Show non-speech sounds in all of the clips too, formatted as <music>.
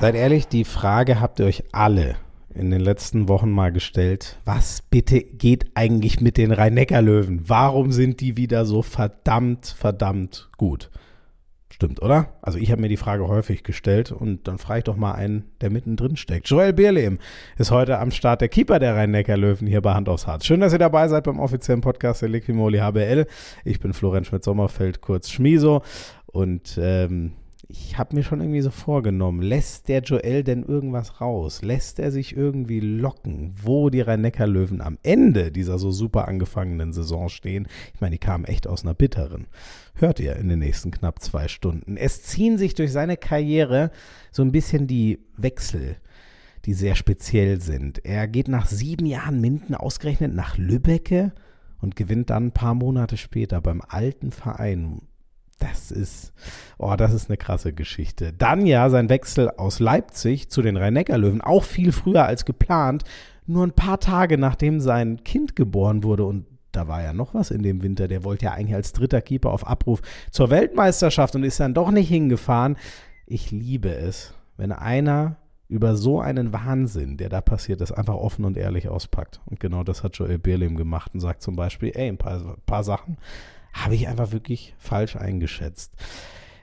Seid ehrlich, die Frage habt ihr euch alle in den letzten Wochen mal gestellt. Was bitte geht eigentlich mit den Rhein-Neckar-Löwen? Warum sind die wieder so verdammt, verdammt gut? Stimmt, oder? Also ich habe mir die Frage häufig gestellt und dann frage ich doch mal einen, der mittendrin steckt. Joel Bierlehm ist heute am Start der Keeper der Rhein-Neckar-Löwen hier bei Hand aufs Harz. Schön, dass ihr dabei seid beim offiziellen Podcast der Liquimoli HBL. Ich bin Florian Schmidt-Sommerfeld, kurz Schmiso und ähm, ich habe mir schon irgendwie so vorgenommen, lässt der Joel denn irgendwas raus? Lässt er sich irgendwie locken, wo die Rhein-Neckar-Löwen am Ende dieser so super angefangenen Saison stehen? Ich meine, die kamen echt aus einer bitteren. Hört ihr in den nächsten knapp zwei Stunden. Es ziehen sich durch seine Karriere so ein bisschen die Wechsel die sehr speziell sind. Er geht nach sieben Jahren Minden ausgerechnet nach Lübbecke und gewinnt dann ein paar Monate später beim alten Verein das ist, oh, das ist eine krasse Geschichte. Dann ja sein Wechsel aus Leipzig zu den Rhein-Neckar-Löwen, auch viel früher als geplant, nur ein paar Tage nachdem sein Kind geboren wurde und da war ja noch was in dem Winter. Der wollte ja eigentlich als dritter Keeper auf Abruf zur Weltmeisterschaft und ist dann doch nicht hingefahren. Ich liebe es, wenn einer über so einen Wahnsinn, der da passiert ist, einfach offen und ehrlich auspackt. Und genau das hat Joel Bierlehm gemacht und sagt zum Beispiel, ey, ein paar, paar Sachen habe ich einfach wirklich falsch eingeschätzt.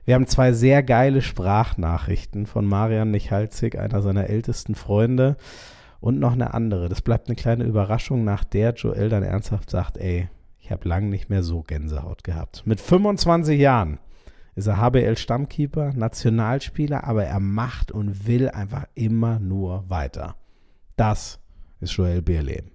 Wir haben zwei sehr geile Sprachnachrichten von Marian Michalzig, einer seiner ältesten Freunde, und noch eine andere. Das bleibt eine kleine Überraschung, nach der Joel dann ernsthaft sagt, ey, ich habe lange nicht mehr so Gänsehaut gehabt. Mit 25 Jahren ist er HBL-Stammkeeper, Nationalspieler, aber er macht und will einfach immer nur weiter. Das ist Joel Bierlehm.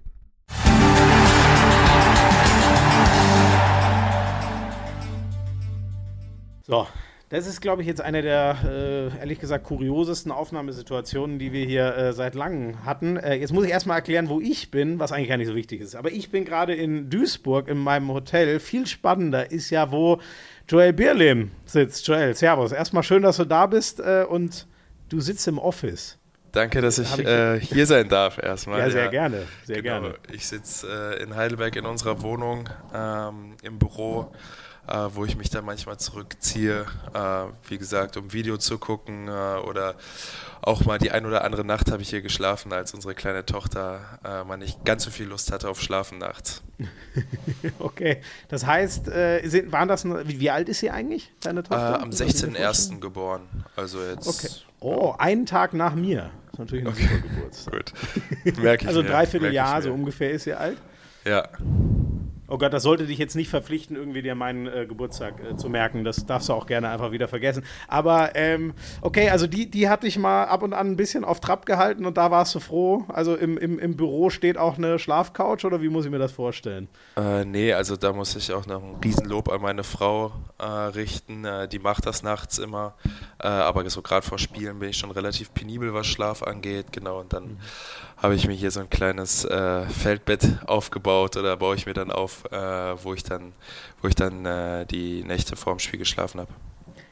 So, das ist, glaube ich, jetzt eine der, äh, ehrlich gesagt, kuriosesten Aufnahmesituationen, die wir hier äh, seit langem hatten. Äh, jetzt muss ich erstmal erklären, wo ich bin, was eigentlich gar nicht so wichtig ist. Aber ich bin gerade in Duisburg in meinem Hotel. Viel spannender ist ja, wo Joel Bierlehm sitzt. Joel, servus. Erstmal schön, dass du da bist äh, und du sitzt im Office. Danke, dass ich, ich äh, hier sein darf erstmal. Ja, sehr ja. gerne, sehr genau. gerne. Ich sitze äh, in Heidelberg in unserer Wohnung ähm, im Büro äh, wo ich mich dann manchmal zurückziehe, äh, wie gesagt, um Video zu gucken äh, oder auch mal die ein oder andere Nacht habe ich hier geschlafen, als unsere kleine Tochter äh, mal nicht ganz so viel Lust hatte auf Schlafen nachts. <laughs> okay, das heißt, äh, sind, waren das, wie, alt ist sie eigentlich, deine Tochter? Am 16.01. geboren, also jetzt. Okay. Oh, einen Tag nach mir. Das ist natürlich ein okay. super Geburtstag. Gut, merke ich Also ein Dreivierteljahr, so ungefähr ist sie alt? Ja. Oh Gott, das sollte dich jetzt nicht verpflichten, irgendwie dir meinen äh, Geburtstag äh, zu merken. Das darfst du auch gerne einfach wieder vergessen. Aber ähm, okay, also die, die hatte ich mal ab und an ein bisschen auf Trab gehalten und da warst du froh. Also im, im, im Büro steht auch eine Schlafcouch oder wie muss ich mir das vorstellen? Äh, nee, also da muss ich auch noch ein Riesenlob an meine Frau äh, richten. Äh, die macht das nachts immer. Äh, aber so gerade vor Spielen bin ich schon relativ penibel, was Schlaf angeht. Genau, und dann. Mhm habe ich mir hier so ein kleines äh, Feldbett aufgebaut oder baue ich mir dann auf, äh, wo ich dann, wo ich dann äh, die Nächte vorm Spiel geschlafen habe.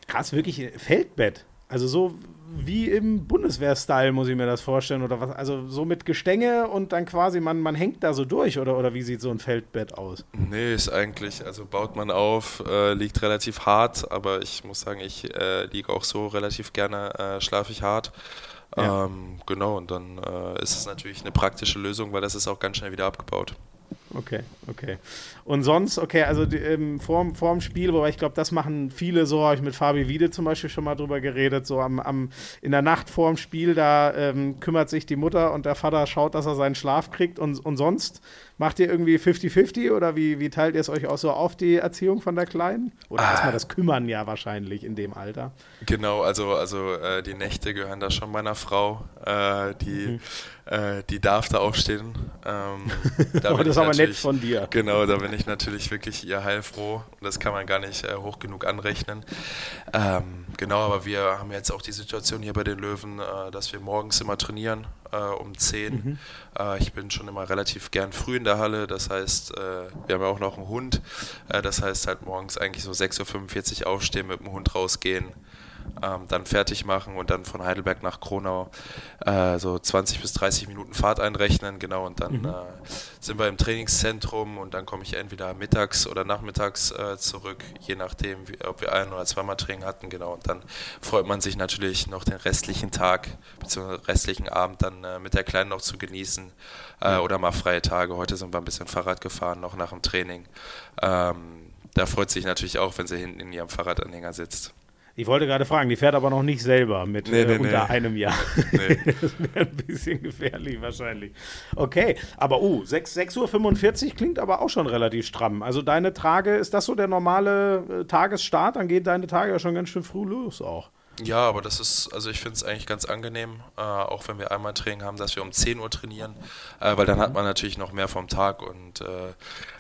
Krass, wirklich Feldbett. Also so wie im Bundeswehr-Style muss ich mir das vorstellen oder was? Also so mit Gestänge und dann quasi man, man hängt da so durch oder, oder wie sieht so ein Feldbett aus? Nee, ist eigentlich, also baut man auf, äh, liegt relativ hart, aber ich muss sagen, ich äh, liege auch so relativ gerne, äh, schlafe ich hart. Ja. Ähm, genau, und dann äh, ist es natürlich eine praktische Lösung, weil das ist auch ganz schnell wieder abgebaut. Okay, okay. Und sonst, okay, also die, ähm, vorm, vorm Spiel, wobei ich glaube, das machen viele so, habe ich mit Fabi Wiede zum Beispiel schon mal drüber geredet, so am, am, in der Nacht vorm Spiel, da ähm, kümmert sich die Mutter und der Vater schaut, dass er seinen Schlaf kriegt und, und sonst Macht ihr irgendwie 50-50 oder wie, wie teilt ihr es euch auch so auf, die Erziehung von der Kleinen? Oder ah. erstmal das Kümmern ja wahrscheinlich in dem Alter? Genau, also, also äh, die Nächte gehören da schon meiner Frau. Äh, die, mhm. äh, die darf da aufstehen. Ähm, <laughs> da oh, das ist aber nett von dir. Genau, da bin ich natürlich wirklich ihr heilfroh. Das kann man gar nicht äh, hoch genug anrechnen. Ähm, genau, aber wir haben jetzt auch die Situation hier bei den Löwen, äh, dass wir morgens immer trainieren äh, um 10. Mhm. Äh, ich bin schon immer relativ gern früh in der Halle, das heißt, äh, wir haben ja auch noch einen Hund, äh, das heißt halt morgens eigentlich so 6.45 Uhr aufstehen, mit dem Hund rausgehen, ähm, dann fertig machen und dann von Heidelberg nach Kronau äh, so 20 bis 30 Minuten Fahrt einrechnen, genau, und dann mhm. äh, sind wir im Trainingszentrum und dann komme ich entweder mittags oder nachmittags äh, zurück, je nachdem, wie, ob wir ein oder zweimal Training hatten, genau, und dann freut man sich natürlich noch den restlichen Tag bzw. restlichen Abend dann äh, mit der Kleinen noch zu genießen äh, oder mal freie Tage. Heute sind wir ein bisschen Fahrrad gefahren, noch nach dem Training. Ähm, da freut sich natürlich auch, wenn sie hinten in ihrem Fahrradanhänger sitzt. Ich wollte gerade fragen, die fährt aber noch nicht selber mit nee, nee, äh, unter nee. einem Jahr. <laughs> Nee. <laughs> das wäre ein bisschen gefährlich wahrscheinlich. Okay, aber uh, 6, 6.45 Uhr klingt aber auch schon relativ stramm. Also deine Tage, ist das so der normale äh, Tagesstart? Dann gehen deine Tage ja schon ganz schön früh los auch. Ja, aber das ist, also ich finde es eigentlich ganz angenehm, äh, auch wenn wir einmal Training haben, dass wir um 10 Uhr trainieren, äh, weil dann hat man natürlich noch mehr vom Tag und äh,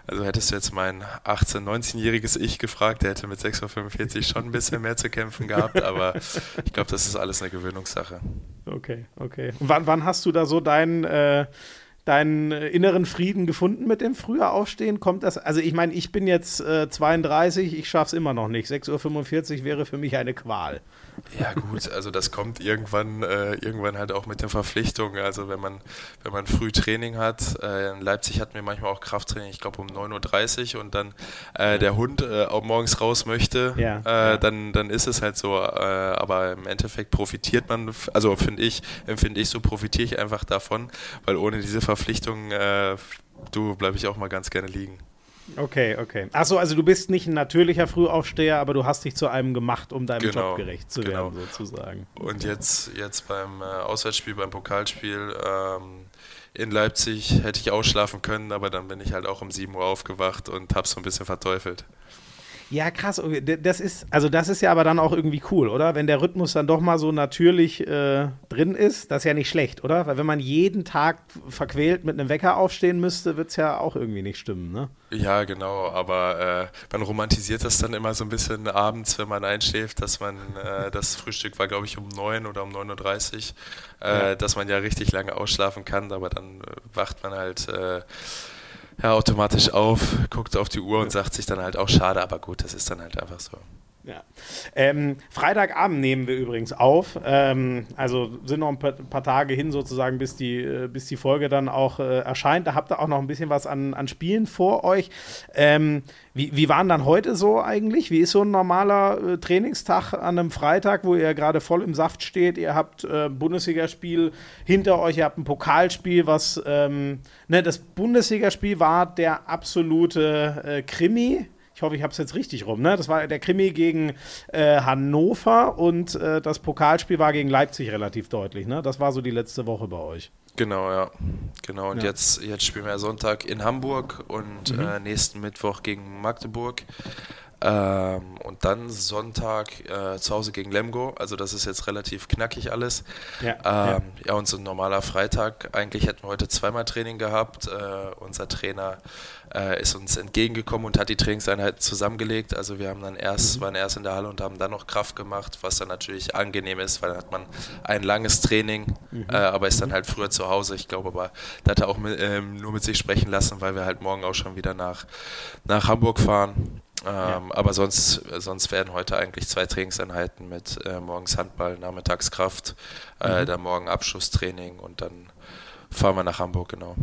also hättest du jetzt mein 18-, 19-jähriges Ich gefragt, der hätte mit 6.45 Uhr schon ein bisschen mehr zu kämpfen gehabt, <laughs> aber ich glaube, das ist alles eine Gewöhnungssache. Okay, okay. Und wann, wann hast du da so deinen äh, deinen inneren Frieden gefunden mit dem früher Aufstehen? Kommt das? Also ich meine, ich bin jetzt äh, 32, ich schaffe es immer noch nicht. 6.45 Uhr wäre für mich eine Qual. Ja gut, also das kommt irgendwann, äh, irgendwann halt auch mit den Verpflichtungen. Also wenn man, wenn man früh Training hat, äh, in Leipzig hatten wir manchmal auch Krafttraining, ich glaube um 9.30 Uhr und dann äh, der Hund äh, auch morgens raus möchte, ja, ja. Dann, dann ist es halt so. aber im Endeffekt profitiert man, also finde ich, empfinde ich so, profitiere ich einfach davon, weil ohne diese Verpflichtung, du bleibe ich auch mal ganz gerne liegen. Okay, okay. Achso, also du bist nicht ein natürlicher Frühaufsteher, aber du hast dich zu einem gemacht, um deinem genau, Job gerecht zu genau. werden, sozusagen. Und jetzt, jetzt beim äh, Auswärtsspiel, beim Pokalspiel ähm, in Leipzig hätte ich ausschlafen können, aber dann bin ich halt auch um 7 Uhr aufgewacht und hab's so ein bisschen verteufelt. Ja, krass. Das ist, also das ist ja aber dann auch irgendwie cool, oder? Wenn der Rhythmus dann doch mal so natürlich äh, drin ist, das ist ja nicht schlecht, oder? Weil wenn man jeden Tag verquält mit einem Wecker aufstehen müsste, wird es ja auch irgendwie nicht stimmen, ne? Ja, genau, aber äh, man romantisiert das dann immer so ein bisschen abends, wenn man einschläft, dass man, äh, das Frühstück war, glaube ich, um 9 oder um 9.30 Uhr, äh, ja. dass man ja richtig lange ausschlafen kann, aber dann äh, wacht man halt äh, ja, automatisch auf, guckt auf die Uhr und sagt sich dann halt auch schade, aber gut, das ist dann halt einfach so. Ja. Ähm, Freitagabend nehmen wir übrigens auf. Ähm, also sind noch ein paar, paar, Tage hin sozusagen, bis die, äh, bis die Folge dann auch äh, erscheint. Da habt ihr auch noch ein bisschen was an, an Spielen vor euch. Ähm, wie, wie waren dann heute so eigentlich? Wie ist so ein normaler äh, Trainingstag an einem Freitag, wo ihr gerade voll im Saft steht? Ihr habt äh, Bundesligaspiel hinter euch, ihr habt ein Pokalspiel, was ähm, ne, das Bundesligaspiel war der absolute äh, Krimi ich hoffe, ich habe es jetzt richtig rum. Ne? Das war der Krimi gegen äh, Hannover und äh, das Pokalspiel war gegen Leipzig relativ deutlich. Ne? Das war so die letzte Woche bei euch. Genau, ja. Genau. Und ja. jetzt, jetzt spielen wir Sonntag in Hamburg und mhm. äh, nächsten Mittwoch gegen Magdeburg. Ähm, und dann Sonntag äh, zu Hause gegen Lemgo. Also das ist jetzt relativ knackig alles. Ja, ähm, ja. ja und so ein normaler Freitag. Eigentlich hätten wir heute zweimal Training gehabt. Äh, unser Trainer äh, ist uns entgegengekommen und hat die Trainingseinheit zusammengelegt. Also wir haben dann erst, mhm. waren erst in der Halle und haben dann noch Kraft gemacht, was dann natürlich angenehm ist, weil dann hat man ein langes Training, mhm. äh, aber ist dann halt früher zu Hause. Ich glaube aber, da hat er auch mit, ähm, nur mit sich sprechen lassen, weil wir halt morgen auch schon wieder nach, nach Hamburg fahren. Ähm, ja. Aber sonst, sonst werden heute eigentlich zwei Trainingseinheiten mit äh, morgens Handball, nachmittags Kraft, äh, mhm. dann morgen Abschusstraining und dann fahren wir nach Hamburg, genau.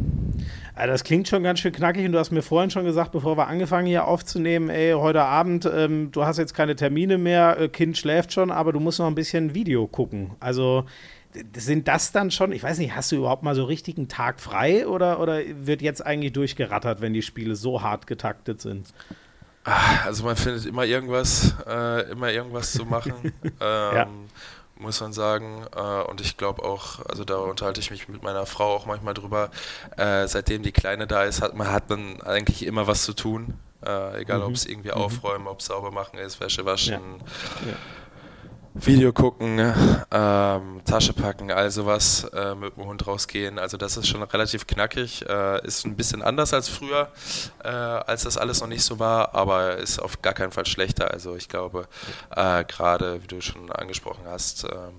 Also das klingt schon ganz schön knackig und du hast mir vorhin schon gesagt, bevor wir angefangen hier aufzunehmen, ey, heute Abend, ähm, du hast jetzt keine Termine mehr, äh, Kind schläft schon, aber du musst noch ein bisschen Video gucken. Also sind das dann schon, ich weiß nicht, hast du überhaupt mal so richtig einen Tag frei oder, oder wird jetzt eigentlich durchgerattert, wenn die Spiele so hart getaktet sind? Ah, also man findet immer irgendwas, äh, immer irgendwas zu machen, <laughs> ähm, ja. muss man sagen. Äh, und ich glaube auch, also da unterhalte ich mich mit meiner Frau auch manchmal drüber. Äh, seitdem die Kleine da ist, hat man, hat man eigentlich immer was zu tun. Äh, egal, mhm. ob es irgendwie mhm. aufräumen, ob es sauber machen ist, Wäsche waschen. Ja. Ja Video gucken, ne? ähm, Tasche packen, all sowas, äh, mit dem Hund rausgehen. Also das ist schon relativ knackig. Äh, ist ein bisschen anders als früher, äh, als das alles noch nicht so war, aber ist auf gar keinen Fall schlechter. Also ich glaube, äh, gerade wie du schon angesprochen hast, ähm,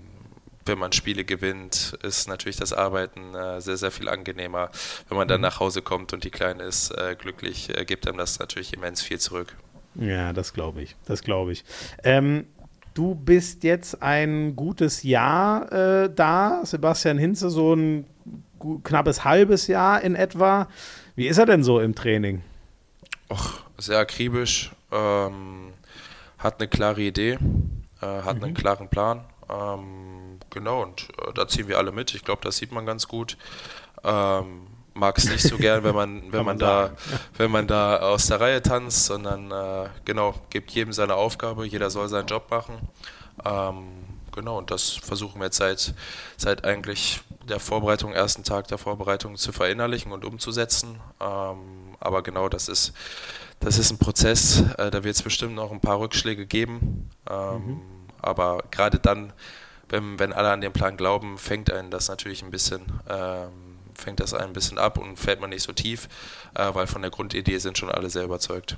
wenn man Spiele gewinnt, ist natürlich das Arbeiten äh, sehr, sehr viel angenehmer. Wenn man dann mhm. nach Hause kommt und die Kleine ist äh, glücklich, gibt einem das natürlich immens viel zurück. Ja, das glaube ich. Das glaube ich. Ähm, du bist jetzt ein gutes Jahr äh, da, Sebastian Hinze so ein knappes halbes Jahr in etwa. Wie ist er denn so im Training? Och, sehr akribisch, ähm, hat eine klare Idee, äh, hat mhm. einen klaren Plan. Ähm, genau, und äh, da ziehen wir alle mit. Ich glaube, das sieht man ganz gut. Ähm, mag es nicht so gern, wenn man, wenn man, da, wenn man da aus der Reihe tanzt, sondern äh, genau, gibt jedem seine Aufgabe, jeder soll seinen Job machen. Ähm, genau, und das versuchen wir jetzt seit, seit eigentlich der Vorbereitung, ersten Tag der Vorbereitung zu verinnerlichen und umzusetzen. Ähm, aber genau, das ist, das ist ein Prozess, äh, da wird es bestimmt noch ein paar Rückschläge geben. Ähm, mhm. Aber gerade dann, wenn, wenn alle an den Plan glauben, fängt einen das natürlich ein bisschen ähm, fängt das ein bisschen ab und fällt man nicht so tief, äh, weil von der Grundidee sind schon alle sehr überzeugt.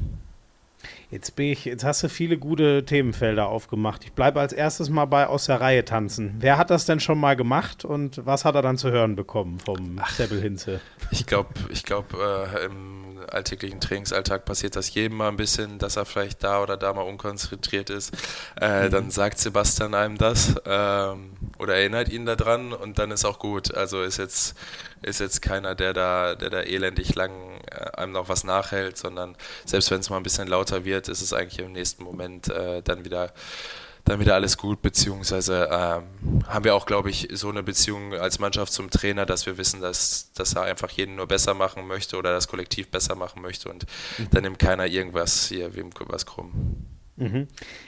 Jetzt, bin ich, jetzt hast du viele gute Themenfelder aufgemacht. Ich bleibe als erstes mal bei aus der Reihe tanzen. Wer hat das denn schon mal gemacht und was hat er dann zu hören bekommen vom Seppel Hinze? Ich glaube, ich glaube, äh, im alltäglichen Trainingsalltag passiert das jedem mal ein bisschen, dass er vielleicht da oder da mal unkonzentriert ist. Äh, mhm. Dann sagt Sebastian einem das ähm, oder erinnert ihn daran und dann ist auch gut. Also ist jetzt, ist jetzt keiner, der da, der da elendig lang äh, einem noch was nachhält, sondern selbst wenn es mal ein bisschen lauter wird, ist es eigentlich im nächsten Moment äh, dann wieder dann wieder alles gut, beziehungsweise ähm, haben wir auch, glaube ich, so eine Beziehung als Mannschaft zum Trainer, dass wir wissen, dass, dass er einfach jeden nur besser machen möchte oder das Kollektiv besser machen möchte und mhm. dann nimmt keiner irgendwas hier wem was krumm. Mhm.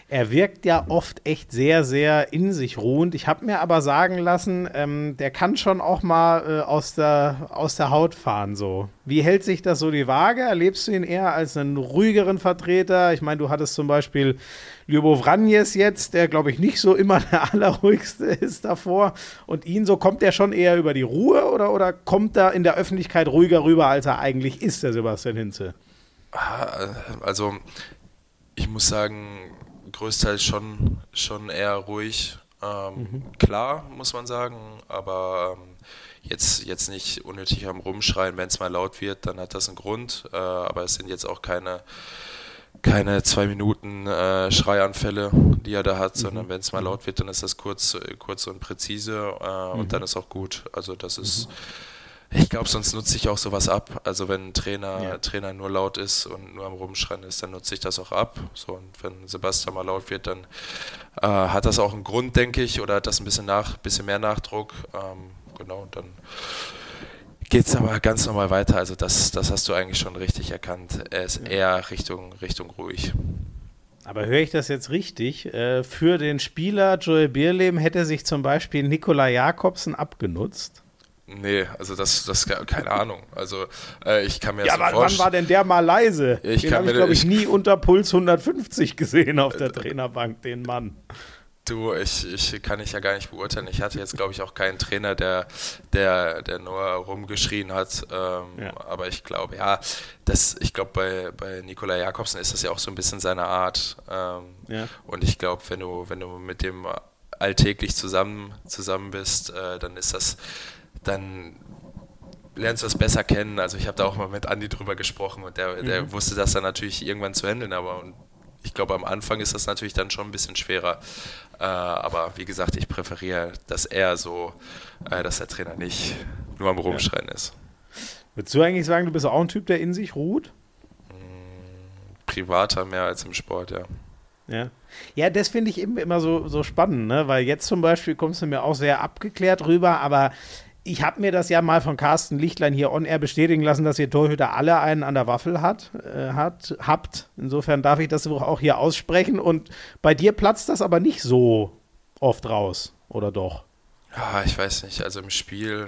Er wirkt ja oft echt sehr, sehr in sich ruhend. Ich habe mir aber sagen lassen, ähm, der kann schon auch mal äh, aus, der, aus der Haut fahren. So. Wie hält sich das so die Waage? Erlebst du ihn eher als einen ruhigeren Vertreter? Ich meine, du hattest zum Beispiel Ljubo Vranjes jetzt, der glaube ich nicht so immer der <laughs> allerruhigste ist davor. Und ihn, so kommt er schon eher über die Ruhe oder, oder kommt er in der Öffentlichkeit ruhiger rüber, als er eigentlich ist, der Sebastian Hinze? Ah, also ich muss sagen, größtenteils schon, schon eher ruhig. Ähm, mhm. Klar, muss man sagen, aber ähm, jetzt, jetzt nicht unnötig am Rumschreien. Wenn es mal laut wird, dann hat das einen Grund. Äh, aber es sind jetzt auch keine, keine zwei Minuten äh, Schreianfälle, die er da hat, mhm. sondern wenn es mal mhm. laut wird, dann ist das kurz, kurz und präzise äh, mhm. und dann ist auch gut. Also das ist. Ich glaube, sonst nutze ich auch sowas ab. Also wenn ein Trainer, ja. Trainer nur laut ist und nur am Rumschreien ist, dann nutze ich das auch ab. So, und wenn Sebastian mal laut wird, dann äh, hat das auch einen Grund, denke ich, oder hat das ein bisschen nach, bisschen mehr Nachdruck. Ähm, genau, und dann geht es aber ganz normal weiter. Also das, das hast du eigentlich schon richtig erkannt. Er ist ja. eher Richtung, Richtung ruhig. Aber höre ich das jetzt richtig? Äh, für den Spieler Joel Bierlehm hätte sich zum Beispiel Nikola Jakobsen abgenutzt? Nee, also das, das keine Ahnung. Also äh, ich kann mir ja, so wann, wann war denn der mal leise? Ich den habe ich, glaube ich, nie unter Puls 150 gesehen auf der äh, Trainerbank, den Mann. Du, ich, ich kann ich ja gar nicht beurteilen. Ich hatte jetzt, glaube ich, auch keinen Trainer, der, der, der nur rumgeschrien hat. Ähm, ja. Aber ich glaube, ja, das, ich glaube, bei, bei Nikola Jakobsen ist das ja auch so ein bisschen seine Art. Ähm, ja. Und ich glaube, wenn du, wenn du mit dem alltäglich zusammen, zusammen bist, äh, dann ist das dann lernst du es besser kennen. Also ich habe da auch mal mit Andi drüber gesprochen und der, der mhm. wusste das dann natürlich irgendwann zu handeln, aber ich glaube am Anfang ist das natürlich dann schon ein bisschen schwerer. Äh, aber wie gesagt, ich präferiere das eher so, äh, dass der Trainer nicht nur am Rumschreien ja. ist. Würdest du eigentlich sagen, du bist auch ein Typ, der in sich ruht? Mm, privater mehr als im Sport, ja. Ja. Ja, das finde ich immer so, so spannend, ne? Weil jetzt zum Beispiel kommst du mir auch sehr abgeklärt rüber, aber ich habe mir das ja mal von Carsten Lichtlein hier on air bestätigen lassen, dass ihr Torhüter alle einen an der Waffel hat, äh, hat, habt. Insofern darf ich das auch hier aussprechen. Und bei dir platzt das aber nicht so oft raus, oder doch? Ja, ich weiß nicht. Also im Spiel,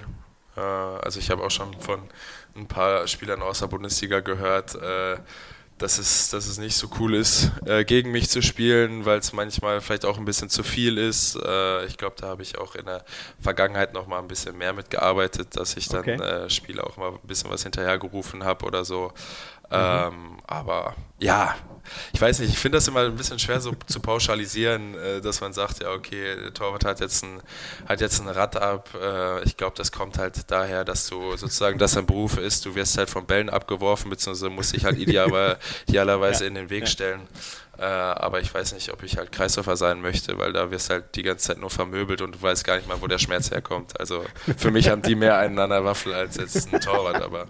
äh, also ich habe auch schon von ein paar Spielern aus der Bundesliga gehört, äh, dass es, dass es nicht so cool ist, äh, gegen mich zu spielen, weil es manchmal vielleicht auch ein bisschen zu viel ist. Äh, ich glaube, da habe ich auch in der Vergangenheit noch mal ein bisschen mehr mitgearbeitet, dass ich dann okay. äh, Spiele auch mal ein bisschen was hinterhergerufen habe oder so. Ähm, aber ja, ich weiß nicht, ich finde das immer ein bisschen schwer so zu pauschalisieren, <laughs> äh, dass man sagt, ja, okay, der Torwart hat jetzt ein, hat jetzt ein Rad ab. Äh, ich glaube, das kommt halt daher, dass du sozusagen, dass dein Beruf ist, du wirst halt von Bällen abgeworfen, beziehungsweise musst dich halt idealerweise, idealerweise <laughs> ja. in den Weg ja. stellen. Äh, aber ich weiß nicht, ob ich halt Kreisläufer sein möchte, weil da wirst halt die ganze Zeit nur vermöbelt und du weißt gar nicht mal, wo der Schmerz herkommt. Also für mich haben die mehr einen an der Waffel als jetzt ein Torwart, aber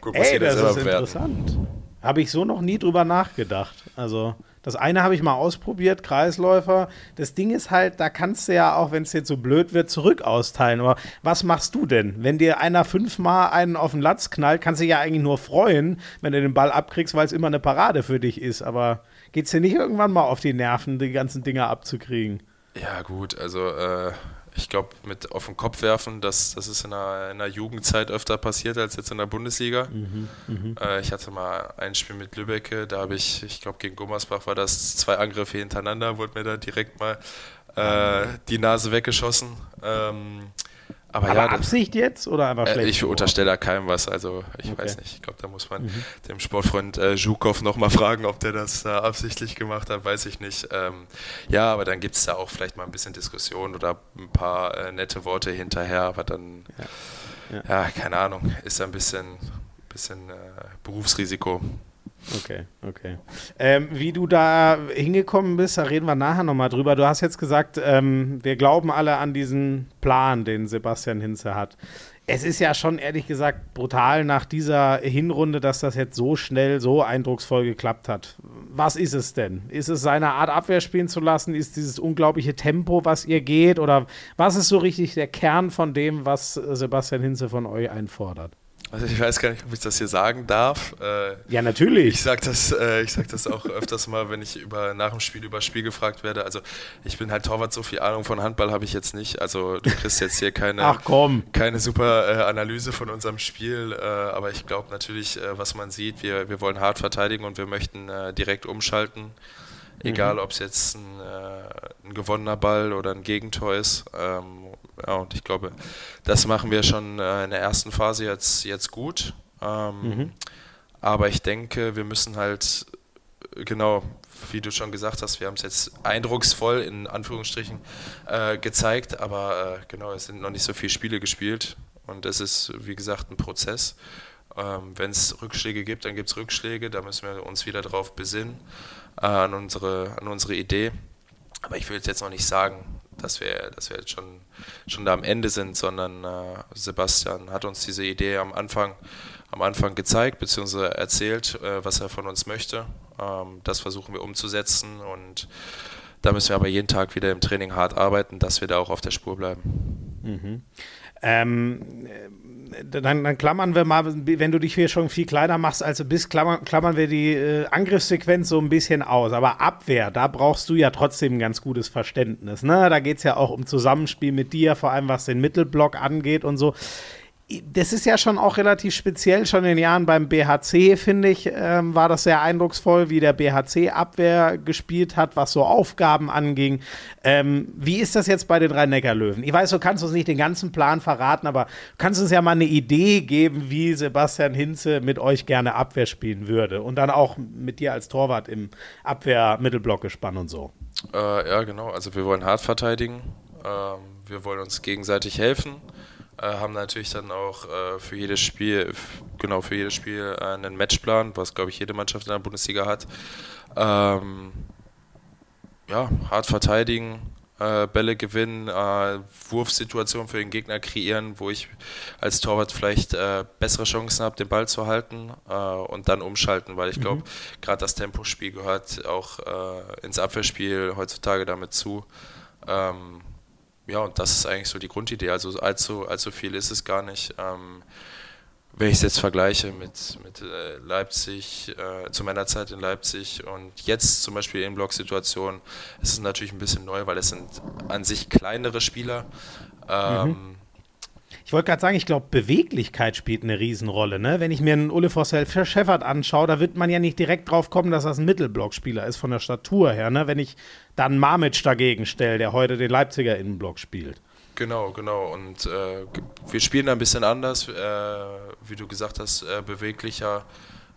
guck, was Ey, das ist interessant. Habe ich so noch nie drüber nachgedacht. Also das eine habe ich mal ausprobiert, Kreisläufer. Das Ding ist halt, da kannst du ja auch, wenn es jetzt so blöd wird, zurück austeilen. Aber was machst du denn? Wenn dir einer fünfmal einen auf den Latz knallt, kannst du dich ja eigentlich nur freuen, wenn du den Ball abkriegst, weil es immer eine Parade für dich ist. Aber geht es dir nicht irgendwann mal auf die Nerven, die ganzen Dinger abzukriegen? Ja, gut, also äh, ich glaube, mit auf den Kopf werfen, das, das ist in der, in der Jugendzeit öfter passiert als jetzt in der Bundesliga. Mhm, mh. äh, ich hatte mal ein Spiel mit Lübbecke, da habe ich, ich glaube, gegen Gummersbach war das zwei Angriffe hintereinander, wurde mir da direkt mal äh, die Nase weggeschossen. Ähm, aber, aber ja, Absicht jetzt oder einfach äh, schlecht? ich unterstelle da keinem was. Also ich okay. weiß nicht. Ich glaube, da muss man mhm. dem Sportfreund äh, Zhukov nochmal fragen, ob der das äh, absichtlich gemacht hat, weiß ich nicht. Ähm, ja, aber dann gibt es da auch vielleicht mal ein bisschen Diskussion oder ein paar äh, nette Worte hinterher, aber dann, ja, ja. ja keine Ahnung, ist ein bisschen, bisschen äh, Berufsrisiko. Okay, okay. Ähm, wie du da hingekommen bist, da reden wir nachher nochmal drüber. Du hast jetzt gesagt, ähm, wir glauben alle an diesen Plan, den Sebastian Hinze hat. Es ist ja schon ehrlich gesagt brutal nach dieser Hinrunde, dass das jetzt so schnell, so eindrucksvoll geklappt hat. Was ist es denn? Ist es seine Art Abwehr spielen zu lassen? Ist dieses unglaubliche Tempo, was ihr geht? Oder was ist so richtig der Kern von dem, was Sebastian Hinze von euch einfordert? Also ich weiß gar nicht, ob ich das hier sagen darf. Äh, ja, natürlich. Ich sage das, äh, sag das auch öfters mal, wenn ich über, nach dem Spiel über das Spiel gefragt werde. Also ich bin halt Torwart, so viel Ahnung von Handball habe ich jetzt nicht. Also du kriegst jetzt hier keine, Ach, keine super äh, Analyse von unserem Spiel. Äh, aber ich glaube natürlich, äh, was man sieht, wir, wir wollen hart verteidigen und wir möchten äh, direkt umschalten. Egal, mhm. ob es jetzt ein, ein, gewonnener Ball oder ein Gegentor ist. Ähm, ja, und ich glaube, das machen wir schon äh, in der ersten Phase jetzt, jetzt gut. Ähm, mhm. Aber ich denke, wir müssen halt, äh, genau, wie du schon gesagt hast, wir haben es jetzt eindrucksvoll in Anführungsstrichen äh, gezeigt, aber äh, genau, es sind noch nicht so viele Spiele gespielt und es ist, wie gesagt, ein Prozess. Ähm, Wenn es Rückschläge gibt, dann gibt es Rückschläge, da müssen wir uns wieder drauf besinnen, äh, an, unsere, an unsere Idee. Aber ich würde jetzt noch nicht sagen, dass wir, dass wir jetzt schon, schon da am Ende sind, sondern äh, Sebastian hat uns diese Idee am Anfang, am Anfang gezeigt bzw. erzählt, äh, was er von uns möchte. Ähm, das versuchen wir umzusetzen und da müssen wir aber jeden Tag wieder im Training hart arbeiten, dass wir da auch auf der Spur bleiben. Mhm. Ähm, dann, dann, klammern wir mal, wenn du dich hier schon viel kleiner machst, als du bist, klammern, klammern wir die äh, Angriffssequenz so ein bisschen aus. Aber Abwehr, da brauchst du ja trotzdem ein ganz gutes Verständnis. Ne? Da geht es ja auch um Zusammenspiel mit dir, vor allem was den Mittelblock angeht und so das ist ja schon auch relativ speziell. Schon in den Jahren beim BHC, finde ich, ähm, war das sehr eindrucksvoll, wie der BHC Abwehr gespielt hat, was so Aufgaben anging. Ähm, wie ist das jetzt bei den Rhein-Neckar-Löwen? Ich weiß, du kannst uns nicht den ganzen Plan verraten, aber kannst uns ja mal eine Idee geben, wie Sebastian Hinze mit euch gerne Abwehr spielen würde. Und dann auch mit dir als Torwart im Abwehr-Mittelblock gespannt und so. Äh, ja, genau. Also wir wollen hart verteidigen. Ähm, wir wollen uns gegenseitig helfen haben natürlich dann auch äh, für jedes Spiel, genau für jedes Spiel äh, einen Matchplan, was glaube ich jede Mannschaft in der Bundesliga hat. Ähm, ja, hart verteidigen, äh, Bälle gewinnen, äh, Wurfsituationen für den Gegner kreieren, wo ich als Torwart vielleicht äh, bessere Chancen habe, den Ball zu halten äh, und dann umschalten, weil ich glaube, mhm. gerade das Tempospiel gehört auch äh, ins Abwehrspiel heutzutage damit zu. Ähm, ja, und das ist eigentlich so die Grundidee. Also allzu, allzu viel ist es gar nicht. Ähm, wenn ich es jetzt vergleiche mit, mit äh, Leipzig, äh, zu meiner Zeit in Leipzig und jetzt zum Beispiel in Blocksituationen, ist es natürlich ein bisschen neu, weil es sind an sich kleinere Spieler. Ähm, mhm. Ich wollte gerade sagen, ich glaube, Beweglichkeit spielt eine Riesenrolle. Ne? Wenn ich mir einen Ulle Vossel Scheffert anschaue, da wird man ja nicht direkt drauf kommen, dass das ein Mittelblockspieler ist von der Statur her. Ne? Wenn ich dann Mamic dagegen stelle, der heute den Leipziger Innenblock spielt. Genau, genau. Und äh, wir spielen da ein bisschen anders, äh, wie du gesagt hast, äh, beweglicher.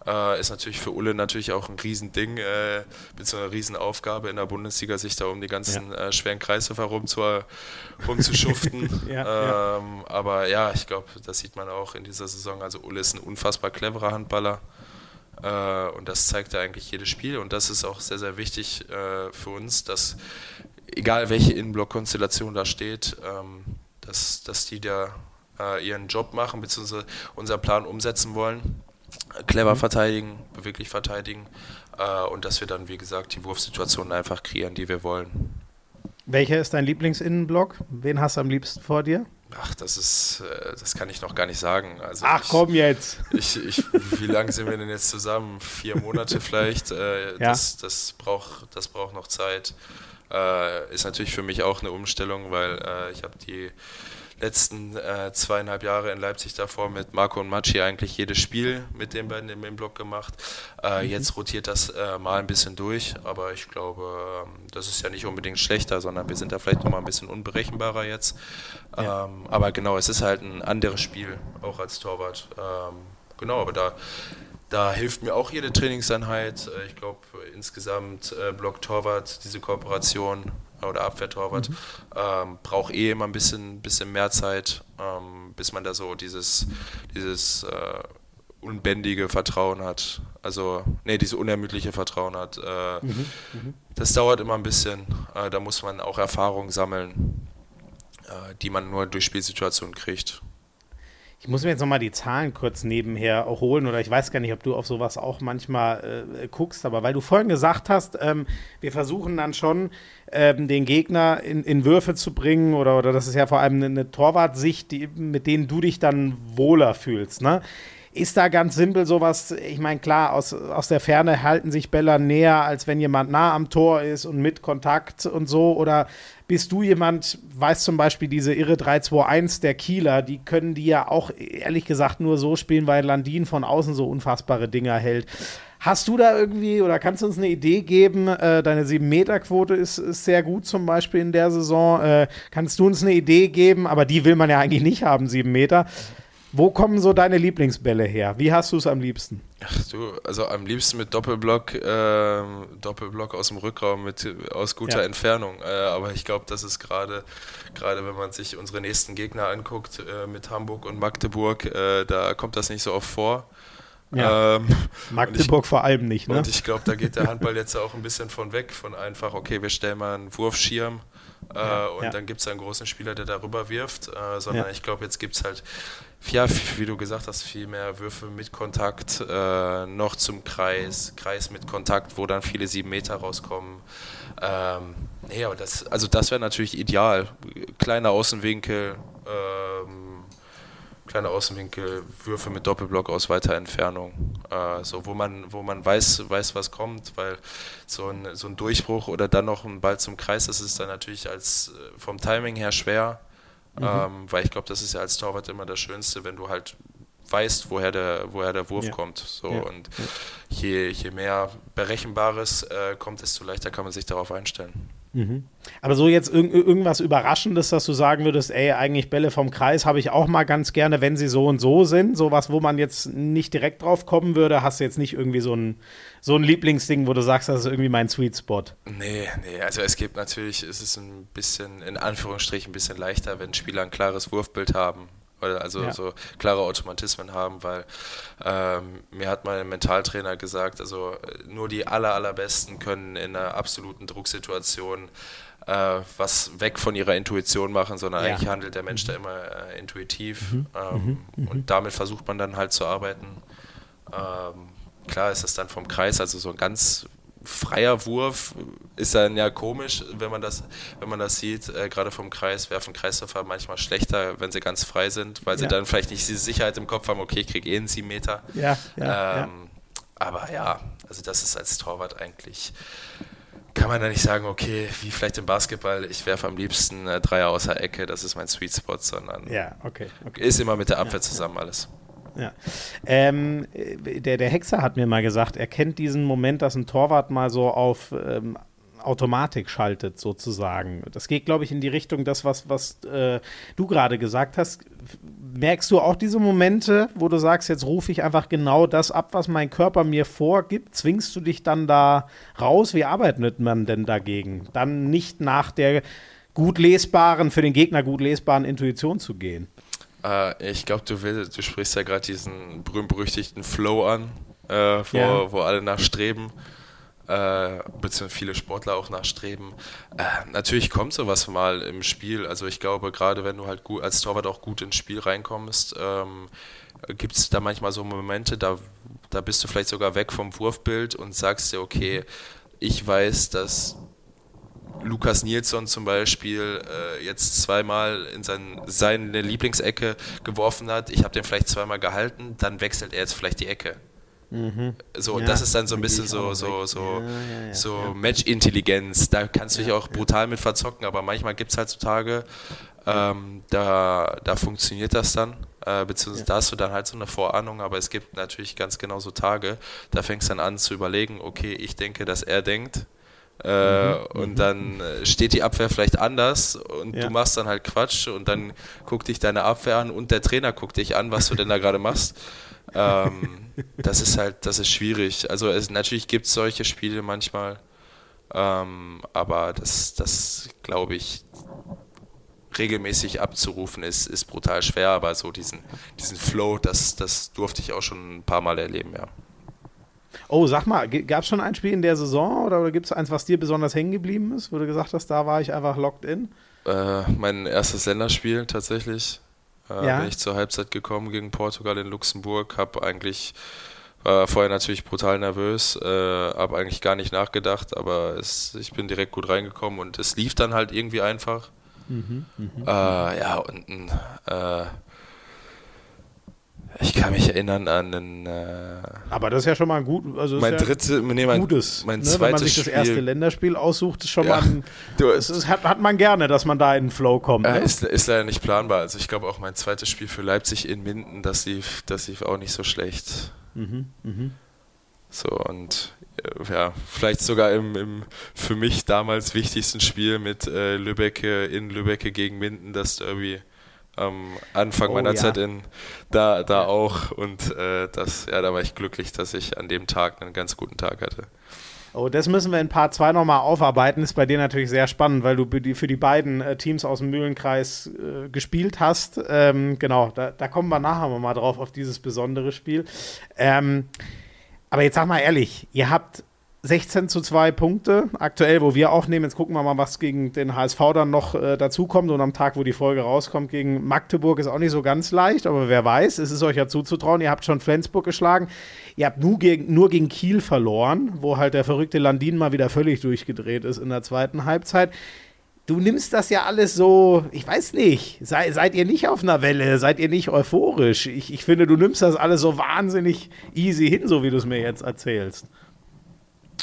Äh, ist natürlich für Ulle natürlich auch ein Riesending, äh, mit einer Riesenaufgabe in der Bundesliga, sich da um die ganzen ja. äh, schweren Kreisläufer rumzu, rumzuschuften. <laughs> ja, ähm, ja. Aber ja, ich glaube, das sieht man auch in dieser Saison. Also Ulle ist ein unfassbar cleverer Handballer. Äh, und das zeigt er eigentlich jedes Spiel. Und das ist auch sehr, sehr wichtig äh, für uns, dass egal welche Innenblock-Konstellation da steht, ähm, dass, dass die da äh, ihren Job machen, beziehungsweise unseren Plan umsetzen wollen clever mhm. verteidigen, beweglich verteidigen äh, und dass wir dann, wie gesagt, die Wurfsituationen einfach kreieren, die wir wollen. Welcher ist dein Lieblingsinnenblock? Wen hast du am liebsten vor dir? Ach, das ist, äh, das kann ich noch gar nicht sagen. Also Ach, ich, komm jetzt. Ich, ich, wie lange sind wir denn jetzt zusammen? Vier Monate vielleicht. Äh, ja. das, das, braucht, das braucht noch Zeit. Äh, ist natürlich für mich auch eine Umstellung, weil äh, ich habe die letzten äh, zweieinhalb Jahre in Leipzig davor mit Marco und Machi eigentlich jedes Spiel mit den beiden im Block gemacht. Äh, mhm. Jetzt rotiert das äh, mal ein bisschen durch, aber ich glaube, ähm, das ist ja nicht unbedingt schlechter, sondern wir sind da vielleicht nochmal ein bisschen unberechenbarer jetzt. Ja. Ähm, aber genau, es ist halt ein anderes Spiel, auch als Torwart. Ähm, genau, aber da da hilft mir auch jede Trainingseinheit. Äh, ich glaube, insgesamt äh, Block Torwart, diese Kooperation oder Abwehrtorwart, mhm. ähm, braucht eh immer ein bisschen, bisschen mehr Zeit, ähm, bis man da so dieses, dieses äh, unbändige Vertrauen hat. Also, nee, dieses unermüdliche Vertrauen hat. Äh, mhm. Mhm. Das dauert immer ein bisschen. Äh, da muss man auch Erfahrungen sammeln, äh, die man nur durch Spielsituationen kriegt. Ich muss mir jetzt nochmal die Zahlen kurz nebenher holen oder ich weiß gar nicht, ob du auf sowas auch manchmal äh, guckst, aber weil du vorhin gesagt hast, ähm, wir versuchen dann schon ähm, den Gegner in, in, Würfe zu bringen oder, oder das ist ja vor allem eine, eine Torwartsicht, die, mit denen du dich dann wohler fühlst. Ne? Ist da ganz simpel sowas, ich meine, klar, aus, aus der Ferne halten sich Bälle näher, als wenn jemand nah am Tor ist und mit Kontakt und so oder bist du jemand, weißt zum Beispiel diese irre 3-2-1 der Kieler, die können die ja auch ehrlich gesagt nur so spielen, weil Landin von außen so unfassbare Dinger hält. Hast du da irgendwie oder kannst du uns eine Idee geben? Äh, deine 7-Meter-Quote ist, ist, sehr gut zum Beispiel in der Saison. Äh, kannst du uns eine Idee geben? Aber die will man ja eigentlich nicht haben, 7 Meter. Wo kommen so deine Lieblingsbälle her? Wie hast du es am liebsten? Ach du, also am liebsten mit Doppelblock, äh, Doppelblock aus dem Rückraum mit aus guter ja. Entfernung. Äh, aber ich glaube, das ist gerade, gerade wenn man sich unsere nächsten Gegner anguckt äh, mit Hamburg und Magdeburg, äh, da kommt das nicht so oft vor. Ja. Ähm, Magdeburg ich, vor allem nicht, ne? Und ich glaube, da geht der Handball jetzt auch ein bisschen von weg, von einfach, okay, wir stellen mal einen Wurfschirm ja, äh, und ja. dann gibt es einen großen Spieler, der darüber wirft, äh, sondern ich glaube, jetzt gibt es halt ja, <laughs> wie du gesagt hast, viel mehr Würfe mit Kontakt, äh, noch zum Kreis, Kreis mit Kontakt, wo dann viele sieben Meter rauskommen. Ähm, nee, das, also das wäre natürlich ideal. Kleiner Außenwinkel, ähm, kleiner Außenwinkel, Würfe mit Doppelblock aus weiter Entfernung. Äh, so, wo man, wo man weiß, weiß, was kommt, weil so ein, so ein Durchbruch oder dann noch ein Ball zum Kreis, das ist dann natürlich als äh, vom Timing her schwer. Mhm. Ähm, weil ich glaube, das ist ja als Torwart immer das Schönste, wenn du halt weißt, woher der, woher der Wurf ja. kommt. So ja. und ja. Je, je mehr Berechenbares äh, kommt, desto leichter kann man sich darauf einstellen. Mhm. Aber so jetzt irg irgendwas Überraschendes, dass du sagen würdest, ey, eigentlich Bälle vom Kreis habe ich auch mal ganz gerne, wenn sie so und so sind. Sowas, wo man jetzt nicht direkt drauf kommen würde, hast du jetzt nicht irgendwie so ein, so ein Lieblingsding, wo du sagst, das ist irgendwie mein Sweet Spot. Nee, nee, also es gibt natürlich, es ist ein bisschen, in Anführungsstrichen, ein bisschen leichter, wenn Spieler ein klares Wurfbild haben also ja. so klare Automatismen haben, weil ähm, mir hat mein Mentaltrainer gesagt, also nur die aller, allerbesten können in einer absoluten Drucksituation äh, was weg von ihrer Intuition machen, sondern ja. eigentlich handelt der Mensch da immer äh, intuitiv mhm. Ähm, mhm. mhm. und damit versucht man dann halt zu arbeiten. Ähm, klar ist das dann vom Kreis, also so ein ganz freier Wurf ist dann ja komisch, wenn man das, wenn man das sieht. Äh, Gerade vom Kreis werfen Kreisläufer manchmal schlechter, wenn sie ganz frei sind, weil sie ja. dann vielleicht nicht diese Sicherheit im Kopf haben, okay, ich kriege eh einen 7 Meter. Ja, ja, ähm. Aber ja, also das ist als Torwart eigentlich, kann man da nicht sagen, okay, wie vielleicht im Basketball, ich werfe am liebsten äh, Dreier außer Ecke, das ist mein Sweet Spot, sondern okay, okay. ist immer mit der Abwehr zusammen alles. Ja. Ähm, der, der Hexer hat mir mal gesagt, er kennt diesen Moment, dass ein Torwart mal so auf, ähm, Automatik schaltet, sozusagen. Das geht, glaube ich, in die Richtung, das, was, was äh, du gerade gesagt hast. Merkst du auch diese Momente, wo du sagst, jetzt rufe ich einfach genau das ab, was mein Körper mir vorgibt? Zwingst du dich dann da raus? Wie arbeitet man denn dagegen? Dann nicht nach der gut lesbaren, für den Gegner gut lesbaren Intuition zu gehen? Äh, ich glaube, du, du sprichst ja gerade diesen berühmt-berüchtigten Flow an, äh, wo, ja. wo alle nachstreben. Äh, beziehungsweise viele Sportler auch nachstreben. Äh, natürlich kommt sowas mal im Spiel. Also ich glaube, gerade wenn du halt gut, als Torwart auch gut ins Spiel reinkommst, ähm, gibt es da manchmal so Momente, da, da bist du vielleicht sogar weg vom Wurfbild und sagst dir, okay, ich weiß, dass Lukas Nilsson zum Beispiel äh, jetzt zweimal in sein, seine Lieblingsecke geworfen hat, ich habe den vielleicht zweimal gehalten, dann wechselt er jetzt vielleicht die Ecke. Mhm. So, ja, das ist dann so ein bisschen so, so, so, ja, ja, so Match-Intelligenz. Da kannst du dich auch brutal mit verzocken, aber manchmal gibt es halt so Tage, ähm, da, da funktioniert das dann. Äh, beziehungsweise da hast du dann halt so eine Vorahnung, aber es gibt natürlich ganz genau so Tage, da fängst du dann an zu überlegen, okay, ich denke, dass er denkt, äh, mhm. Und dann äh, steht die Abwehr vielleicht anders und ja. du machst dann halt Quatsch und dann guckt dich deine Abwehr an und der Trainer guckt dich an, was du denn da gerade machst. <laughs> Ähm, das ist halt, das ist schwierig. Also es, natürlich gibt es solche Spiele manchmal, ähm, aber das, das glaube ich, regelmäßig abzurufen ist, ist brutal schwer, aber so diesen, diesen Flow, das, das durfte ich auch schon ein paar Mal erleben, ja. Oh, sag mal, gab es schon ein Spiel in der Saison oder, oder gibt es eins, was dir besonders hängen geblieben ist, wo du gesagt hast, da war ich einfach locked in? Äh, mein erstes Länderspiel tatsächlich. Äh, ja. Bin ich zur Halbzeit gekommen gegen Portugal in Luxemburg, habe eigentlich war vorher natürlich brutal nervös, äh, habe eigentlich gar nicht nachgedacht, aber es, ich bin direkt gut reingekommen und es lief dann halt irgendwie einfach. Mhm, mh. äh, ja, und ein äh, ich kann mich erinnern an einen. Äh, aber das ist ja schon mal ein gut, also mein ja dritte, nee, mein, gutes, mein ne? zweites Wenn man sich das erste Spiel. Länderspiel aussucht, ist schon ja, mal ein, <laughs> das ist, hat, hat man gerne, dass man da in den Flow kommt. Äh, ne? ist, ist leider nicht planbar. Also ich glaube auch mein zweites Spiel für Leipzig in Minden, das lief, das lief auch nicht so schlecht. Mhm, mh. So und äh, ja, vielleicht sogar im, im für mich damals wichtigsten Spiel mit äh, Lübbecke in Lübbecke gegen Minden, das Derby am Anfang oh, meiner ja. Zeit in da, da auch und äh, das, ja, da war ich glücklich, dass ich an dem Tag einen ganz guten Tag hatte. Oh, das müssen wir in Part 2 nochmal aufarbeiten. Ist bei dir natürlich sehr spannend, weil du für die beiden äh, Teams aus dem Mühlenkreis äh, gespielt hast. Ähm, genau, da, da, kommen wir nachher mal drauf, auf dieses besondere Spiel. Ähm, aber jetzt sag mal ehrlich, ihr habt 16 zu 2 Punkte aktuell, wo wir aufnehmen. Jetzt gucken wir mal, was gegen den HSV dann noch äh, dazukommt. Und am Tag, wo die Folge rauskommt, gegen Magdeburg ist auch nicht so ganz leicht. Aber wer weiß, es ist euch ja zuzutrauen. Ihr habt schon Flensburg geschlagen. Ihr habt nur gegen, nur gegen Kiel verloren, wo halt der verrückte Landin mal wieder völlig durchgedreht ist in der zweiten Halbzeit. Du nimmst das ja alles so, ich weiß nicht, sei, seid ihr nicht auf einer Welle, seid ihr nicht euphorisch? Ich, ich finde, du nimmst das alles so wahnsinnig easy hin, so wie du es mir jetzt erzählst.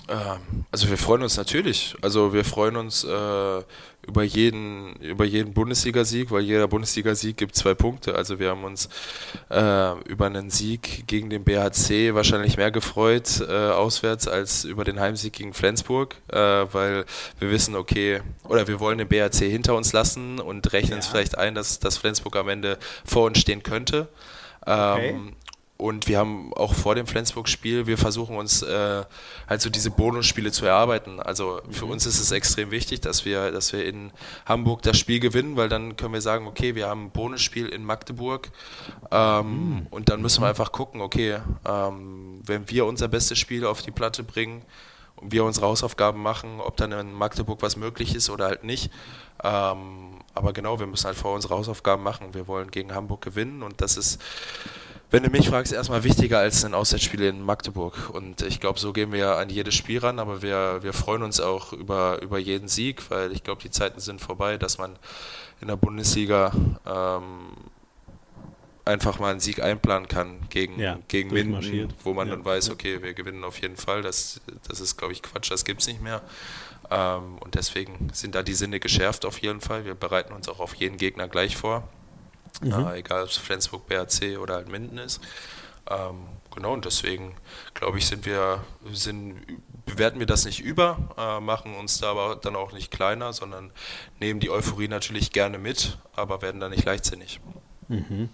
Ähm, also wir freuen uns natürlich. Also wir freuen uns äh, über jeden, über jeden Bundesligasieg, weil jeder Bundesligasieg gibt zwei Punkte. Also wir haben uns äh, über einen Sieg gegen den BHC wahrscheinlich mehr gefreut äh, auswärts als über den Heimsieg gegen Flensburg, äh, weil wir wissen, okay, oder wir wollen den BHC hinter uns lassen und rechnen ja. es vielleicht ein, dass, dass Flensburg am Ende vor uns stehen könnte. Okay. Ähm, und wir haben auch vor dem Flensburg-Spiel, wir versuchen uns äh, halt so diese Bonusspiele zu erarbeiten. Also für mhm. uns ist es extrem wichtig, dass wir, dass wir in Hamburg das Spiel gewinnen, weil dann können wir sagen, okay, wir haben ein Bonusspiel in Magdeburg ähm, mhm. und dann müssen wir einfach gucken, okay, ähm, wenn wir unser bestes Spiel auf die Platte bringen und wir unsere Hausaufgaben machen, ob dann in Magdeburg was möglich ist oder halt nicht. Ähm, aber genau, wir müssen halt vor unsere Hausaufgaben machen. Wir wollen gegen Hamburg gewinnen und das ist wenn du mich fragst, erstmal wichtiger als ein Auswärtsspiel in Magdeburg. Und ich glaube, so gehen wir an jedes Spiel ran, aber wir, wir freuen uns auch über, über jeden Sieg, weil ich glaube, die Zeiten sind vorbei, dass man in der Bundesliga ähm, einfach mal einen Sieg einplanen kann gegen, ja, gegen Minden, wo man ja, dann weiß, okay, wir gewinnen auf jeden Fall. Das, das ist, glaube ich, Quatsch, das gibt es nicht mehr. Ähm, und deswegen sind da die Sinne geschärft auf jeden Fall. Wir bereiten uns auch auf jeden Gegner gleich vor. Mhm. Äh, egal ob es Flensburg, BRC oder halt Minden ist. Ähm, genau, und deswegen glaube ich, sind wir sind bewerten wir das nicht über, äh, machen uns da aber dann auch nicht kleiner, sondern nehmen die Euphorie natürlich gerne mit, aber werden da nicht leichtsinnig. Mhm.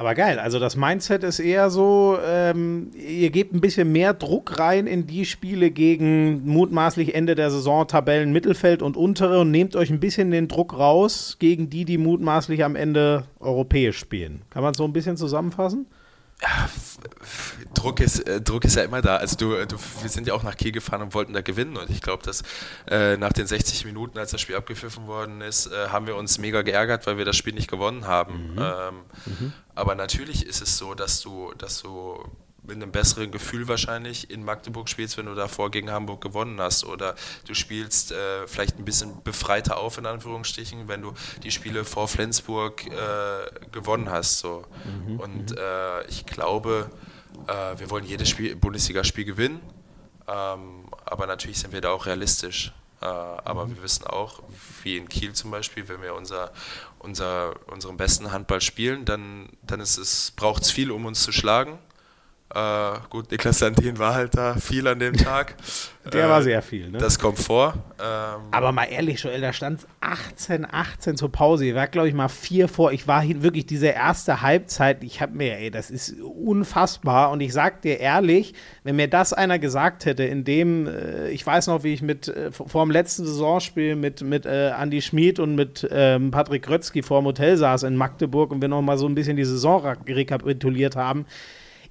Aber geil, also das Mindset ist eher so, ähm, ihr gebt ein bisschen mehr Druck rein in die Spiele gegen mutmaßlich Ende der Saison Tabellen Mittelfeld und untere und nehmt euch ein bisschen den Druck raus gegen die, die mutmaßlich am Ende europäisch spielen. Kann man so ein bisschen zusammenfassen? Ja, Druck ist, äh, Druck ist ja immer da. Also du, du, wir sind ja auch nach Kiel gefahren und wollten da gewinnen. Und ich glaube, dass äh, nach den 60 Minuten, als das Spiel abgepfiffen worden ist, äh, haben wir uns mega geärgert, weil wir das Spiel nicht gewonnen haben. Mhm. Ähm, mhm. Aber natürlich ist es so, dass du, dass du mit einem besseren Gefühl wahrscheinlich in Magdeburg spielst, wenn du davor gegen Hamburg gewonnen hast. Oder du spielst äh, vielleicht ein bisschen befreiter auf, in Anführungsstrichen, wenn du die Spiele vor Flensburg äh, gewonnen hast. So. Mhm, Und mhm. äh, ich glaube, äh, wir wollen jedes Spiel, Bundesligaspiel gewinnen. Ähm, aber natürlich sind wir da auch realistisch. Äh, aber mhm. wir wissen auch, wie in Kiel zum Beispiel, wenn wir unser, unser, unseren besten Handball spielen, dann, dann ist es, braucht es viel, um uns zu schlagen. Äh, gut, Niklas Sandin war halt da viel an dem Tag. <laughs> Der äh, war sehr viel, ne? Das kommt vor. Ähm, Aber mal ehrlich, Joel, da stand 18, 18 zur Pause. Ich war, glaube ich, mal vier vor. Ich war hier wirklich diese erste Halbzeit. Ich habe mir, ey, das ist unfassbar. Und ich sag dir ehrlich, wenn mir das einer gesagt hätte, in dem, äh, ich weiß noch, wie ich mit äh, vor dem letzten Saisonspiel mit, mit äh, Andy Schmid und mit ähm, Patrick Grötzky vor dem Hotel saß in Magdeburg und wir noch mal so ein bisschen die Saison rekapituliert haben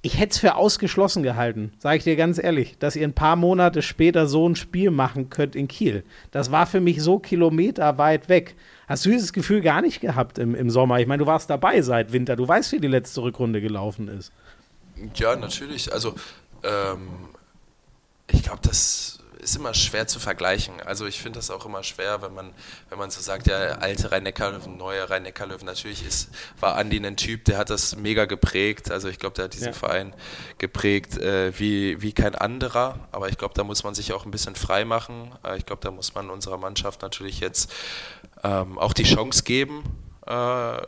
ich hätte es für ausgeschlossen gehalten, sage ich dir ganz ehrlich, dass ihr ein paar Monate später so ein Spiel machen könnt in Kiel. Das war für mich so kilometerweit weg. Hast du dieses Gefühl gar nicht gehabt im, im Sommer? Ich meine, du warst dabei seit Winter. Du weißt, wie die letzte Rückrunde gelaufen ist. Ja, natürlich. Also, ähm, ich glaube, das ist immer schwer zu vergleichen. Also ich finde das auch immer schwer, wenn man, wenn man so sagt, ja, alte Rhein-Neckar-Löwen, neue Rhein-Neckar-Löwen. Natürlich ist, war Andi ein Typ, der hat das mega geprägt. Also ich glaube, der hat diesen ja. Verein geprägt äh, wie, wie kein anderer. Aber ich glaube, da muss man sich auch ein bisschen frei machen. Äh, ich glaube, da muss man unserer Mannschaft natürlich jetzt ähm, auch die Chance geben, äh,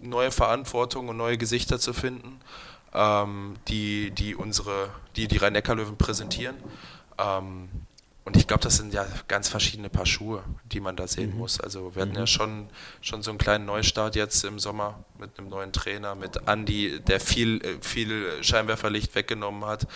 neue Verantwortung und neue Gesichter zu finden. Ähm, die, die unsere, die die Rhein-Neckar-Löwen präsentieren. Ähm, und ich glaube, das sind ja ganz verschiedene Paar Schuhe, die man da sehen mhm. muss. Also wir hatten mhm. ja schon, schon so einen kleinen Neustart jetzt im Sommer mit einem neuen Trainer, mit Andy, der viel, äh, viel Scheinwerferlicht weggenommen hat.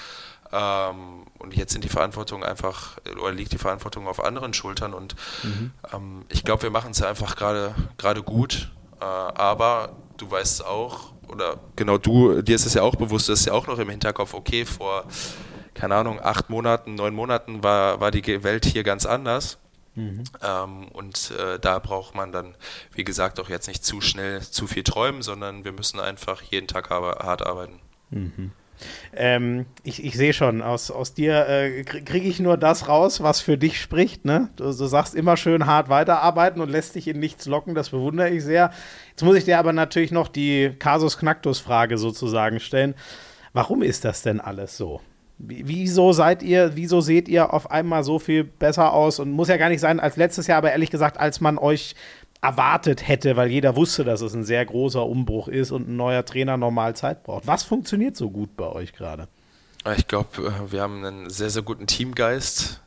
Ähm, und jetzt sind die Verantwortung einfach, oder liegt die Verantwortung auf anderen Schultern. Und mhm. ähm, ich glaube, wir machen es einfach gerade gut. Äh, aber du weißt auch, oder genau du, dir ist es ja auch bewusst, du hast ja auch noch im Hinterkopf, okay, vor keine Ahnung, acht Monaten, neun Monaten war, war die Welt hier ganz anders. Mhm. Ähm, und äh, da braucht man dann, wie gesagt, auch jetzt nicht zu schnell zu viel träumen, sondern wir müssen einfach jeden Tag hart arbeiten. Mhm. Ähm, ich, ich sehe schon, aus, aus dir äh, kriege ich nur das raus, was für dich spricht. Ne? Du, du, sagst immer schön hart weiterarbeiten und lässt dich in nichts locken, das bewundere ich sehr. Jetzt muss ich dir aber natürlich noch die Kasus Knacktus-Frage sozusagen stellen. Warum ist das denn alles so? Wieso seid ihr, wieso seht ihr auf einmal so viel besser aus? Und muss ja gar nicht sein als letztes Jahr, aber ehrlich gesagt, als man euch erwartet hätte, weil jeder wusste, dass es ein sehr großer Umbruch ist und ein neuer Trainer normal Zeit braucht. Was funktioniert so gut bei euch gerade? Ich glaube, äh, wir haben einen sehr, sehr guten Teamgeist.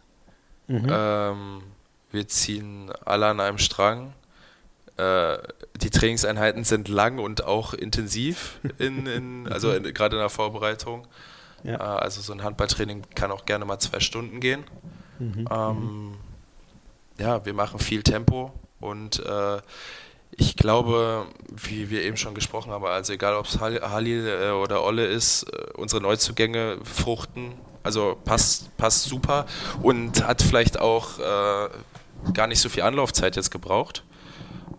Mhm. Ähm, wir ziehen alle an einem Strang. Äh, die Trainingseinheiten sind lang und auch intensiv, in, in also gerade in der Vorbereitung. Ja. Äh, also so ein Handballtraining kann auch gerne mal zwei Stunden gehen. Mhm. Ähm, ja, wir machen viel Tempo und äh, ich glaube, wie wir eben schon gesprochen haben, also egal ob es Halil äh, oder Olle ist, äh, unsere Neuzugänge fruchten. Also passt, passt super und hat vielleicht auch äh, gar nicht so viel Anlaufzeit jetzt gebraucht.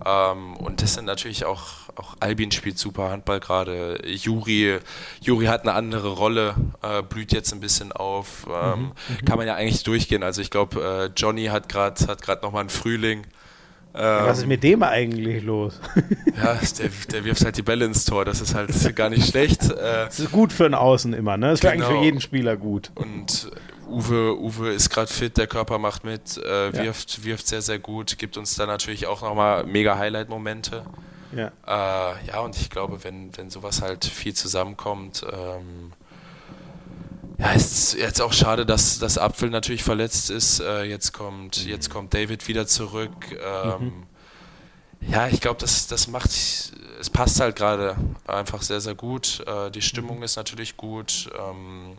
Ähm, und das sind natürlich auch, auch Albin spielt super Handball gerade. Juri, Juri hat eine andere Rolle, äh, blüht jetzt ein bisschen auf. Ähm, mhm, mhm. kann man ja eigentlich durchgehen. Also ich glaube, äh, Johnny hat gerade hat gerade nochmal einen Frühling. Ähm, Was ist mit dem eigentlich los? <laughs> ja, der, der, wirft halt die Bälle ins Tor, das ist halt gar nicht schlecht. <laughs> Äh, das ist gut für einen Außen immer, ne? Das genau. eigentlich für jeden Spieler gut. Und Uwe, Uwe ist gerade fit, der Körper macht mit, äh, wirft, ja. wirft sehr, sehr gut, gibt uns dann natürlich auch nochmal mega Highlight-Momente. Ja. Äh, ja, und ich glaube, wenn, wenn sowas halt viel zusammenkommt, ähm, Ja, ist jetzt auch schade, dass das Apfel natürlich verletzt ist. Äh, jetzt kommt, jetzt kommt David wieder zurück. Ähm, mhm. Ja, ich glaube, das, das macht, es passt halt gerade einfach sehr, sehr gut. Äh, die Stimmung mhm. ist natürlich gut. Ähm,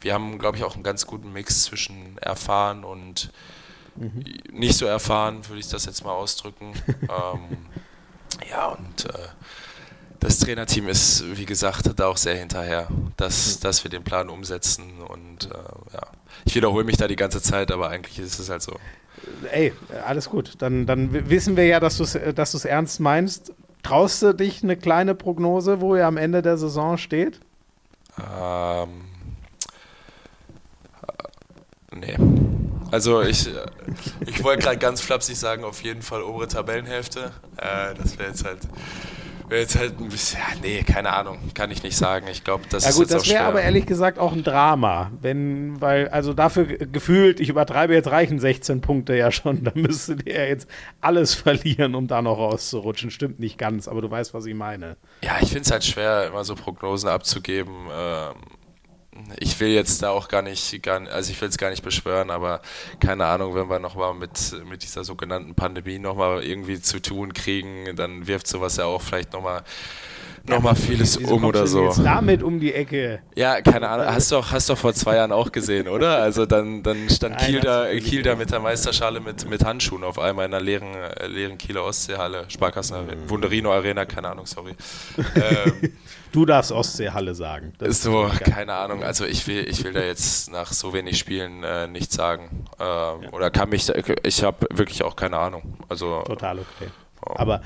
wir haben, glaube ich, auch einen ganz guten Mix zwischen erfahren und mhm. nicht so erfahren, würde ich das jetzt mal ausdrücken. <laughs> ähm, ja, und äh, das Trainerteam ist, wie gesagt, da auch sehr hinterher, dass, mhm. dass wir den Plan umsetzen. Und äh, ja, ich wiederhole mich da die ganze Zeit, aber eigentlich ist es halt so. Ey, alles gut. Dann, dann wissen wir ja, dass du es dass ernst meinst. Traust du dich eine kleine Prognose, wo ihr am Ende der Saison steht? Ähm, äh, nee. Also ich, ich wollte gerade ganz flapsig sagen, auf jeden Fall obere Tabellenhälfte. Äh, das wäre jetzt halt Wäre jetzt halt ein bisschen, ja, nee, keine Ahnung, kann ich nicht sagen. Ich glaube, das ja, gut, ist das wäre aber ehrlich gesagt auch ein Drama, wenn, weil, also dafür gefühlt, ich übertreibe jetzt reichen 16 Punkte ja schon, <laughs> da müsstet ihr jetzt alles verlieren, um da noch rauszurutschen. Stimmt nicht ganz, aber du weißt, was ich meine. Ja, ich finde es halt schwer, immer so Prognosen abzugeben. Ähm ich will jetzt da auch gar nicht, gar, also ich will es gar nicht beschwören, aber keine Ahnung, wenn wir nochmal mit, mit dieser sogenannten Pandemie nochmal irgendwie zu tun kriegen, dann wirft sowas ja auch vielleicht nochmal nochmal vieles um oder so. Jetzt damit um die Ecke. Ja, keine Ahnung. Hast du doch, hast doch vor zwei Jahren auch gesehen, oder? Also dann, dann stand Nein, Kiel, da, Kiel da mit der Meisterschale mit, mit Handschuhen auf einmal in einer leeren, äh, leeren Kieler Ostseehalle, Sparkassen, mhm. Wunderino Arena, keine Ahnung, sorry. <laughs> ähm, du darfst Ostseehalle sagen. Das ist so, keine Ahnung. Also ich will, ich will da jetzt nach so wenig Spielen äh, nichts sagen. Ähm, ja. Oder kann mich, ich habe wirklich auch keine Ahnung. Also, Total okay. Oh. Aber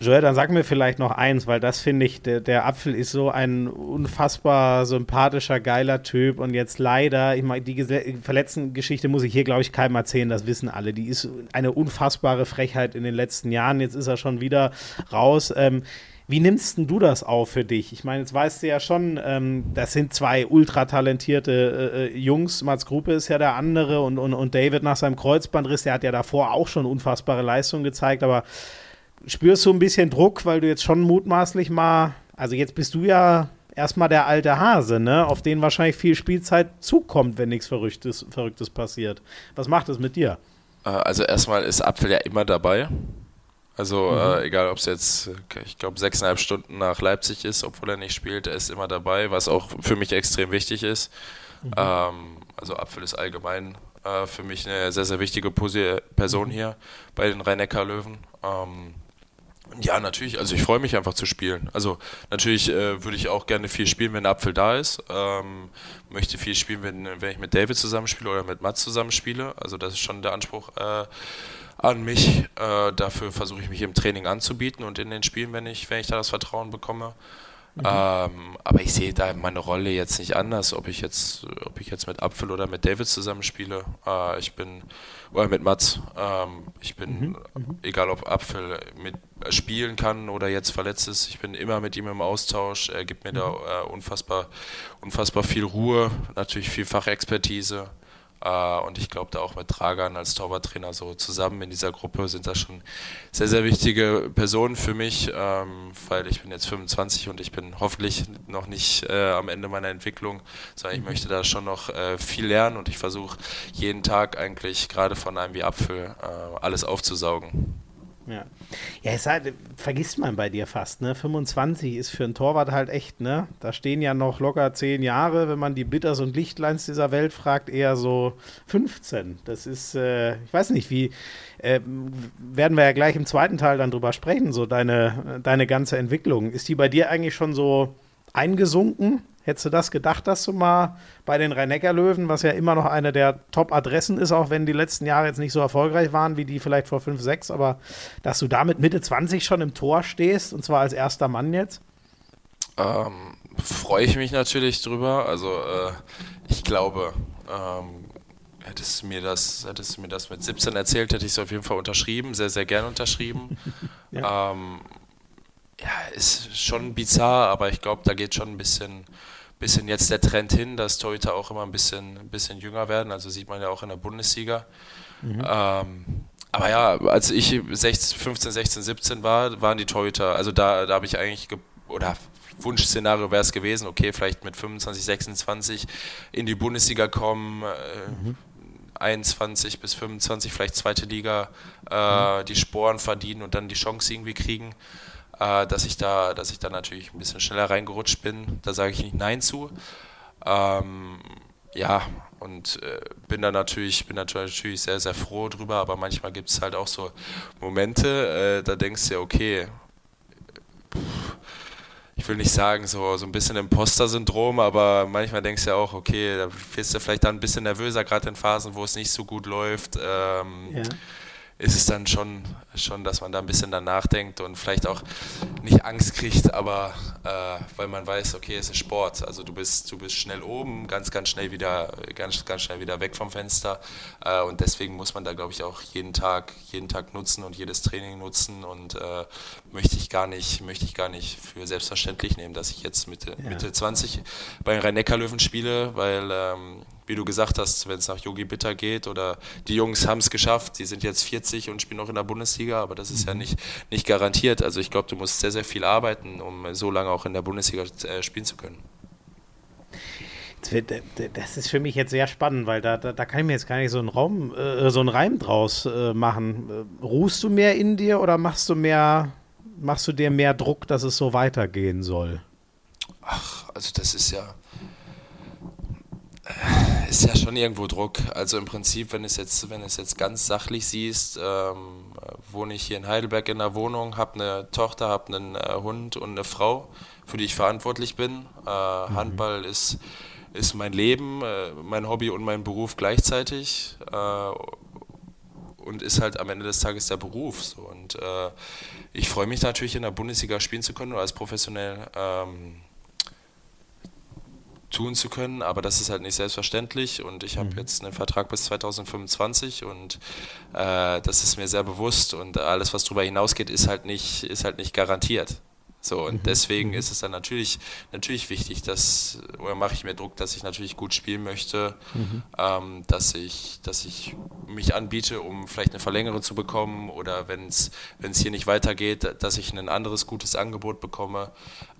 Joel, dann sag mir vielleicht noch eins, weil das finde ich, der, der, Apfel ist so ein unfassbar sympathischer, geiler Typ und jetzt leider, ich meine, die verletzten Geschichte muss ich hier, glaube ich, keinem erzählen, das wissen alle. Die ist eine unfassbare Frechheit in den letzten Jahren. Jetzt ist er schon wieder raus. Ähm, wie nimmst du das auf für dich? Ich meine, jetzt weißt du ja schon, ähm, das sind zwei ultra talentierte äh, äh, Jungs. Mats Gruppe ist ja der andere und, und, und David nach seinem Kreuzbandriss, der hat ja davor auch schon unfassbare Leistungen gezeigt, aber spürst du ein bisschen Druck, weil du jetzt schon mutmaßlich mal, also jetzt bist du ja erstmal der alte Hase, ne, auf den wahrscheinlich viel Spielzeit zukommt, wenn nichts Verrücktes, Verrücktes passiert. Was macht es mit dir? Äh, also erstmal ist Apfel ja immer dabei. Also mhm. äh, egal, ob es jetzt, ich glaube, sechseinhalb Stunden nach Leipzig ist, obwohl er nicht spielt, er ist immer dabei, was auch für mich extrem wichtig ist. Mhm. Ähm, also Apfel ist allgemein äh, für mich eine sehr, sehr wichtige Person hier bei den Rhein-Neckar-Löwen. Ähm, ja, natürlich. Also ich freue mich einfach zu spielen. Also natürlich äh, würde ich auch gerne viel spielen, wenn Apfel da ist. Ähm, möchte viel spielen, wenn, wenn ich mit David zusammenspiele oder mit Mats zusammenspiele. Also das ist schon der Anspruch äh, an mich. Äh, dafür versuche ich mich im Training anzubieten und in den Spielen, wenn ich, wenn ich da das Vertrauen bekomme. Mhm. Ähm, aber ich sehe da meine Rolle jetzt nicht anders, ob ich jetzt, ob ich jetzt mit Apfel oder mit David zusammenspiele. Äh, ich bin, oder mit Mats, ähm, ich bin, mhm. mhm. egal ob Apfel mit äh, spielen kann oder jetzt verletzt ist, ich bin immer mit ihm im Austausch. Er gibt mir mhm. da äh, unfassbar, unfassbar viel Ruhe, natürlich viel Fachexpertise. Uh, und ich glaube, da auch mit Dragan als Torwarttrainer so zusammen in dieser Gruppe sind das schon sehr, sehr wichtige Personen für mich, ähm, weil ich bin jetzt 25 und ich bin hoffentlich noch nicht äh, am Ende meiner Entwicklung, sondern ich mhm. möchte da schon noch äh, viel lernen und ich versuche jeden Tag eigentlich gerade von einem wie Apfel äh, alles aufzusaugen. Ja, ja es halt, vergisst man bei dir fast, ne? 25 ist für einen Torwart halt echt, ne? Da stehen ja noch locker zehn Jahre, wenn man die Bitters und Lichtleins dieser Welt fragt, eher so 15. Das ist, äh, ich weiß nicht, wie, äh, werden wir ja gleich im zweiten Teil dann drüber sprechen, so deine, deine ganze Entwicklung. Ist die bei dir eigentlich schon so eingesunken? Hättest du das gedacht, dass du mal bei den Rhein-Neckar-Löwen, was ja immer noch eine der Top-Adressen ist, auch wenn die letzten Jahre jetzt nicht so erfolgreich waren wie die vielleicht vor 5, 6, aber dass du damit Mitte 20 schon im Tor stehst und zwar als erster Mann jetzt? Ähm, Freue ich mich natürlich drüber. Also äh, ich glaube, ähm, hättest du mir das, hättest du mir das mit 17 erzählt, hätte ich es auf jeden Fall unterschrieben, sehr, sehr gern unterschrieben. <laughs> ja. Ähm, ja, ist schon bizarr, aber ich glaube, da geht schon ein bisschen bisschen jetzt der Trend hin, dass Torhüter auch immer ein bisschen, ein bisschen jünger werden. Also sieht man ja auch in der Bundesliga. Mhm. Ähm, aber ja, als ich 16, 15, 16, 17 war, waren die Torhüter, also da, da habe ich eigentlich oder Wunschszenario wäre es gewesen, okay, vielleicht mit 25, 26 in die Bundesliga kommen, äh, mhm. 21 bis 25, vielleicht zweite Liga, äh, mhm. die Sporen verdienen und dann die Chance irgendwie kriegen. Äh, dass ich da, dass ich da natürlich ein bisschen schneller reingerutscht bin. Da sage ich nicht Nein zu. Ähm, ja, und äh, bin da natürlich, bin natürlich sehr, sehr froh drüber, aber manchmal gibt es halt auch so Momente, äh, da denkst du ja, okay, ich will nicht sagen, so, so ein bisschen Imposter-Syndrom, aber manchmal denkst du ja auch, okay, da wirst du vielleicht dann ein bisschen nervöser, gerade in Phasen, wo es nicht so gut läuft. Ähm, ja ist es dann schon, schon, dass man da ein bisschen danach denkt und vielleicht auch nicht Angst kriegt, aber äh, weil man weiß, okay, es ist Sport. Also du bist, du bist schnell oben, ganz, ganz schnell wieder, ganz, ganz schnell wieder weg vom Fenster. Äh, und deswegen muss man da, glaube ich, auch jeden Tag, jeden Tag nutzen und jedes Training nutzen. Und äh, möchte ich gar nicht, möchte ich gar nicht für selbstverständlich nehmen, dass ich jetzt Mitte, ja. Mitte 20 bei den Rhein-Neckar-Löwen spiele, weil ähm, wie du gesagt hast, wenn es nach Yogi Bitter geht oder die Jungs haben es geschafft, die sind jetzt 40 und spielen noch in der Bundesliga, aber das ist ja mhm. nicht, nicht garantiert. Also ich glaube, du musst sehr, sehr viel arbeiten, um so lange auch in der Bundesliga äh, spielen zu können. Das ist für mich jetzt sehr spannend, weil da, da, da kann ich mir jetzt gar nicht so einen Raum, äh, so einen Reim draus äh, machen. Ruhst du mehr in dir oder machst du mehr, machst du dir mehr Druck, dass es so weitergehen soll? Ach, also das ist ja, ist ja schon irgendwo Druck. Also im Prinzip, wenn es jetzt, wenn es jetzt ganz sachlich siehst, ähm, wohne ich hier in Heidelberg in einer Wohnung, habe eine Tochter, habe einen äh, Hund und eine Frau, für die ich verantwortlich bin. Äh, mhm. Handball ist, ist mein Leben, äh, mein Hobby und mein Beruf gleichzeitig. Äh, und ist halt am Ende des Tages der Beruf. So. Und äh, ich freue mich natürlich in der Bundesliga spielen zu können oder als professionell ähm, tun zu können, aber das ist halt nicht selbstverständlich und ich habe mhm. jetzt einen Vertrag bis 2025 und äh, das ist mir sehr bewusst und alles, was darüber hinausgeht, ist halt nicht, ist halt nicht garantiert. So, und mhm. deswegen mhm. ist es dann natürlich, natürlich wichtig, dass, oder mache ich mir Druck, dass ich natürlich gut spielen möchte, mhm. ähm, dass, ich, dass ich mich anbiete, um vielleicht eine Verlängerung zu bekommen oder wenn es hier nicht weitergeht, dass ich ein anderes gutes Angebot bekomme.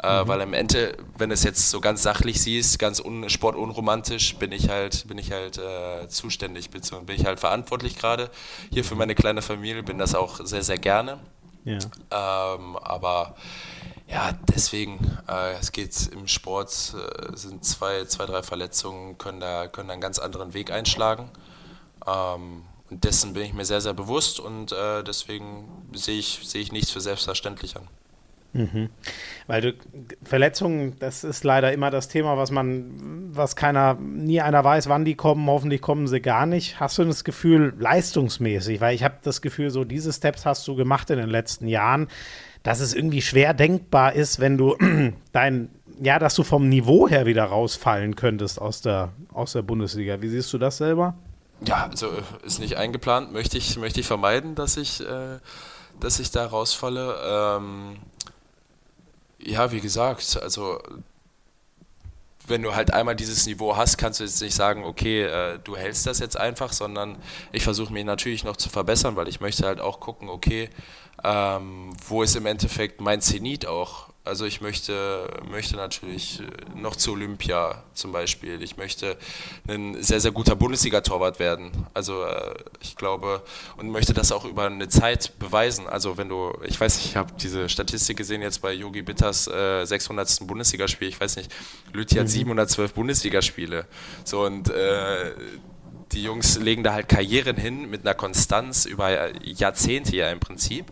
Äh, mhm. Weil am Ende, wenn es jetzt so ganz sachlich siehst, ganz un, sportunromantisch, bin ich halt, bin ich halt äh, zuständig, bin ich halt verantwortlich gerade hier für meine kleine Familie, bin das auch sehr, sehr gerne. Ja. Ähm, aber ja, deswegen, äh, es geht im Sport, äh, sind zwei, zwei, drei Verletzungen, können da, können da einen ganz anderen Weg einschlagen. Ähm, und dessen bin ich mir sehr, sehr bewusst und äh, deswegen sehe ich, sehe ich nichts für selbstverständlich an. Mhm. Weil du Verletzungen, das ist leider immer das Thema, was man, was keiner, nie einer weiß, wann die kommen. Hoffentlich kommen sie gar nicht. Hast du das Gefühl, leistungsmäßig, weil ich habe das Gefühl, so diese Steps hast du gemacht in den letzten Jahren dass es irgendwie schwer denkbar ist, wenn du <clears throat> dein, ja, dass du vom Niveau her wieder rausfallen könntest aus der, aus der Bundesliga. Wie siehst du das selber? Ja, also äh, ist nicht eingeplant, möchte ich, möchte ich vermeiden, dass ich, äh, dass ich da rausfalle. Ähm, ja, wie gesagt, also wenn du halt einmal dieses Niveau hast, kannst du jetzt nicht sagen, okay, äh, du hältst das jetzt einfach, sondern ich versuche mich natürlich noch zu verbessern, weil ich möchte halt auch gucken, okay, ähm, wo ist im Endeffekt mein Zenit auch? Also ich möchte, möchte natürlich äh, noch zu Olympia zum Beispiel. Ich möchte ein sehr, sehr guter Bundesliga-Torwart werden. Also äh, ich glaube und möchte das auch über eine Zeit beweisen. Also wenn du, ich weiß nicht, ich habe diese Statistik gesehen jetzt bei Yogi Bitters äh, 600. Bundesligaspiel. Ich weiß nicht, Lüthi hat 712 mhm. Bundesligaspiele. So und äh, die Jungs legen da halt Karrieren hin mit einer Konstanz über Jahrzehnte ja im Prinzip.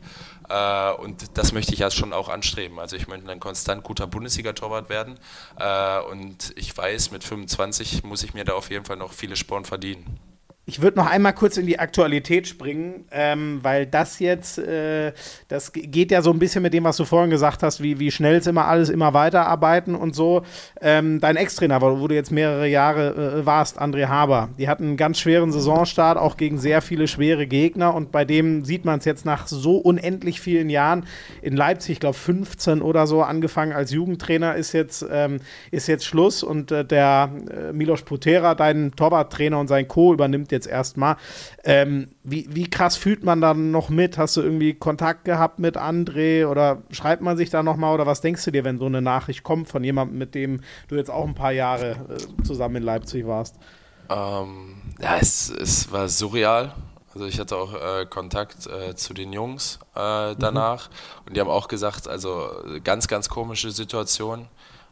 Äh, und das möchte ich ja schon auch anstreben. Also ich möchte ein konstant guter Bundesliga-Torwart werden. Äh, und ich weiß, mit 25 muss ich mir da auf jeden Fall noch viele Sporen verdienen. Ich würde noch einmal kurz in die Aktualität springen, ähm, weil das jetzt, äh, das geht ja so ein bisschen mit dem, was du vorhin gesagt hast, wie, wie schnell es immer alles immer weiterarbeiten und so. Ähm, dein Ex-Trainer, wo du jetzt mehrere Jahre äh, warst, André Haber, die hatten einen ganz schweren Saisonstart, auch gegen sehr viele schwere Gegner und bei dem sieht man es jetzt nach so unendlich vielen Jahren in Leipzig, ich glaube 15 oder so, angefangen als Jugendtrainer, ist jetzt, ähm, ist jetzt Schluss und äh, der äh, Milos Putera, dein Torwarttrainer und sein Co. übernimmt jetzt jetzt erstmal. Ähm, wie, wie krass fühlt man dann noch mit? Hast du irgendwie Kontakt gehabt mit André oder schreibt man sich da nochmal oder was denkst du dir, wenn so eine Nachricht kommt von jemandem, mit dem du jetzt auch ein paar Jahre äh, zusammen in Leipzig warst? Ähm, ja, es, es war surreal. Also ich hatte auch äh, Kontakt äh, zu den Jungs äh, danach mhm. und die haben auch gesagt, also ganz, ganz komische Situation,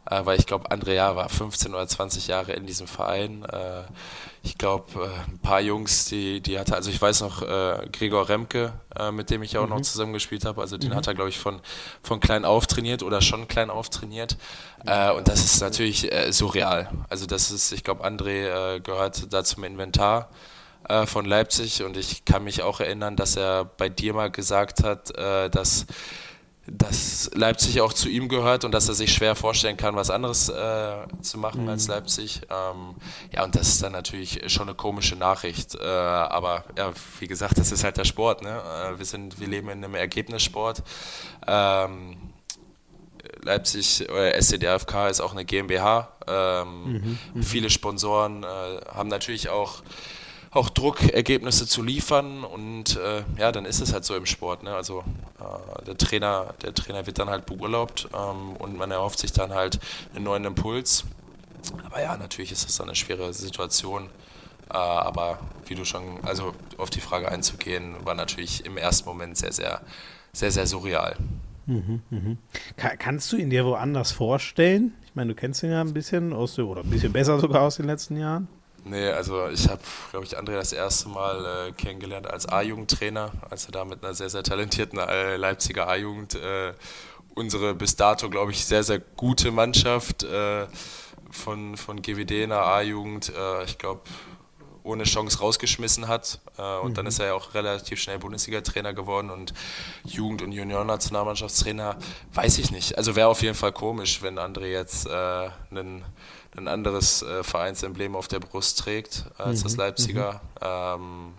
äh, weil ich glaube, Andrea war 15 oder 20 Jahre in diesem Verein. Äh, ich glaube, äh, ein paar Jungs, die, die hatte, also ich weiß noch, Gregor Remke, mit dem ich auch mhm. noch zusammengespielt habe, also den mhm. hat er, glaube ich, von, von klein auf trainiert oder schon klein auf trainiert. und das ist natürlich surreal. Also das ist, ich glaube, André gehört da zum Inventar äh, von Leipzig und ich kann mich auch erinnern, dass er bei dir mal gesagt hat, äh, dass, dass Leipzig auch zu ihm gehört und dass er sich schwer vorstellen kann, was anderes äh, zu machen mhm. als Leipzig. Ähm, ja, und das ist dann natürlich schon eine komische Nachricht. Äh, aber ja, wie gesagt, das ist halt der Sport. Ne? Äh, wir, sind, wir leben in einem Ergebnissport. Ähm, Leipzig oder SCDFK ist auch eine GmbH. Ähm, mhm, mhm, viele Sponsoren äh, haben natürlich auch auch Druck, Ergebnisse zu liefern und äh, ja, dann ist es halt so im Sport. Ne? Also äh, der Trainer, der Trainer wird dann halt beurlaubt ähm, und man erhofft sich dann halt einen neuen Impuls. Aber ja, natürlich ist das dann eine schwere Situation. Äh, aber wie du schon, also auf die Frage einzugehen, war natürlich im ersten Moment sehr, sehr, sehr, sehr surreal. Mhm, mh. Kann, kannst du ihn dir woanders vorstellen? Ich meine, du kennst ihn ja ein bisschen aus, oder ein bisschen besser sogar aus den letzten Jahren. Nee, also ich habe, glaube ich, André das erste Mal äh, kennengelernt als A-Jugendtrainer, als er da mit einer sehr, sehr talentierten äh, Leipziger A-Jugend äh, unsere bis dato, glaube ich, sehr, sehr gute Mannschaft äh, von, von GWD in der A-Jugend, äh, ich glaube, ohne Chance rausgeschmissen hat. Äh, und mhm. dann ist er ja auch relativ schnell Bundesliga-Trainer geworden und Jugend- und Junioren-Nationalmannschaftstrainer, weiß ich nicht. Also wäre auf jeden Fall komisch, wenn André jetzt einen ein anderes äh, Vereinsemblem auf der Brust trägt als mhm. das Leipziger. Mhm. Ähm,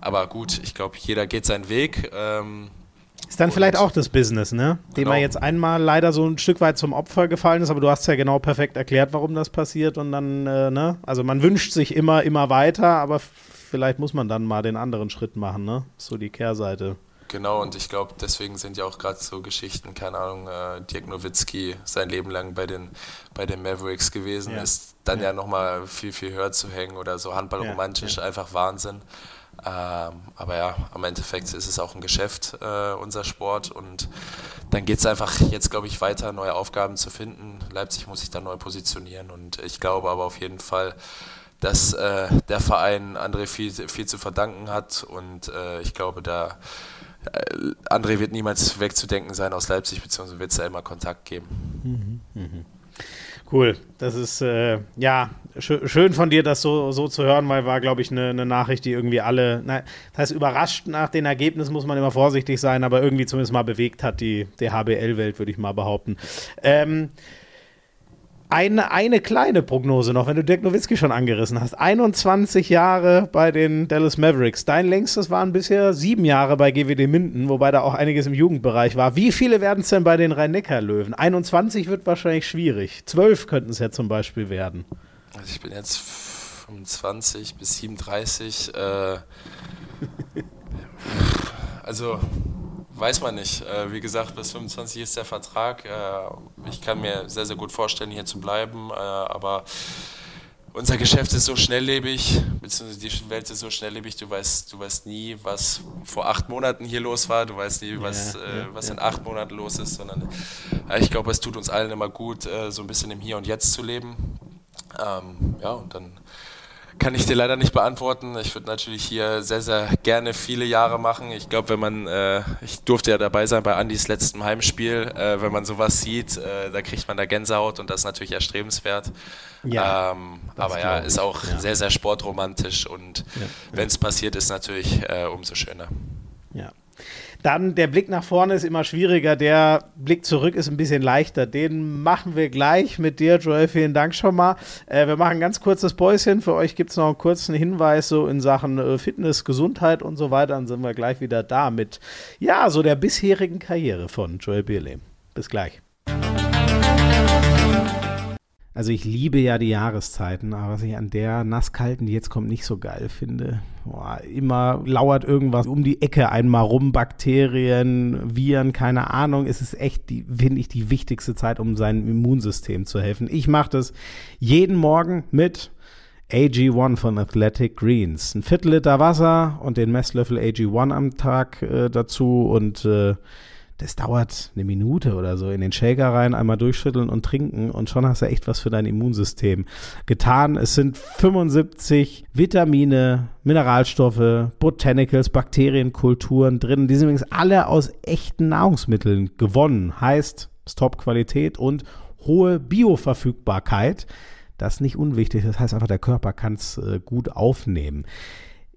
aber gut, ich glaube, jeder geht seinen Weg. Ähm, ist dann vielleicht auch das Business, ne? Dem genau. er jetzt einmal leider so ein Stück weit zum Opfer gefallen ist, aber du hast ja genau perfekt erklärt, warum das passiert und dann, äh, ne? Also man wünscht sich immer, immer weiter, aber vielleicht muss man dann mal den anderen Schritt machen, ne? So die Kehrseite. Genau, und ich glaube, deswegen sind ja auch gerade so Geschichten, keine Ahnung, äh, Dirk Nowitzki sein Leben lang bei den, bei den Mavericks gewesen ja. ist, dann ja, ja nochmal viel, viel höher zu hängen oder so handballromantisch, ja, einfach Wahnsinn. Ähm, aber ja, am Endeffekt ist es auch ein Geschäft, äh, unser Sport. Und dann geht es einfach jetzt, glaube ich, weiter, neue Aufgaben zu finden. Leipzig muss sich da neu positionieren. Und ich glaube aber auf jeden Fall, dass äh, der Verein André viel, viel zu verdanken hat. Und äh, ich glaube, da André wird niemals wegzudenken sein aus Leipzig, beziehungsweise wird es da immer Kontakt geben. Mhm, mh. Cool, das ist äh, ja sch schön von dir, das so, so zu hören, weil war, glaube ich, eine ne Nachricht, die irgendwie alle, na, das heißt, überrascht nach den Ergebnissen muss man immer vorsichtig sein, aber irgendwie zumindest mal bewegt hat die, die HBL-Welt, würde ich mal behaupten. Ähm, eine, eine kleine Prognose noch, wenn du Dirk Nowitzki schon angerissen hast. 21 Jahre bei den Dallas Mavericks. Dein längstes waren bisher sieben Jahre bei GWD Minden, wobei da auch einiges im Jugendbereich war. Wie viele werden es denn bei den Rhein-Neckar-Löwen? 21 wird wahrscheinlich schwierig. 12 könnten es ja zum Beispiel werden. Also ich bin jetzt 25 bis 37. Äh, <laughs> also weiß man nicht. Äh, wie gesagt, bis 25 ist der Vertrag. Äh, ich kann mir sehr, sehr gut vorstellen, hier zu bleiben, äh, aber unser Geschäft ist so schnelllebig, beziehungsweise die Welt ist so schnelllebig, du weißt, du weißt nie, was vor acht Monaten hier los war, du weißt nie, was, ja, ja, was in acht Monaten los ist, sondern ich glaube, es tut uns allen immer gut, so ein bisschen im Hier und Jetzt zu leben. Ähm, ja, und dann kann ich dir leider nicht beantworten. Ich würde natürlich hier sehr, sehr gerne viele Jahre machen. Ich glaube, wenn man, äh, ich durfte ja dabei sein bei Andys letztem Heimspiel, äh, wenn man sowas sieht, äh, da kriegt man da Gänsehaut und das ist natürlich erstrebenswert. Ja, ähm, aber ja, ist auch ja. sehr, sehr sportromantisch und ja, wenn es passiert, ist natürlich äh, umso schöner. Ja. Dann der Blick nach vorne ist immer schwieriger, der Blick zurück ist ein bisschen leichter. Den machen wir gleich mit dir, Joel. Vielen Dank schon mal. Äh, wir machen ein ganz kurzes Päuschen. Für euch gibt es noch einen kurzen Hinweis so in Sachen äh, Fitness, Gesundheit und so weiter. Dann sind wir gleich wieder da mit, ja, so der bisherigen Karriere von Joel Bierlehm. Bis gleich. Also ich liebe ja die Jahreszeiten, aber was ich an der nasskalten, die jetzt kommt, nicht so geil finde. Boah, immer lauert irgendwas um die Ecke einmal rum, Bakterien, Viren, keine Ahnung. Es ist echt, finde ich, die wichtigste Zeit, um seinem Immunsystem zu helfen. Ich mache das jeden Morgen mit AG1 von Athletic Greens. Ein Viertel Liter Wasser und den Messlöffel AG1 am Tag äh, dazu und äh, das dauert eine Minute oder so. In den Shaker rein, einmal durchschütteln und trinken und schon hast du echt was für dein Immunsystem getan. Es sind 75 Vitamine, Mineralstoffe, Botanicals, Bakterienkulturen drin. Die sind übrigens alle aus echten Nahrungsmitteln gewonnen. Heißt, Top-Qualität und hohe Bioverfügbarkeit. Das ist nicht unwichtig. Das heißt einfach, der Körper kann es äh, gut aufnehmen.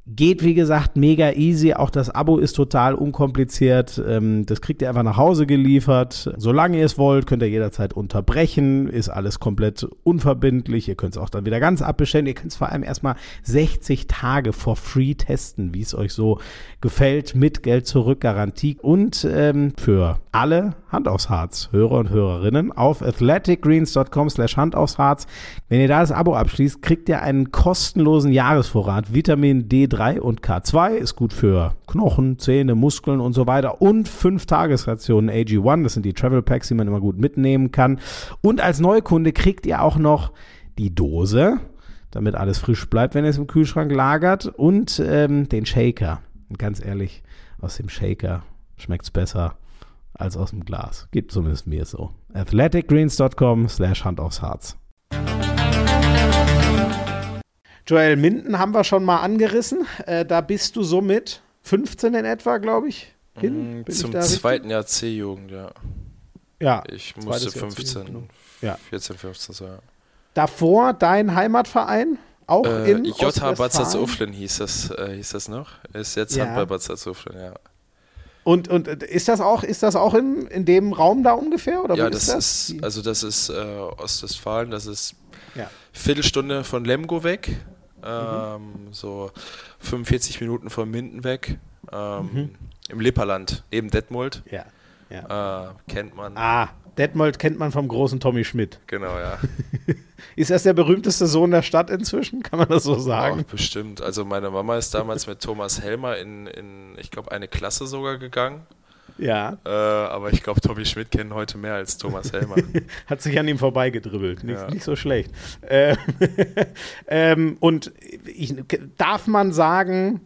Geht, wie gesagt, mega easy. Auch das Abo ist total unkompliziert. Ähm, das kriegt ihr einfach nach Hause geliefert. Solange ihr es wollt, könnt ihr jederzeit unterbrechen. Ist alles komplett unverbindlich. Ihr könnt es auch dann wieder ganz abbestellen. Ihr könnt es vor allem erstmal 60 Tage for free testen, wie es euch so gefällt. Mit Geld zurück Garantie. Und ähm, für alle Hand aufs Harz, Hörer und Hörerinnen, auf athleticgreens.com slash Hand aufs Harz. Wenn ihr da das Abo abschließt, kriegt ihr einen kostenlosen Jahresvorrat Vitamin D3 3 und K2 ist gut für Knochen, Zähne, Muskeln und so weiter. Und fünf Tagesrationen AG1, das sind die Travel Packs, die man immer gut mitnehmen kann. Und als Neukunde kriegt ihr auch noch die Dose, damit alles frisch bleibt, wenn ihr es im Kühlschrank lagert. Und ähm, den Shaker. Und ganz ehrlich, aus dem Shaker schmeckt es besser als aus dem Glas. Gibt zumindest mir so. athleticgreens.com slash Hand aufs Harz. Joel Minden haben wir schon mal angerissen. Äh, da bist du somit 15 in etwa, glaube ich, hin. Mm, zum zweiten Jahr C-Jugend, ja. Ja. Ich musste 15, genau. ja. 14, 15 sein. Davor dein Heimatverein? Auch äh, in JH Bad Salzuflen hieß das, äh, hieß das noch. Ist jetzt ja. Handball Bad Salzuflen, ja. Und, und ist das auch, ist das auch in, in dem Raum da ungefähr? Oder ja, das ist, das? ist also das ist äh, Ostwestfalen, das ist ja. Viertelstunde von Lemgo weg ähm, so 45 Minuten von Minden weg, ähm, mhm. im Lipperland, neben Detmold. Ja. ja. Äh, kennt man. Ah, Detmold kennt man vom großen Tommy Schmidt. Genau, ja. <laughs> ist das der berühmteste Sohn der Stadt inzwischen? Kann man das so sagen? Oh, bestimmt. Also meine Mama ist damals mit Thomas Helmer in, in ich glaube, eine Klasse sogar gegangen. Ja. Äh, aber ich glaube, Tommy Schmidt kennen heute mehr als Thomas Helmer. <laughs> Hat sich an ihm vorbeigedribbelt. Nicht, ja. nicht so schlecht. Ähm, <laughs> ähm, und ich, darf man sagen,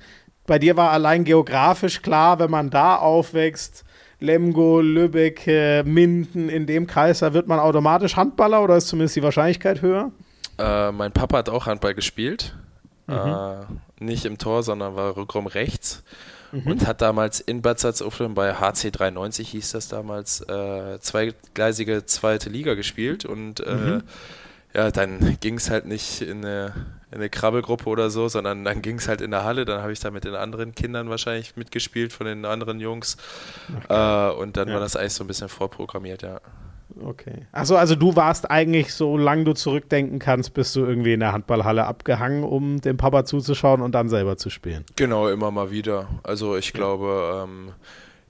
bei dir war allein geografisch klar, wenn man da aufwächst, Lemgo, Lübeck, Minden, in dem Kreis, da wird man automatisch Handballer oder ist zumindest die Wahrscheinlichkeit höher? Äh, mein Papa hat auch Handball gespielt. Mhm. Äh, nicht im Tor, sondern war Rückraum rechts mhm. und hat damals in Bad Salzuflen bei HC 93 hieß das damals äh, zweigleisige zweite Liga gespielt und äh, mhm. ja, dann ging es halt nicht in eine, in eine Krabbelgruppe oder so, sondern dann ging es halt in der Halle. Dann habe ich da mit den anderen Kindern wahrscheinlich mitgespielt von den anderen Jungs äh, und dann ja. war das eigentlich so ein bisschen vorprogrammiert, ja. Okay. Achso, also du warst eigentlich, solange du zurückdenken kannst, bist du irgendwie in der Handballhalle abgehangen, um dem Papa zuzuschauen und dann selber zu spielen. Genau, immer mal wieder. Also ich glaube, ähm,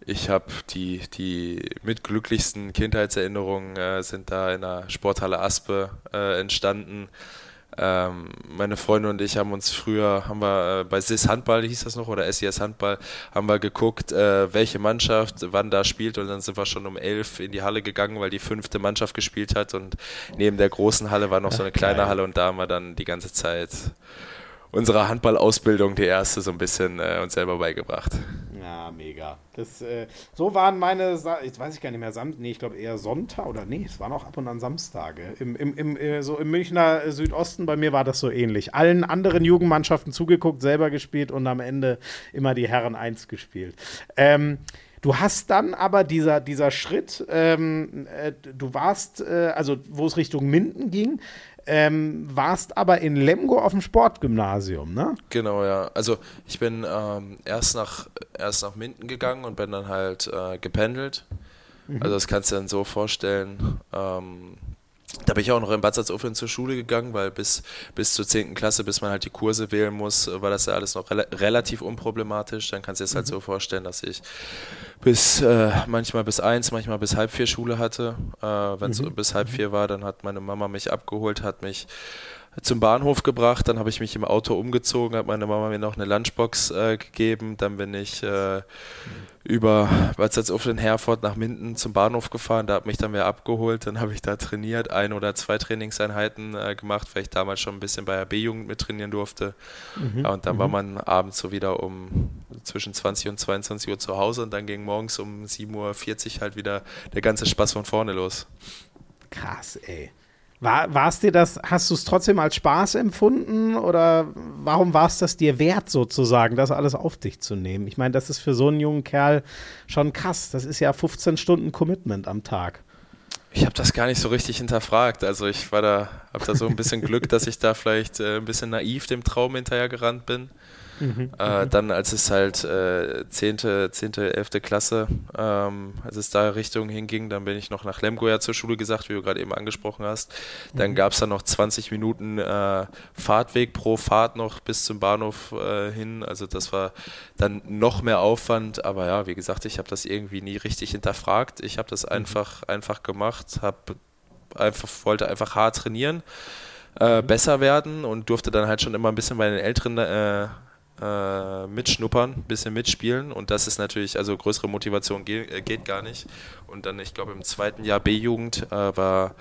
ich habe die, die mitglücklichsten Kindheitserinnerungen äh, sind da in der Sporthalle Aspe äh, entstanden. Ähm, meine Freunde und ich haben uns früher, haben wir äh, bei SIS Handball, hieß das noch, oder SIS Handball, haben wir geguckt, äh, welche Mannschaft wann da spielt. Und dann sind wir schon um elf in die Halle gegangen, weil die fünfte Mannschaft gespielt hat. Und neben der großen Halle war noch so eine kleine Halle. Und da haben wir dann die ganze Zeit unsere Handballausbildung, die erste, so ein bisschen äh, uns selber beigebracht. Ja, mega. Das, äh, so waren meine, jetzt weiß ich gar nicht mehr, Sam nee, ich glaube eher Sonntag oder nee, es waren auch ab und an Samstage. Im, im, im, äh, so im Münchner Südosten, bei mir war das so ähnlich. Allen anderen Jugendmannschaften zugeguckt, selber gespielt und am Ende immer die Herren 1 gespielt. Ähm, Du hast dann aber dieser, dieser Schritt, ähm, äh, du warst, äh, also wo es Richtung Minden ging, ähm, warst aber in Lemgo auf dem Sportgymnasium, ne? Genau, ja. Also ich bin ähm, erst, nach, erst nach Minden gegangen und bin dann halt äh, gependelt. Mhm. Also das kannst du dir dann so vorstellen. Ähm, Da bin ich auch noch in Bad Salzuflen zur Schule gegangen, weil bis, bis zur 10. Klasse, bis man halt die Kurse wählen muss, war das ja alles noch rel relativ unproblematisch. Dann kannst du dir das halt mhm. so vorstellen, dass ich bis äh, manchmal bis eins, manchmal bis halb vier Schule hatte. Äh, Wenn es mhm. bis halb vier war, dann hat meine Mama mich abgeholt, hat mich zum Bahnhof gebracht, dann habe ich mich im Auto umgezogen, hat meine Mama mir noch eine Lunchbox äh, gegeben, dann bin ich äh, über Bad Salzuflen Herford nach Minden zum Bahnhof gefahren, da hat mich dann wer abgeholt, dann habe ich da trainiert, ein oder zwei Trainingseinheiten äh, gemacht, weil ich damals schon ein bisschen bei der B-Jugend mit trainieren durfte mhm. ja, und dann mhm. war man abends so wieder um zwischen 20 und 22 Uhr zu Hause und dann ging morgens um 7.40 Uhr halt wieder der ganze Spaß von vorne los. Krass, ey. War es dir das, hast du es trotzdem als Spaß empfunden oder warum war es das dir wert, sozusagen, das alles auf dich zu nehmen? Ich meine, das ist für so einen jungen Kerl schon krass. Das ist ja 15 Stunden Commitment am Tag. Ich habe das gar nicht so richtig hinterfragt. Also ich war da, habe da so ein bisschen Glück, dass ich da vielleicht äh, ein bisschen naiv dem Traum hinterhergerannt bin. Mhm, äh, mhm. dann, als es halt äh, 10., 10., 11. Klasse, ähm, als es da Richtung hinging, dann bin ich noch nach Lemgoya zur Schule gesagt, wie du gerade eben angesprochen hast. Dann mhm. gab es dann noch 20 Minuten äh, Fahrtweg pro Fahrt noch bis zum Bahnhof äh, hin. Also das war dann noch mehr Aufwand. Aber ja, wie gesagt, ich habe das irgendwie nie richtig hinterfragt. Ich habe das mhm. einfach, einfach gemacht, hab einfach, wollte einfach hart trainieren. Äh, mhm. besser werden und durfte dann halt schon immer ein bisschen bei den älteren äh, äh, mitschnuppern, bisschen mitspielen und das ist natürlich, also größere Motivation geht, äh, geht gar nicht. Und dann, ich glaube, im zweiten Jahr B-Jugend äh, war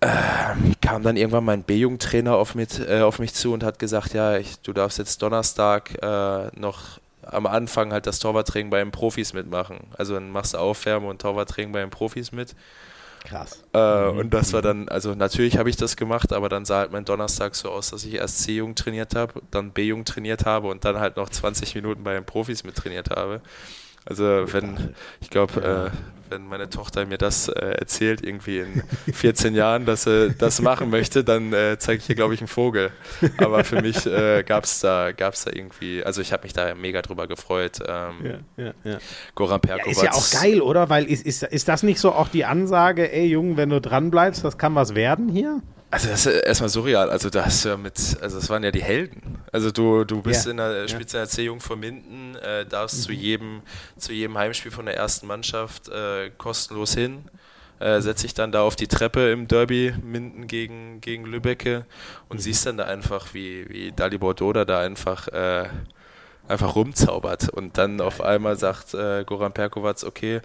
äh, kam dann irgendwann mein B-Jugendtrainer auf, äh, auf mich zu und hat gesagt, ja, ich, du darfst jetzt Donnerstag äh, noch am Anfang halt das Torwarttraining bei den Profis mitmachen. Also dann machst du Aufwärmen und Torwarttraining bei den Profis mit. Krass. Äh. Und das war dann, also natürlich habe ich das gemacht, aber dann sah halt mein Donnerstag so aus, dass ich erst C-Jugend trainiert habe, dann B-Jugend trainiert habe und dann halt noch 20 Minuten bei den Profis mit trainiert habe. Also wenn, ich glaube, äh, wenn meine Tochter mir das äh, erzählt, irgendwie in 14 Jahren, dass sie das machen möchte, dann äh, zeige ich ihr, glaube ich, einen Vogel. Aber für mich äh, gab es da, gab's da irgendwie, also ich habe mich da mega drüber gefreut. Ähm, ja, ja, ja. Goran Perkovac. Ja, ist ja auch geil, oder? Weil ist, ist, ist das nicht so auch die Ansage, ey Junge, wenn du dran bleibst, das kann was werden hier? Also das ist erstmal surreal. Also da hast du ja mit, also das waren ja die Helden. Also du, du bist ja. in der Spitze der C-Jung von Minden, äh, darfst mhm. zu jedem, zu jedem Heimspiel von der ersten Mannschaft äh, kostenlos hin. Äh, setzt dich dann da auf die Treppe im Derby Minden gegen, gegen Lübbecke und mhm. siehst dann da einfach, wie, wie Dalibor Doda da einfach, äh, einfach rumzaubert und dann auf einmal sagt äh, Goran Perkovac, okay,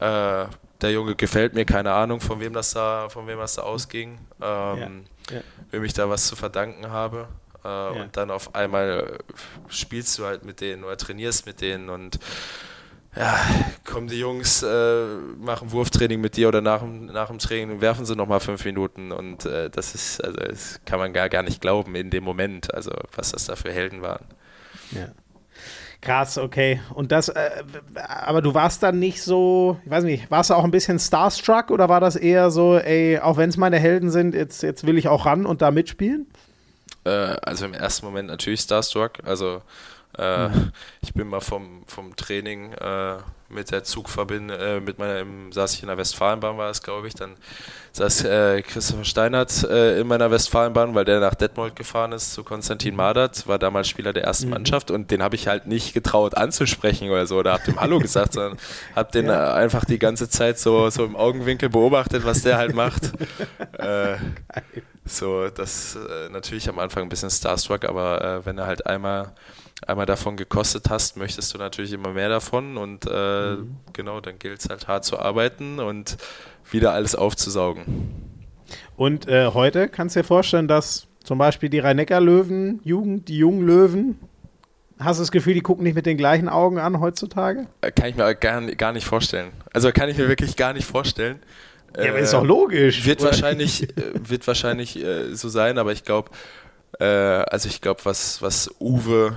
äh, der Junge gefällt mir, keine Ahnung, von wem das da, von wem das da ausging, ähm, ja, ja. wem ich da was zu verdanken habe. Äh, ja. Und dann auf einmal spielst du halt mit denen oder trainierst mit denen und ja, kommen die Jungs, äh, machen Wurftraining mit dir oder nach, nach dem Training werfen sie nochmal fünf Minuten und äh, das ist, also das kann man gar, gar nicht glauben in dem Moment, also was das da für Helden waren. Ja. Krass, okay. Und das, äh, aber du warst dann nicht so, ich weiß nicht, warst du auch ein bisschen starstruck oder war das eher so, ey, auch wenn es meine Helden sind, jetzt, jetzt will ich auch ran und da mitspielen? Äh, also im ersten Moment natürlich starstruck. Also äh, mhm. ich bin mal vom, vom Training äh, mit der Zugverbindung, äh, mit meiner, im, saß ich in der Westfalenbahn, war es, glaube ich, dann saß äh, Christopher Steinert äh, in meiner Westfalenbahn, weil der nach Detmold gefahren ist zu Konstantin Madert, war damals Spieler der ersten mhm. Mannschaft und den habe ich halt nicht getraut anzusprechen oder so, oder hab dem Hallo gesagt, <laughs> sondern hab den ja. äh, einfach die ganze Zeit so, so im Augenwinkel beobachtet, was der halt macht. <laughs> Äh, so, das natürlich am Anfang ein bisschen Starstruck, aber wenn er halt einmal einmal davon gekostet hast, möchtest du natürlich immer mehr davon und äh, mhm. genau, dann gilt es halt hart zu arbeiten und wieder alles aufzusaugen. Und äh, heute kannst du dir vorstellen, dass zum Beispiel die Rhein-Neckar-Löwen, Jugend, die jungen Löwen, hast du das Gefühl, die gucken nicht mit den gleichen Augen an heutzutage? Äh, kann ich mir gar, gar nicht vorstellen. Also kann ich mir wirklich gar nicht vorstellen. Ja, aber äh, ist doch logisch. Wird oder? wahrscheinlich, <laughs> äh, wird wahrscheinlich äh, so sein, aber ich glaube, äh, also ich glaube, was, was Uwe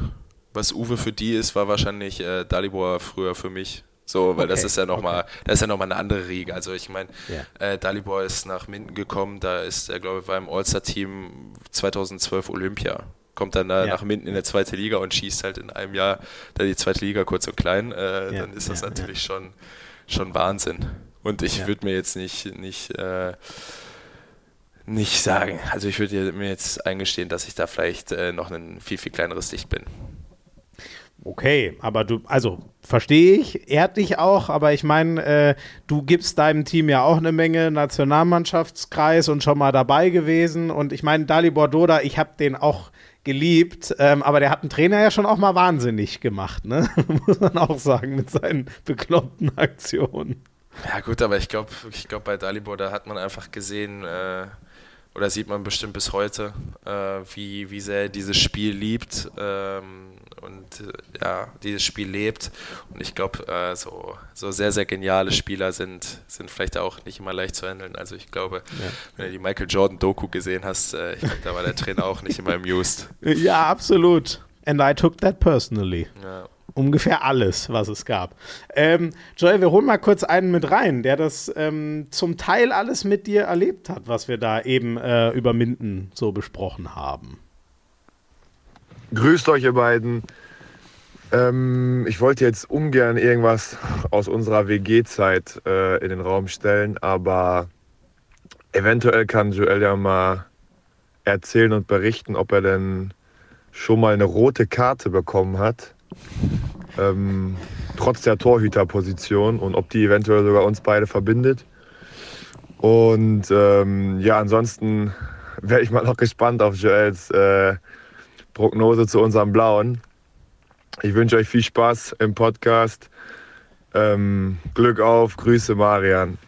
was Uwe für die ist, war wahrscheinlich äh, Dalibor früher für mich. So, weil okay, das ist ja nochmal, okay. das ist ja nochmal eine andere Riege. Also ich meine, yeah. äh, Dalibor ist nach Minden gekommen, da ist er, glaube ich, war im All-Star-Team 2012 Olympia. Kommt dann da ja. nach Minden in der zweite Liga und schießt halt in einem Jahr da die zweite Liga kurz und klein, äh, ja, dann ist das ja, natürlich Schon, schon Wahnsinn. Und ich würde mir jetzt nicht, nicht, äh, nicht sagen, also ich würde mir jetzt eingestehen, dass ich da vielleicht äh, noch ein viel, viel kleineres Licht bin. Okay, aber du, also verstehe ich, ehrt dich auch, aber ich meine, äh, du gibst deinem Team ja auch eine Menge Nationalmannschaftskreis und schon mal dabei gewesen. Und ich meine, Dalibor Doda, ich habe den auch geliebt, ähm, aber der hat einen Trainer ja schon auch mal wahnsinnig gemacht, ne? <laughs> Muss man auch sagen, mit seinen bekloppten Aktionen. Ja, gut, aber ich glaube, ich glaub, bei Dalibor, da hat man einfach gesehen, äh, oder sieht man bestimmt bis heute, äh, wie, wie sehr er dieses Spiel liebt. Ähm, und äh, ja, dieses Spiel lebt. Und ich glaube, äh, so, so sehr, sehr geniale Spieler sind, sind vielleicht auch nicht immer leicht zu handeln. Also ich glaube, ja. wenn du die Michael Jordan-Doku gesehen hast, äh, ich glaube, da war der Trainer auch nicht immer amused. <laughs> Ja, absolut. And I took that personally. Ja. Ungefähr alles, was es gab. Ähm, Joel, wir holen mal kurz einen mit rein, der das ähm, zum Teil alles mit dir erlebt hat, was wir da eben äh, über Minden so besprochen haben. Grüßt euch, ihr beiden. Ähm, ich wollte jetzt ungern irgendwas aus unserer WG-Zeit äh, in den Raum stellen, aber eventuell kann Joel ja mal erzählen und berichten, ob er denn schon mal eine rote Karte bekommen hat, ähm, trotz der Torhüterposition und ob die eventuell sogar uns beide verbindet. Und ähm, ja, ansonsten wäre ich mal noch gespannt auf Joels äh, Prognose zu unserem Blauen. Ich wünsche euch viel Spaß im Podcast. Ähm, Glück auf, Grüße Marian.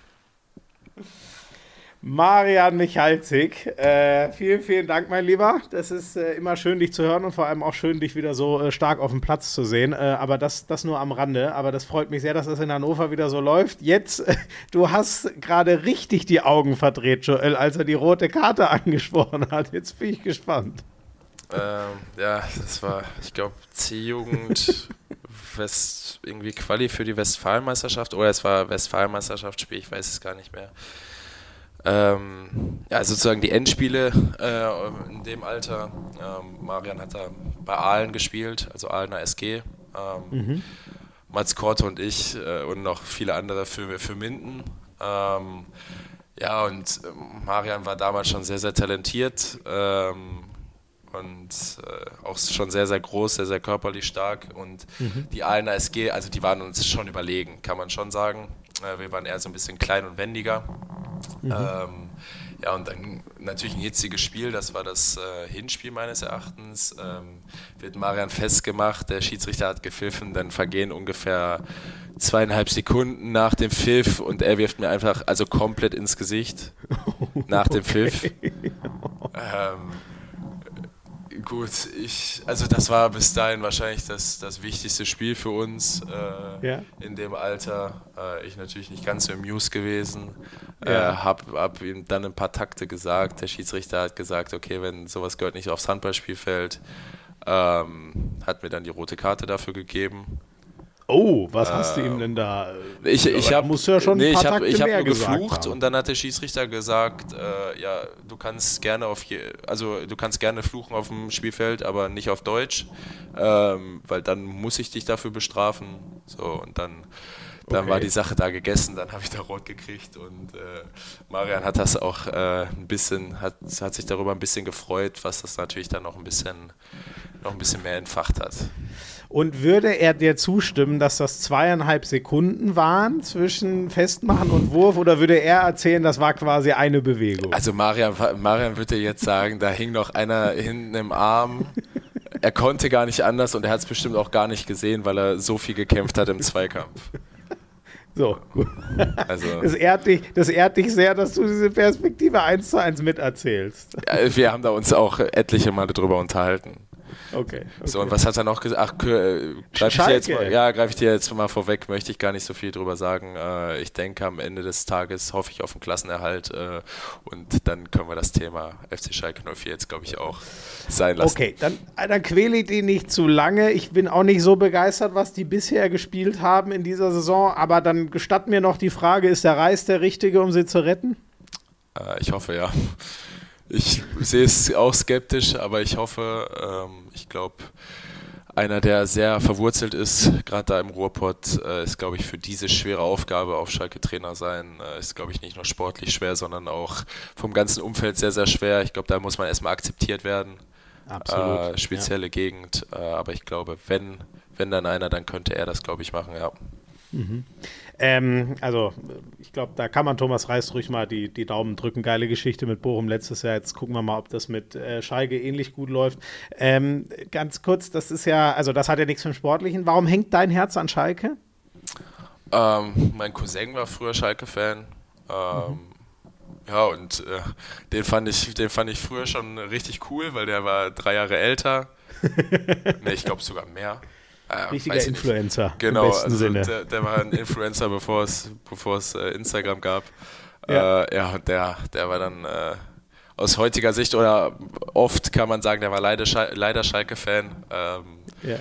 Marian Michalzig, äh, vielen, vielen Dank, mein Lieber. Das ist äh, immer schön, dich zu hören und vor allem auch schön, dich wieder so äh, stark auf dem Platz zu sehen. Äh, aber das, das nur am Rande. Aber das freut mich sehr, dass das in Hannover wieder so läuft. Jetzt, <laughs> du hast gerade richtig die Augen verdreht, Joel, als er die rote Karte <laughs> angesprochen hat. Jetzt bin ich gespannt. Ähm, ja, das war, ich glaube, C-Jugend, <laughs> West, irgendwie Quali für die Westfalenmeisterschaft oder es war Westfalenmeisterschaftsspiel, ich weiß es gar nicht mehr. Ähm, ja, sozusagen die Endspiele äh, in dem Alter. Ähm, Marian hat da bei Aalen gespielt, also Aalener SG. Ähm, mhm. Mats Korte und ich äh, und noch viele andere für, für Minden. Ähm, ja, und äh, Marian war damals schon sehr, sehr talentiert. Ähm, und äh, auch schon sehr, sehr groß, sehr, sehr körperlich stark. Und mhm. die Aalener SG, also die waren uns schon überlegen, kann man schon sagen. Äh, wir waren eher so ein bisschen klein und wendiger. Mhm. Ähm, ja, und dann natürlich ein hitziges Spiel, das war das äh, Hinspiel meines Erachtens. Ähm, wird Marian festgemacht, der Schiedsrichter hat gepfiffen, dann vergehen ungefähr zweieinhalb Sekunden nach dem Pfiff und er wirft mir einfach, also komplett ins Gesicht <laughs> nach dem Pfiff. Ähm, Gut, ich, also das war bis dahin wahrscheinlich das, das wichtigste Spiel für uns äh, ja. in dem Alter. Äh, ich natürlich nicht ganz so amused gewesen. Äh, ja. Äh, hab, hab ihm dann ein paar Takte gesagt. Der Schiedsrichter hat gesagt, okay, wenn sowas gehört nicht aufs Handballspielfeld, ähm, hat mir dann die rote Karte dafür gegeben. Oh, was hast du ihm ähm, denn da? Ich, ich habe ja schon nee, ich habe ich hab nur geflucht haben. und dann hat der Schiedsrichter gesagt, äh, ja, du kannst gerne auf je, also du kannst gerne fluchen auf dem Spielfeld, aber nicht auf Deutsch, ähm, weil dann muss ich dich dafür bestrafen. So und dann dann okay. war die Sache da gegessen, dann habe ich da rot gekriegt und äh, Marian hat das auch äh, ein bisschen, hat, hat sich darüber ein bisschen gefreut, was das natürlich dann noch ein bisschen, noch ein bisschen mehr entfacht hat. Und würde er dir zustimmen, dass das zweieinhalb Sekunden waren zwischen Festmachen und Wurf oder würde er erzählen, das war quasi eine Bewegung? Also Marian, Marian würde jetzt sagen, da hing noch einer hinten im Arm. Er konnte gar nicht anders und er hat es bestimmt auch gar nicht gesehen, weil er so viel gekämpft hat im Zweikampf. So, gut. Also, das, ehrt dich, das ehrt dich sehr, dass du diese Perspektive eins zu eins miterzählst. Ja, wir haben da uns auch etliche Male drüber unterhalten. Okay, okay. So, und was hat er noch gesagt? Ach, äh, greife ich dir jetzt mal, ja, greife ich dir jetzt mal vorweg, möchte ich gar nicht so viel drüber sagen. Äh, ich denke, am Ende des Tages hoffe ich auf einen Klassenerhalt äh, und dann können wir das Thema FC Schalke 04 jetzt, glaube ich, auch sein lassen. Okay, dann, dann quäle ich die nicht zu lange. Ich bin auch nicht so begeistert, was die bisher gespielt haben in dieser Saison, aber dann gestatt mir noch die Frage, ist der Reis der Richtige, um sie zu retten? Äh, ich hoffe, ja. Ich sehe es auch skeptisch, aber ich hoffe, ähm, ich glaube, einer, der sehr verwurzelt ist, gerade da im Ruhrpott, äh, ist, glaube ich, für diese schwere Aufgabe auf Schalke Trainer sein, äh, ist, glaube ich, nicht nur sportlich schwer, sondern auch vom ganzen Umfeld sehr, sehr schwer. Ich glaube, da muss man erstmal akzeptiert werden. Absolut. Äh, spezielle ja. Gegend, äh, aber ich glaube, wenn, wenn dann einer, dann könnte er das, glaube ich, machen, ja. Mhm. Ähm, also, ich glaube, da kann man Thomas Reis ruhig mal die, die Daumen drücken. Geile Geschichte mit Bochum letztes Jahr. Jetzt gucken wir mal, ob das mit äh, Schalke ähnlich gut läuft. Ähm, ganz kurz, das ist ja, also das hat ja nichts mit dem Sportlichen. Warum hängt dein Herz an Schalke? Ähm, mein Cousin war früher Schalke-Fan. Ähm, mhm. Ja, und äh, den, fand ich, den fand ich früher schon richtig cool, weil der war drei Jahre älter. <laughs> ne, ich glaube sogar mehr. Äh, Richtiger Influencer. Genau, im besten also Sinne. Der, der, war ein Influencer, <laughs> bevor es, bevor es äh, Instagram gab. Ja, äh, ja der, der war dann äh, aus heutiger Sicht oder oft kann man sagen, der war leider, leider Schalke-Fan. Ähm, ja, ja,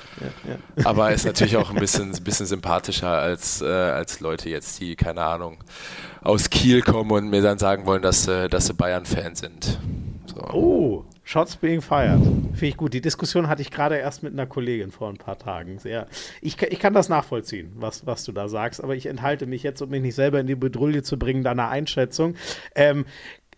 ja. Aber ist <laughs> natürlich auch ein bisschen, bisschen sympathischer als, äh, als Leute jetzt, die, keine Ahnung, aus Kiel kommen und mir dann sagen wollen, dass, äh, dass sie Bayern-Fan sind. So. Oh, Shots being fired. Finde ich gut. Die Diskussion hatte ich gerade erst mit einer Kollegin vor ein paar Tagen. Sehr. Ich, ich kann das nachvollziehen, was, was du da sagst, aber ich enthalte mich jetzt, um mich nicht selber in die Bedrulle zu bringen, deiner Einschätzung. Ähm,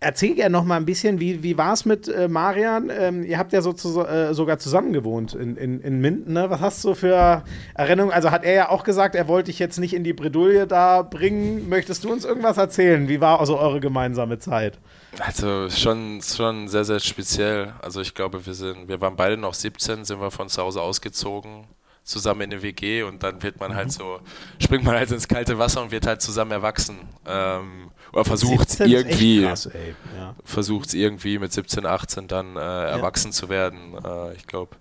Erzähl gerne noch mal ein bisschen, wie, wie war es mit äh, Marian? Ähm, ihr habt ja so zu, äh, sogar zusammen gewohnt in, in, in Minden. Ne? Was hast du für Erinnerungen? Also hat er ja auch gesagt, er wollte dich jetzt nicht in die Bredouille da bringen. Möchtest du uns irgendwas erzählen? Wie war also eure gemeinsame Zeit? Also schon, schon sehr, sehr speziell. Also ich glaube, wir sind, wir waren beide noch 17, sind wir von zu Hause ausgezogen zusammen in eine WG und dann wird man halt mhm. so, springt man halt ins kalte Wasser und wird halt zusammen erwachsen. Ähm, oder versucht es irgendwie, ja. versucht irgendwie mit 17, 18 dann äh, erwachsen ja. zu werden. Äh, ich glaube,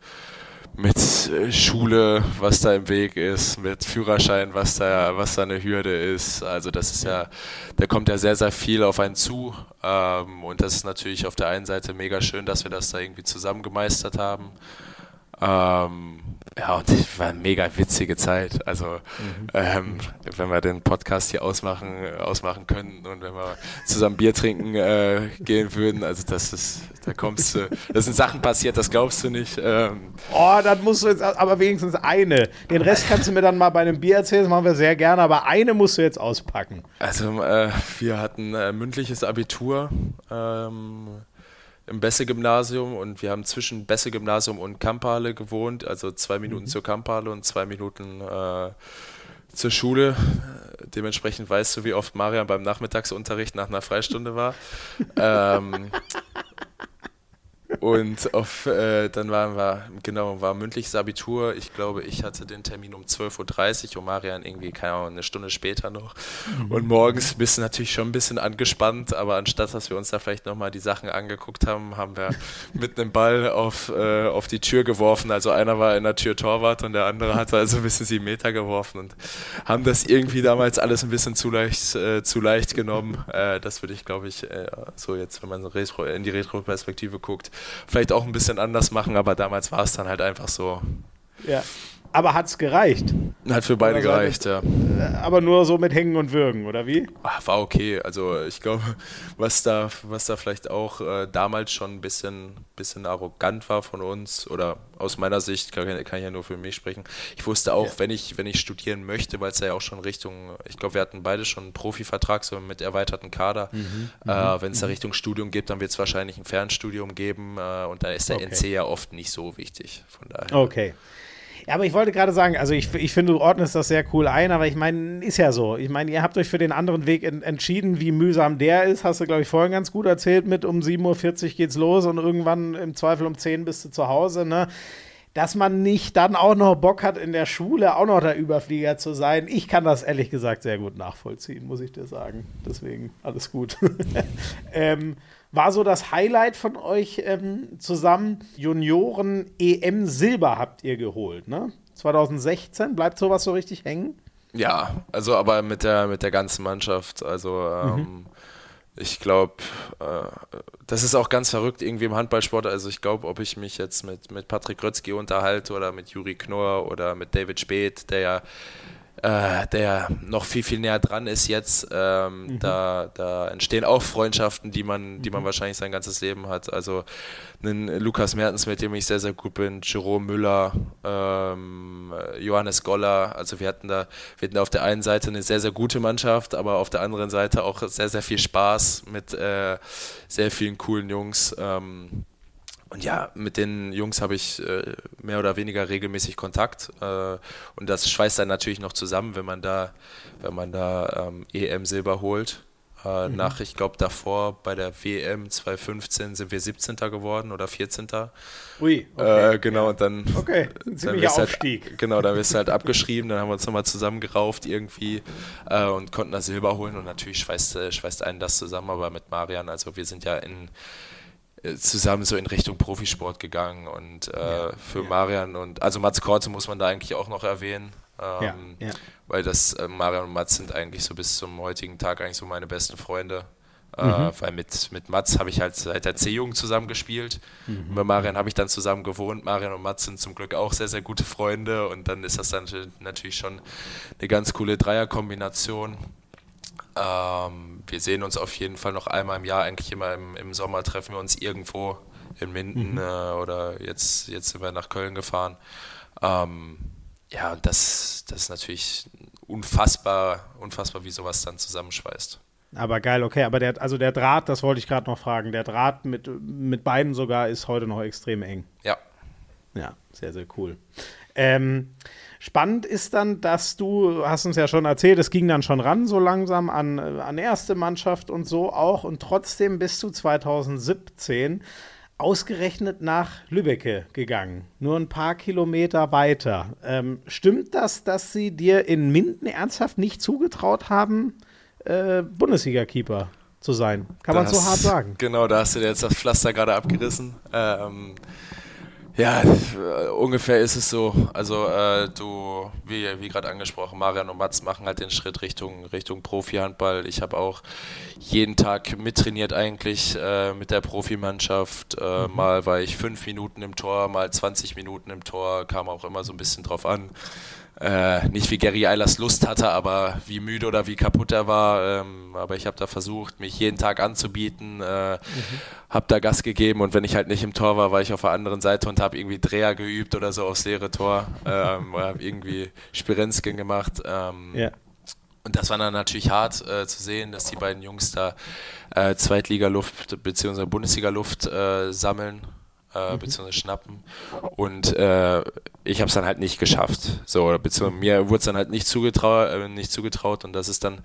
mit äh, Schule, was da im Weg ist, mit Führerschein, was da, was da eine Hürde ist. Also das ist ja, da kommt ja sehr, sehr viel auf einen zu. Ähm, und das ist natürlich auf der einen Seite mega schön, dass wir das da irgendwie zusammen gemeistert haben. Ähm, ja, und es war eine mega witzige Zeit. Also, mhm. ähm, wenn wir den Podcast hier ausmachen, ausmachen könnten und wenn wir zusammen Bier trinken äh, gehen würden, also das ist, da kommst du, das sind Sachen passiert, das glaubst du nicht. Ähm. Oh, dann musst du jetzt aber wenigstens eine. Den Rest kannst du mir dann mal bei einem Bier erzählen, das machen wir sehr gerne, aber eine musst du jetzt auspacken. Also, äh, wir hatten äh, mündliches Abitur. Ähm, im Besse-Gymnasium und wir haben zwischen Besse-Gymnasium und Kampale gewohnt, also zwei Minuten mhm. zur Kampale und zwei Minuten äh, zur Schule. Dementsprechend weißt du, wie oft Marian beim Nachmittagsunterricht nach einer Freistunde war. <laughs> ähm, und auf, äh, dann waren wir, genau, war mündliches Abitur. Ich glaube, ich hatte den Termin um 12.30 Uhr und Marian irgendwie, keine Ahnung, eine Stunde später noch. Mhm. Und morgens bist du natürlich schon ein bisschen angespannt, aber anstatt, dass wir uns da vielleicht nochmal die Sachen angeguckt haben, haben wir mit einem Ball auf, äh, auf die Tür geworfen. Also einer war in der Tür Torwart und der andere hatte also ein bisschen sieben Meter geworfen und haben das irgendwie damals alles ein bisschen zu leicht, äh, zu leicht genommen. Äh, das würde ich, glaube ich, äh, so jetzt, wenn man in die Retro-Perspektive guckt, vielleicht auch ein bisschen anders machen, aber damals war es dann halt einfach so. Ja. Aber hat es gereicht? Hat für beide gereicht, ja. Äh, aber nur so mit Hängen und Würgen, oder wie? Ach, war okay. Also ich glaube, <laughs> was da, was da vielleicht auch äh, damals schon ein bisschen, bisschen arrogant war von uns, oder aus meiner Sicht, kann, kann ich ja nur für mich sprechen. Ich wusste auch, ja. wenn ich, wenn ich studieren möchte, weil es ja auch schon Richtung, ich glaube, wir hatten beide schon einen Profivertrag, so mit erweiterten Kader. Mhm, äh, mhm, wenn es da mhm. Richtung Studium geht, dann wird es wahrscheinlich ein Fernstudium geben äh, und da ist der okay. NC ja oft nicht so wichtig. Von daher. Okay. Ja, aber ich wollte gerade sagen, also ich, ich finde, du ordnest das sehr cool ein, aber ich meine, ist ja so. Ich meine, ihr habt euch für den anderen Weg en entschieden, wie mühsam der ist. Hast du, glaube ich, vorhin ganz gut erzählt mit um 7.40 Uhr geht's los und irgendwann im Zweifel um 10 bist du zu Hause, ne? Dass man nicht dann auch noch Bock hat, in der Schule auch noch der Überflieger zu sein. Ich kann das ehrlich gesagt sehr gut nachvollziehen, muss ich dir sagen. Deswegen alles gut. <laughs> ähm, war so das Highlight von euch ähm, zusammen. Junioren EM Silber habt ihr geholt, ne? 2016. Bleibt sowas so richtig hängen? Ja, also aber mit der, mit der ganzen Mannschaft. Also ähm, mhm. ich glaube, äh, das ist auch ganz verrückt irgendwie im Handballsport. Also ich glaube, ob ich mich jetzt mit, mit Patrick Rötzky unterhalte oder mit Juri Knorr oder mit David Speth, der ja äh, der noch viel, viel näher dran ist jetzt. Ähm, mhm. da, da entstehen auch Freundschaften, die man, die man mhm. wahrscheinlich sein ganzes Leben hat. Also einen Lukas Mertens, mit dem ich sehr, sehr gut bin, Jerome Müller, ähm, Johannes Goller. Also wir hatten da, wir hatten auf der einen Seite eine sehr, sehr gute Mannschaft, aber auf der anderen Seite auch sehr, sehr viel Spaß mit äh, sehr vielen coolen Jungs. Ähm, und ja, mit den Jungs habe ich äh, mehr oder weniger regelmäßig Kontakt. Äh, und das schweißt dann natürlich noch zusammen, wenn man da, wenn man da ähm, EM Silber holt. Äh, mhm. Nach, ich glaube, davor bei der WM 2015 sind wir 17. geworden oder 14. Ui, okay. Äh, genau, und dann. Okay, ein ziemlicher halt Aufstieg. Halt, <laughs> genau, dann wirst du halt abgeschrieben, dann haben wir uns nochmal zusammengerauft irgendwie äh, und konnten da Silber holen und natürlich schweißt, äh, schweißt einen das zusammen, aber mit Marian, also wir sind ja in äh, zusammen so in Richtung Profisport gegangen und äh, ja, für ja. Marian und also Mats Korte muss man da eigentlich auch noch erwähnen. Ähm, ja, weil das äh, Marian und Mats sind eigentlich so bis zum heutigen Tag eigentlich so meine besten Freunde. Äh, mhm. weil mit, mit Mats habe ich halt seit der C-Jugend zusammen gespielt. Mhm. Mit Marian habe ich dann zusammen gewohnt. Marian und Mats sind zum Glück auch sehr, sehr gute Freunde und dann ist das dann natürlich schon eine ganz coole Dreierkombination. Ähm, wir sehen uns auf jeden Fall noch einmal im Jahr, eigentlich immer im, im Sommer treffen wir uns irgendwo in Minden mhm. äh, oder jetzt, jetzt sind wir nach Köln gefahren. Ähm, ja, und das, das ist natürlich unfassbar, unfassbar, wie sowas dann zusammenschweißt. Aber geil, okay, aber der, also der Draht, das wollte ich gerade noch fragen, der Draht mit, mit beiden sogar ist heute noch extrem eng. Ja. Ja, sehr, sehr cool. Ähm, Spannend ist dann, dass du, hast uns ja schon erzählt, es ging dann schon ran so langsam an, äh, an erste Mannschaft und so auch und trotzdem bist du 2017 ausgerechnet nach Lübbecke gegangen, nur ein paar Kilometer weiter. Ähm, stimmt das, dass sie dir in Minden ernsthaft nicht zugetraut haben, äh, Bundesliga-Keeper zu sein? Kann man so hart sagen? Genau, da hast du jetzt das Pflaster gerade abgerissen. Ähm, ja, äh, ungefähr ist es so. Also äh, du, wie, wie gerade angesprochen, Marian und Mats machen halt den Schritt Richtung, Richtung Profi-Handball. Ich habe auch jeden Tag mittrainiert eigentlich äh, mit der Profimannschaft. Äh, mhm. Mal war ich fünf Minuten im Tor, mal 20 Minuten im Tor, kam auch immer so ein bisschen drauf an äh, nicht wie Gary Eilers Lust hatte, aber wie müde oder wie kaputt er war. Ähm, aber ich habe da versucht, mich jeden Tag anzubieten, äh, mhm. habe da Gas gegeben und wenn ich halt nicht im Tor war, war ich auf der anderen Seite und habe irgendwie Dreher geübt oder so aufs leere Tor. Ähm, <laughs> habe irgendwie Spirenzken gemacht. Ähm, yeah. Und das war dann natürlich hart äh, zu sehen, dass die beiden Jungs da äh, Zweitliga-Luft bzw. Bundesliga-Luft äh, sammeln äh, mhm. beziehungsweise schnappen. Und äh, ich habe es dann halt nicht geschafft. So, beziehungsweise mir wurde es dann halt nicht zugetraut, äh, nicht zugetraut und das ist dann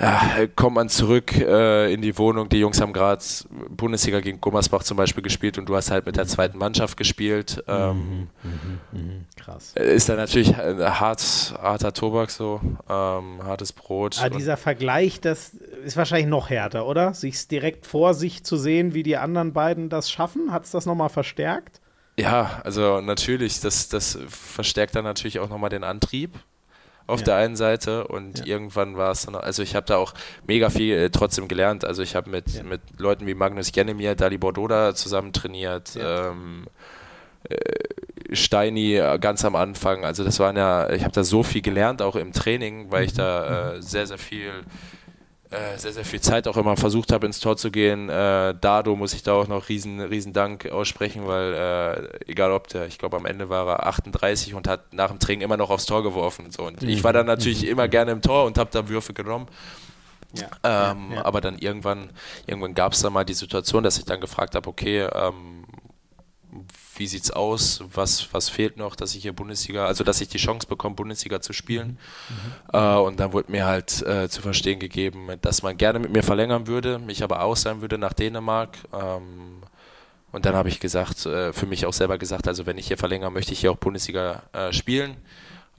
ja, kommt man zurück äh, in die Wohnung. Die Jungs haben gerade Bundesliga gegen Gummersbach zum Beispiel gespielt und du hast halt mit der zweiten Mannschaft gespielt. Ähm, mhm, mh, mh, krass. Ist dann natürlich ein hart, harter Tobak so, ähm, hartes Brot. Aber dieser Vergleich, das ist wahrscheinlich noch härter, oder? Sich direkt vor sich zu sehen, wie die anderen beiden das schaffen, hat es das nochmal verstärkt? Ja, also natürlich, das, das verstärkt dann natürlich auch nochmal den Antrieb auf ja. der einen Seite und ja. irgendwann war es dann, also ich habe da auch mega viel äh, trotzdem gelernt. Also ich habe mit, ja. mit Leuten wie Magnus Genemir, Dali Bordoda zusammen trainiert. Ähm, äh, Steini äh, ganz am Anfang. Also das waren ja, ich habe da so viel gelernt, auch im Training, weil ich mhm. da äh, sehr, sehr viel äh, sehr, sehr viel Zeit auch immer versucht habe, ins Tor zu gehen. Äh, Dado muss ich da auch noch riesen, riesen Dank aussprechen, weil äh, egal ob der, ich glaube am Ende war er 38 und hat nach dem Training immer noch aufs Tor geworfen. So. Und mhm. ich war dann natürlich mhm. immer gerne im Tor und habe da Würfe genommen. Ja, ähm, ja, ja. Aber dann irgendwann, irgendwann gab es dann mal die Situation, dass ich dann gefragt habe, okay, ähm, wie sieht's aus, was, was fehlt noch, dass ich hier Bundesliga, also dass ich die Chance bekomme, Bundesliga zu spielen. Mhm. Äh, und dann wurde mir halt äh, zu verstehen gegeben, dass man gerne mit mir verlängern würde, mich aber aus sein würde nach Dänemark. Ähm, und dann habe ich gesagt, äh, für mich auch selber gesagt, also wenn ich hier verlängere, möchte ich hier auch Bundesliga äh, spielen.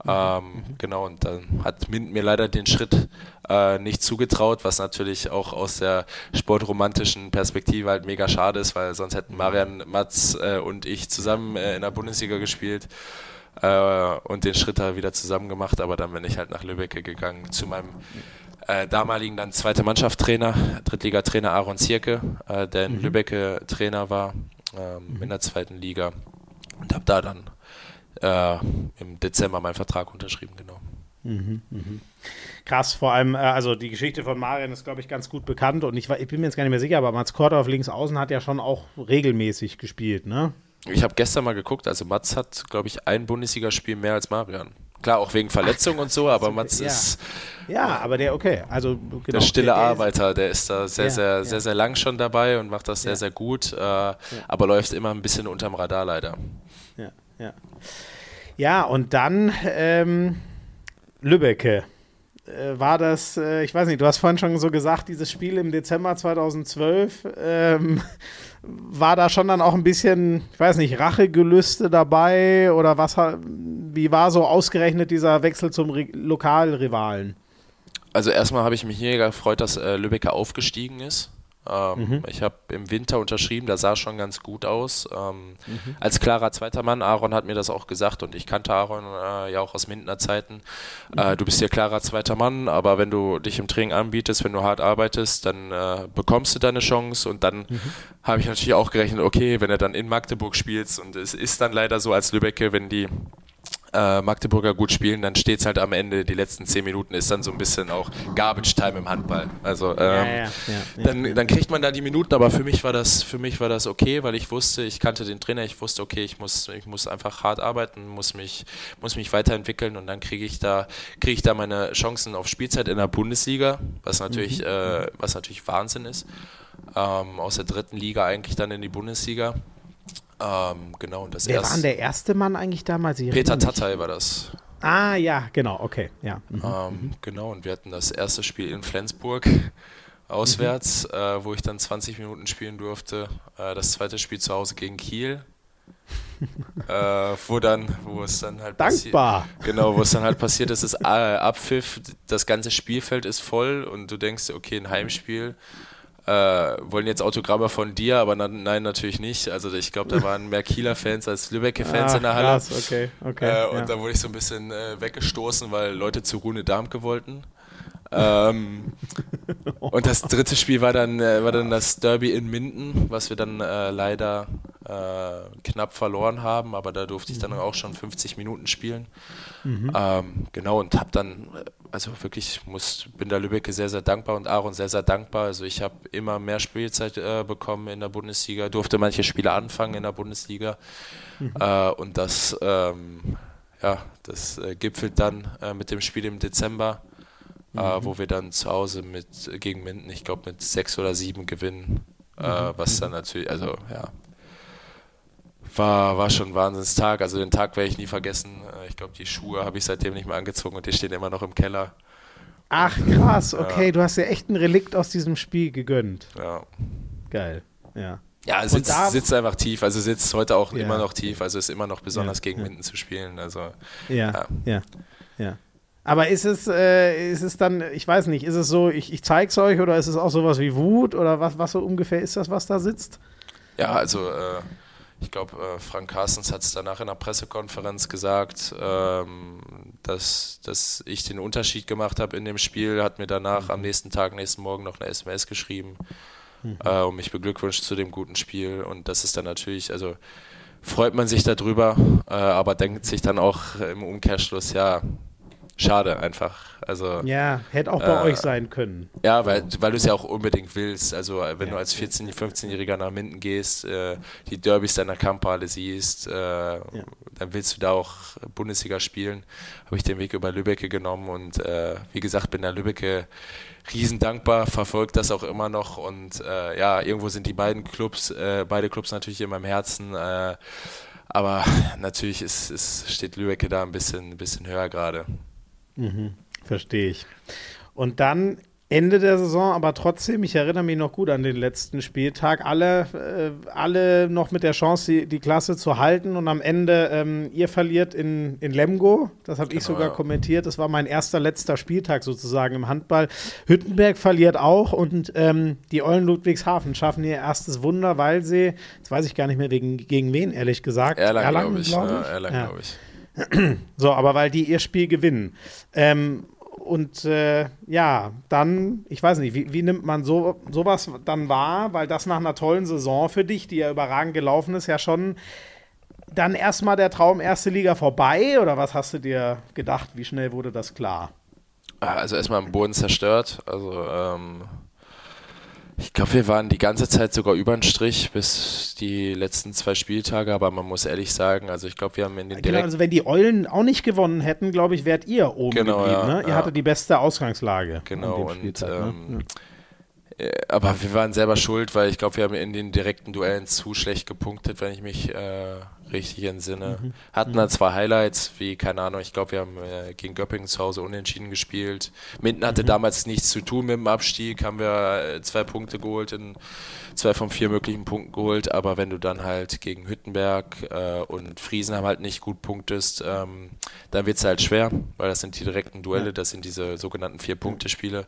Ähm, mhm. Genau, und dann hat Mint mir leider den Schritt äh, nicht zugetraut, was natürlich auch aus der sportromantischen Perspektive halt mega schade ist, weil sonst hätten Marian, Mats äh, und ich zusammen äh, in der Bundesliga gespielt äh, und den Schritt da wieder zusammen gemacht, aber dann bin ich halt nach Lübeck gegangen zu meinem äh, damaligen dann zweite Mannschaftstrainer, Drittligatrainer Aaron Zierke, äh, der in mhm. Lübeck Trainer war ähm, mhm. in der zweiten Liga und habe da dann äh, im Dezember meinen Vertrag unterschrieben, genau. Mhm, mhm. Krass, vor allem, äh, also die Geschichte von Marian ist, glaube ich, ganz gut bekannt und ich, ich, bin mir jetzt gar nicht mehr sicher, aber Mats Korte auf links außen hat ja schon auch regelmäßig gespielt, ne? Ich habe gestern mal geguckt, also Mats hat, glaube ich, ein Bundesligaspiel mehr als Marian. Klar, auch wegen Verletzung und so, aber <laughs> Mats ja. ist. Ja, aber der, okay. Also, genau, der stille der, der Arbeiter, der ist da sehr, ja, sehr, ja. sehr, sehr lang schon dabei und macht das sehr, sehr gut, äh, aber läuft immer ein bisschen unterm Radar leider. Ja, ja. Und dann ähm, Lübbecke. Äh, war das, äh, ich weiß nicht, du hast vorhin schon so gesagt, dieses Spiel im Dezember 2012, ähm, <laughs> war da schon dann auch ein bisschen, ich weiß nicht, Rachegelüste dabei oder was, wie war so ausgerechnet dieser Wechsel zum Re Lokalrivalen? Also erstmal habe ich mich hier gefreut, dass äh, Lübecker aufgestiegen ist. Ähm, mhm. Ich habe im Winter unterschrieben, das sah schon ganz gut aus. Ähm, mhm. Als klarer zweiter Mann, Aaron hat mir das auch gesagt und ich kannte Aaron äh, ja auch aus Mindener Zeiten. Äh, du bist hier klarer zweiter Mann, aber wenn du dich im Training anbietest, wenn du hart arbeitest, dann äh, bekommst du deine Chance und dann mhm. habe ich natürlich auch gerechnet, okay, wenn er dann in Magdeburg spielst und es ist dann leider so als Lübecke, wenn die äh, Magdeburger gut spielen, dann steht es halt am Ende, die letzten zehn Minuten ist dann so ein bisschen auch Garbage Time im Handball. Also ähm, ja, ja, ja, dann, dann kriegt man da die Minuten, aber für mich war das, für mich war das okay, weil ich wusste, ich kannte den Trainer, ich wusste, okay, ich muss, ich muss einfach hart arbeiten, muss mich, muss mich weiterentwickeln und dann kriege ich da, kriege ich da meine Chancen auf Spielzeit in der Bundesliga, was natürlich, mhm. äh, was natürlich Wahnsinn ist. Ähm, aus der dritten Liga eigentlich dann in die Bundesliga. Ähm, genau, und das Wer war denn der erste Mann eigentlich damals? Ich Peter Tatay war das. Ah, ja, genau, okay, ja. Mhm. Ähm, mhm. genau, und wir hatten das erste Spiel in Flensburg <laughs> auswärts, mhm. äh, wo ich dann 20 Minuten spielen durfte. Äh, das zweite Spiel zu Hause gegen Kiel. <laughs> äh, wo dann, wo es dann halt Dankbar. Genau, wo es dann halt passiert ist, <laughs> ist äh, Abpfiff, das ganze Spielfeld ist voll und du denkst, okay, ein Heimspiel äh, wollen jetzt Autogramme von dir, aber na, nein, natürlich nicht. Also ich glaube, da waren mehr Kieler Fans als Lübecker Fans ah, in der Halle. Krass, okay, okay. Äh, und ja. da wurde ich so ein bisschen äh, weggestoßen, weil Leute zu Rune Darmke wollten. Ähm, und das dritte Spiel war dann, äh, war dann das Derby in Minden, was wir dann äh, leider äh, knapp verloren haben, aber da durfte ich dann mhm. auch schon 50 Minuten spielen. Mhm. Ähm, genau, und habe dann also wirklich muss, bin der Lübecke sehr, sehr dankbar und Aaron sehr, sehr dankbar. Also ich habe immer mehr Spielzeit äh, bekommen in der Bundesliga, durfte manche Spiele anfangen in der Bundesliga mhm. äh, und das, ähm, ja, das äh, gipfelt dann äh, mit dem Spiel im Dezember, äh, mhm. wo wir dann zu Hause mit gegen Minden, ich glaube mit sechs oder sieben gewinnen, äh, mhm. was dann natürlich, also ja, war, war schon ein Wahnsinnstag. Also den Tag werde ich nie vergessen. Äh, ich glaube, die Schuhe habe ich seitdem nicht mehr angezogen und die stehen immer noch im Keller. Ach krass, okay, ja. du hast ja echt ein Relikt aus diesem Spiel gegönnt. Ja. Geil, ja. Ja, sitzt, sitzt einfach tief, also sitzt heute auch ja. immer noch tief, also ist immer noch besonders ja, gegen Minden zu spielen. Also, ja, ja, ja. Aber ist es, äh, ist es dann, ich weiß nicht, ist es so, ich, ich zeig's euch oder ist es auch sowas wie Wut oder was, was so ungefähr ist das, was da sitzt? Ja, also äh, ich glaube, äh, Frank Carstens hat es danach in der Pressekonferenz gesagt, ähm, dass, dass ich den Unterschied gemacht habe in dem Spiel, hat mir danach am nächsten Tag, nächsten Morgen noch eine SMS geschrieben mhm. äh, und mich beglückwünscht zu dem guten Spiel. Und das ist dann natürlich, also freut man sich darüber, äh, aber denkt sich dann auch im Umkehrschluss, ja, schade einfach. Also, ja, hätte auch bei äh, euch sein können. Ja, weil, weil du es ja auch unbedingt willst. Also wenn ja, du als 14-, 15-Jähriger nach Minden gehst, äh, die Derbys deiner Kampfhalle siehst, äh, ja. dann willst du da auch Bundesliga spielen. Habe ich den Weg über Lübbecke genommen und äh, wie gesagt, bin der Lübbecke riesen dankbar, verfolgt das auch immer noch und äh, ja, irgendwo sind die beiden Clubs, äh, beide Clubs natürlich in meinem Herzen. aber natürlich ist, ist, steht Lübecke da ein bisschen, ein bisschen höher gerade. Mhm, verstehe ich. Und dann Ende der Saison, aber trotzdem, ich erinnere mich noch gut an den letzten Spieltag, alle, äh, alle noch mit der Chance, die, die, Klasse zu halten und am Ende, ähm, ihr verliert in, in Lemgo, das habe ich genau, sogar kommentiert, das war mein erster, letzter Spieltag sozusagen im Handball. Hüttenberg verliert auch und ähm, die Eulen Ludwigshafen schaffen ihr erstes Wunder, weil sie, jetzt weiß ich gar nicht mehr wegen, gegen wen, ehrlich gesagt. Erlangen, glaube ich. Glaub ich. Ja, Erlangen, ja. glaube ich. So, aber weil die ihr Spiel gewinnen. Ähm, und äh, ja, dann, ich weiß nicht, wie, wie, nimmt man so, sowas dann wahr? Weil das nach einer tollen Saison für dich, die ja überragend gelaufen ist, ja schon dann erstmal der Traum erste Liga vorbei oder was hast du dir gedacht? Wie schnell wurde das klar? Ah, also erstmal am Boden zerstört. Also ähm, ich glaube, wir waren die ganze Zeit sogar über den Strich bis die letzten zwei Spieltage, aber man muss ehrlich sagen, also ich glaube, wir haben in den genau, Also wenn die Eulen auch nicht gewonnen hätten, glaube ich, wärt ihr oben genau, geblieben. Ja, ne? Ihr ja. hattet die beste Ausgangslage. Genau, und ne? ähm, ne? Äh, aber wir waren selber schuld, weil ich glaube, wir haben in den direkten Duellen zu schlecht gepunktet, wenn ich mich äh, richtig entsinne. Mhm. Hatten dann zwei Highlights, wie, keine Ahnung, ich glaube, wir haben äh, gegen Göppingen zu Hause unentschieden gespielt. Minden hatte mhm. damals nichts zu tun mit dem Abstieg, haben wir äh, zwei Punkte geholt, in zwei von vier möglichen Punkten geholt, aber wenn du dann halt gegen Hüttenberg äh, und Friesenheim halt nicht gut punktest, ähm, dann wird es halt schwer, weil das sind die direkten Duelle, das sind diese sogenannten Vier-Punkte-Spiele.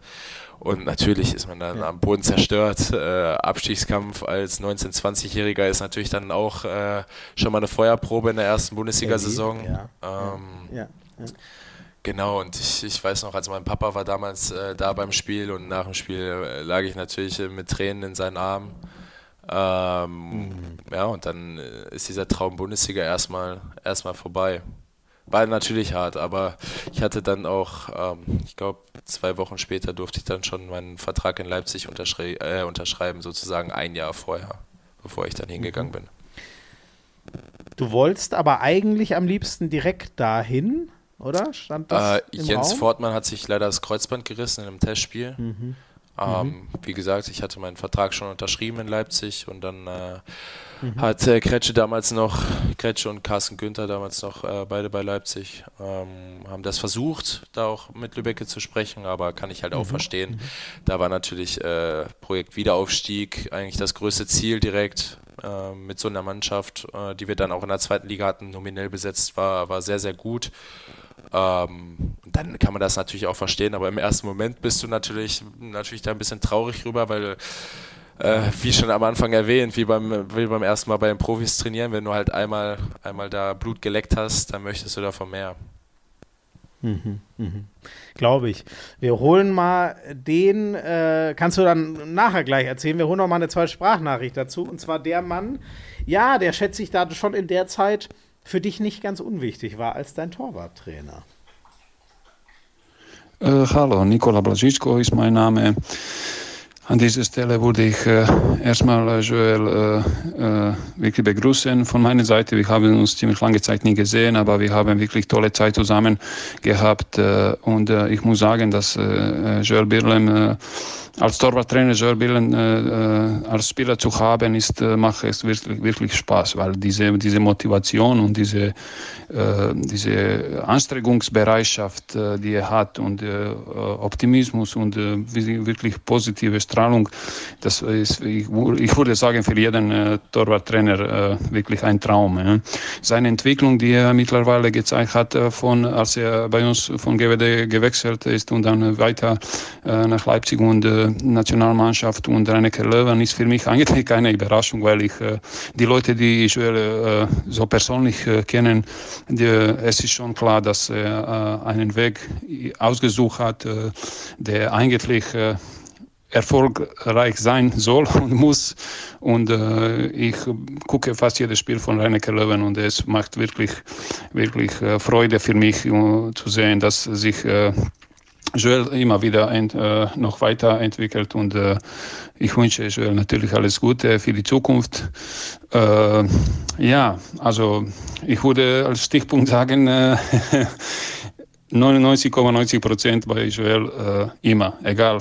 Und natürlich ist man dann ja. am Boden zerstört. Äh, Abstiegskampf als 19-, 20-Jähriger ist natürlich dann auch äh, schon mal eine Feuerprobe in der ersten Bundesliga-Saison. Ja. Ähm, ja. Genau, und ich, ich weiß noch, als mein Papa war damals äh, da beim Spiel und nach dem Spiel äh, lag ich natürlich äh, mit Tränen in seinen Armen. Ähm, mhm. Ja, und dann äh, ist dieser Traum Bundesliga erstmal erstmal vorbei. War natürlich hart, aber ich hatte dann auch, ähm, ich glaube, zwei Wochen später durfte ich dann schon meinen Vertrag in Leipzig unterschrei äh, unterschreiben, sozusagen ein Jahr vorher, bevor ich dann hingegangen bin. Du wolltest aber eigentlich am liebsten direkt dahin, oder? Stand das äh, Jens Raum? Fortmann hat sich leider das Kreuzband gerissen in einem Testspiel. Mhm. Ähm, mhm. Wie gesagt, ich hatte meinen Vertrag schon unterschrieben in Leipzig und dann äh, mhm. hat äh, Kretsche damals noch, Kretsche und Carsten Günther damals noch äh, beide bei Leipzig, ähm, haben das versucht, da auch mit Lübecke zu sprechen, aber kann ich halt auch mhm. verstehen. Mhm. Da war natürlich äh, Projekt Wiederaufstieg eigentlich das größte Ziel direkt äh, mit so einer Mannschaft, äh, die wir dann auch in der zweiten Liga hatten, nominell besetzt war, war sehr, sehr gut. Ähm, dann kann man das natürlich auch verstehen, aber im ersten Moment bist du natürlich, natürlich da ein bisschen traurig rüber, weil, äh, wie schon am Anfang erwähnt, wie beim, wie beim ersten Mal bei den Profis trainieren, wenn du halt einmal, einmal da Blut geleckt hast, dann möchtest du davon mehr. Mhm, mhm. Glaube ich. Wir holen mal den, äh, kannst du dann nachher gleich erzählen, wir holen noch mal eine zweite Sprachnachricht dazu. Und zwar der Mann, ja, der schätze ich da schon in der Zeit für dich nicht ganz unwichtig war als dein Torwarttrainer. Äh, hallo, Nikola Blazicko ist mein Name. An dieser Stelle würde ich äh, erstmal äh, Joel äh, äh, wirklich begrüßen von meiner Seite. Wir haben uns ziemlich lange Zeit nie gesehen, aber wir haben wirklich tolle Zeit zusammen gehabt. Äh, und äh, ich muss sagen, dass Joel Birlem als Torwarttrainer Joel Birlem als Spieler zu haben, ist, macht es wirklich, wirklich Spaß, weil diese, diese Motivation und diese, diese Anstrengungsbereitschaft, die er hat und Optimismus und wirklich positive Strahlung. Das ist, ich, ich würde sagen, für jeden äh, Torwarttrainer äh, wirklich ein Traum. Ja. Seine Entwicklung, die er mittlerweile gezeigt hat, äh, von, als er bei uns von GWD gewechselt ist und dann weiter äh, nach Leipzig und äh, Nationalmannschaft und Reineke Löwen, ist für mich eigentlich keine Überraschung, weil ich die Leute, die ich so persönlich kennen, die, es ist schon klar, dass er einen Weg ausgesucht hat, der eigentlich erfolgreich sein soll <laughs> und muss. Und äh, ich gucke fast jedes Spiel von Reineke Löwen und es macht wirklich, wirklich äh, Freude für mich uh, zu sehen, dass sich äh, Joel immer wieder ent, äh, noch weiterentwickelt und äh, ich wünsche Joel natürlich alles Gute für die Zukunft. Äh, ja, also ich würde als Stichpunkt sagen, <laughs> 99,90 Prozent bei Joel immer, egal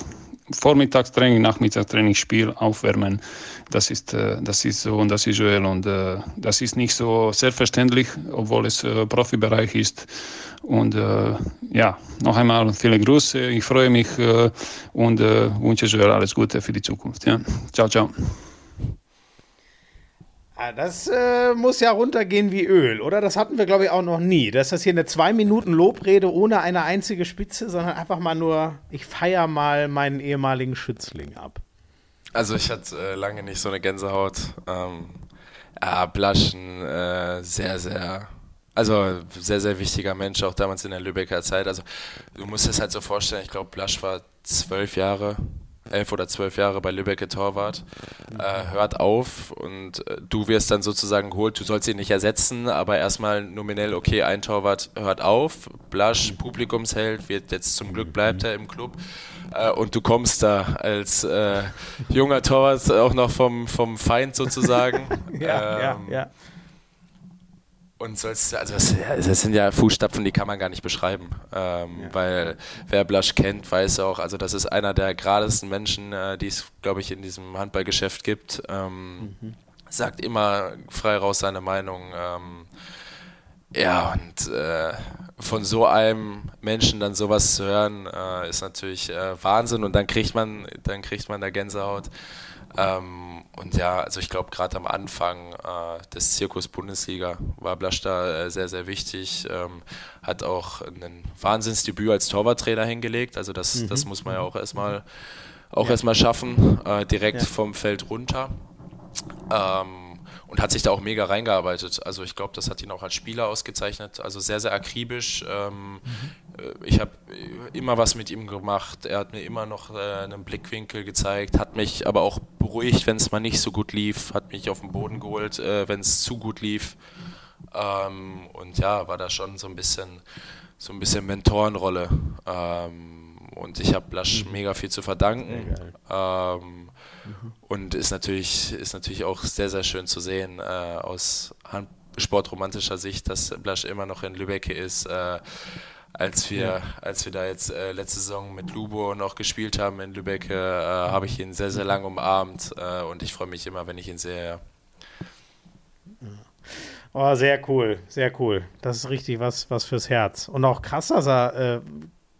Vormittagstraining, Nachmittagstraining, Spiel, Aufwärmen. Das ist, äh, das ist so und das ist Joel. Und äh, das ist nicht so selbstverständlich, obwohl es äh, Profibereich ist. Und ja, noch einmal viele Grüße. Ich freue mich und wünsche Joel alles Gute für die Zukunft. Ja. Ciao, ciao. Ah, das äh, muss ja runtergehen wie Öl, oder? Das hatten wir, glaube ich, auch noch nie. Das ist hier eine zwei Minuten Lobrede ohne eine einzige Spitze, sondern einfach mal nur, ich feiere mal meinen ehemaligen Schützling ab. Also ich hatte äh, lange nicht so eine Gänsehaut. Ähm, ja, Blaschen, äh, sehr, sehr, also sehr, sehr wichtiger Mensch, auch damals in der Lübecker Zeit. Also du musst es halt so vorstellen, ich glaube, Blasch war zwölf Jahre elf oder zwölf Jahre bei Lübeck Torwart, äh, hört auf und äh, du wirst dann sozusagen geholt, du sollst ihn nicht ersetzen, aber erstmal nominell, okay, ein Torwart hört auf, Blasch, Publikumsheld, wird jetzt zum Glück bleibt er im Club äh, und du kommst da als äh, junger Torwart auch noch vom, vom Feind sozusagen. <laughs> ja, ähm, ja, ja. Und sollst, also das, das, sind ja Fußstapfen, die kann man gar nicht beschreiben. Ähm, ja. Weil wer Blasch kennt, weiß auch, also das ist einer der geradesten Menschen, äh, die es, glaube ich, in diesem Handballgeschäft gibt. Ähm, mhm. Sagt immer frei raus seine Meinung. Ähm, ja, und äh, von so einem Menschen dann sowas zu hören, äh, ist natürlich äh, Wahnsinn und dann kriegt man, dann kriegt man da Gänsehaut. Ähm, und ja, also ich glaube, gerade am Anfang äh, des Zirkus Bundesliga war Blasch da äh, sehr, sehr wichtig. Ähm, hat auch ein Wahnsinnsdebüt als Torwarttrainer hingelegt. Also das, mhm. das muss man ja auch erstmal auch ja. erstmal schaffen, äh, direkt ja. vom Feld runter. Ähm, und hat sich da auch mega reingearbeitet. Also ich glaube, das hat ihn auch als Spieler ausgezeichnet. Also sehr, sehr akribisch. Ähm, mhm. Ich habe immer was mit ihm gemacht. Er hat mir immer noch äh, einen Blickwinkel gezeigt, hat mich aber auch beruhigt, wenn es mal nicht so gut lief, hat mich auf den Boden geholt, äh, wenn es zu gut lief. Ähm, und ja, war da schon so ein bisschen so ein bisschen Mentorenrolle. Ähm, und ich habe Blasch mhm. mega viel zu verdanken. Ähm, Mhm. Und ist natürlich, ist natürlich auch sehr, sehr schön zu sehen äh, aus sportromantischer Sicht, dass Blasch immer noch in Lübeck ist. Äh, als wir, ja. als wir da jetzt äh, letzte Saison mit Lubo noch gespielt haben in Lübeck, äh, habe ich ihn sehr, sehr lang umarmt äh, und ich freue mich immer, wenn ich ihn sehe. Oh, sehr cool, sehr cool. Das ist richtig was, was fürs Herz. Und auch krass, dass er, äh,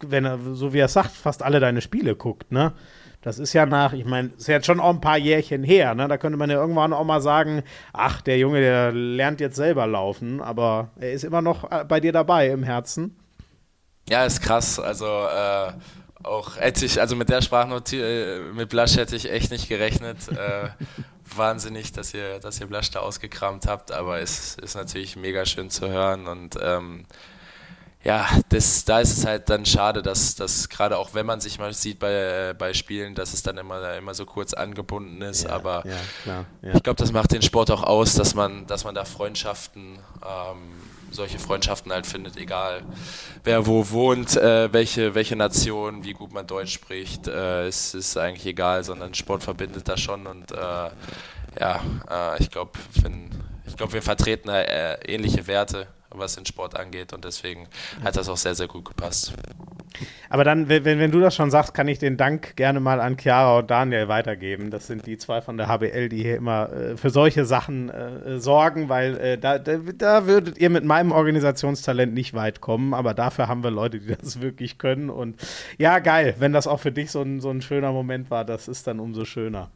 wenn er, so wie er sagt, fast alle deine Spiele guckt, ne? Das ist ja nach, ich meine, ist jetzt schon auch ein paar Jährchen her, ne? Da könnte man ja irgendwann auch mal sagen, ach, der Junge, der lernt jetzt selber laufen, aber er ist immer noch äh, bei dir dabei im Herzen. Ja, ist krass. Also äh, auch hätte ich, also mit der Sprachnotiz, äh, mit Blasch hätte ich echt nicht gerechnet. äh, <laughs> wahnsinnig, dass ihr, dass ihr Blasch da ausgekramt habt, aber es ist natürlich mega schön zu hören und ähm, ja, das, da ist es halt dann schade, dass, dass gerade auch wenn man sich mal sieht bei, äh, bei Spielen, dass es dann immer, immer so kurz angebunden ist. Ja, Aber ja, klar, ja. ich glaube, das macht den Sport auch aus, dass man, dass man da Freundschaften, ähm, solche Freundschaften halt findet, egal wer wo wohnt, äh, welche, welche Nation, wie gut man Deutsch spricht, äh, es ist eigentlich egal, sondern Sport verbindet da schon und äh, ja, äh, ich glaube, ich glaube, wir vertreten äh, ähnliche Werte was den Sport angeht und deswegen hat das auch sehr, sehr gut gepasst. Aber dann, wenn, wenn du das schon sagst, kann ich den Dank gerne mal an Chiara und Daniel weitergeben. Das sind die zwei von der HBL, die hier immer äh, für solche Sachen äh, sorgen, weil äh, da, da, würdet ihr mit meinem Organisationstalent nicht weit kommen, aber dafür haben wir Leute, die <laughs> das wirklich können. Und ja, geil, wenn das auch für dich so ein, so ein schöner Moment war, das ist dann umso schöner.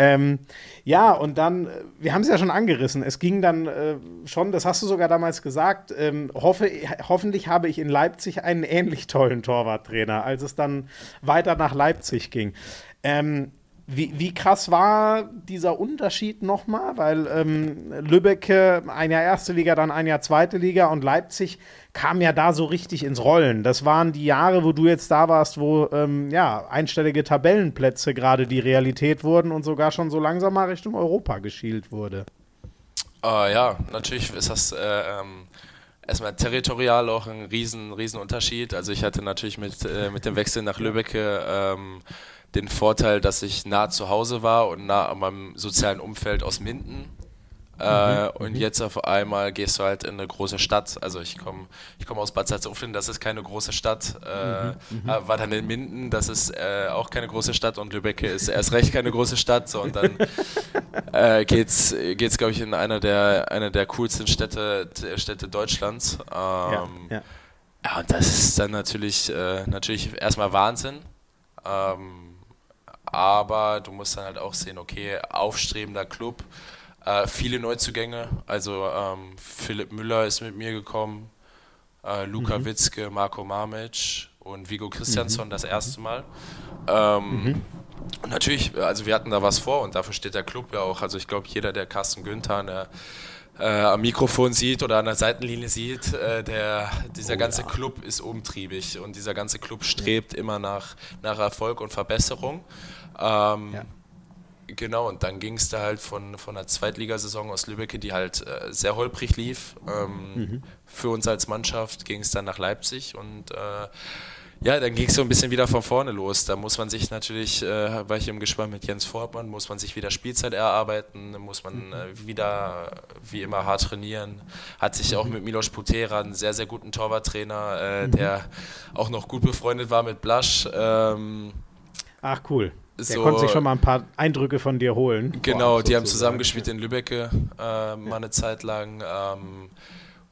Ähm, ja, und dann, äh, wir haben es ja schon angerissen, es ging dann äh, schon, das hast du sogar damals gesagt, ähm, hoffe, hoffentlich habe ich in Leipzig einen ähnlich tollen Torwarttrainer, als es dann weiter nach Leipzig ging. Ähm, wie, wie, krass war dieser Unterschied nochmal? Weil ähm, Lübeck ein Jahr erste Liga, dann ein Jahr zweite Liga und Leipzig kam ja da so richtig ins Rollen. Das waren die Jahre, wo du jetzt da warst, wo ähm, ja einstellige Tabellenplätze gerade die Realität wurden und sogar schon so langsam mal Richtung Europa geschielt wurde. Uh, ja, natürlich ist das äh, ähm, erstmal territorial auch ein riesen, riesen Unterschied. Also ich hatte natürlich mit, äh, mit dem Wechsel nach Lübeck ähm, den Vorteil, dass ich nah zu Hause war und nah an meinem sozialen Umfeld aus Minden äh, mhm. und mhm. jetzt auf einmal gehst du halt in eine große Stadt. Also ich komme ich komm aus Bad Salzuflen, das ist keine große Stadt. Äh, mhm. mhm. Äh, war dann in Minden, das ist äh, auch keine große Stadt und Lübeck ist erst recht keine große Stadt. So, und dann <laughs> äh, geht's, geht's glaube ich, in einer der, einer der coolsten Städte, Städte Deutschlands. Ähm, ja, ja. ja, und das ist dann natürlich, äh, natürlich erstmal Wahnsinn. Ähm, aber du musst dann halt auch sehen, okay, aufstrebender Club, äh, viele Neuzugänge, also ähm, Philipp Müller ist mit mir gekommen, äh, Luka mhm. Witzke, Marco Mamic und Vigo Christiansson mhm. das erste Mal. Ähm, mhm. Und natürlich, also wir hatten da was vor und dafür steht der Club ja auch. Also ich glaube, jeder, der Carsten Günther, der äh, am Mikrofon sieht oder an der Seitenlinie sieht, äh, der, dieser oh, ganze ja. Club ist umtriebig und dieser ganze Club strebt immer nach, nach Erfolg und Verbesserung. Ähm, ja. Genau, und dann ging es da halt von, von einer Zweitligasaison aus Lübeck, die halt äh, sehr holprig lief. Ähm, mhm. Für uns als Mannschaft ging es dann nach Leipzig und äh, ja, dann ging es so ein bisschen wieder von vorne los. Da muss man sich natürlich, äh, war ich im Gespräch mit Jens Fortmann, muss man sich wieder Spielzeit erarbeiten, muss man äh, wieder wie immer hart trainieren. Hat sich auch mhm. mit Milos Putera, einen sehr, sehr guten Torwarttrainer, äh, mhm. der auch noch gut befreundet war mit Blasch. Ähm, Ach, cool. Der so, konnte sich schon mal ein paar Eindrücke von dir holen. Genau, die haben zusammengespielt in Lübbecke äh, mal eine Zeit lang. Ähm,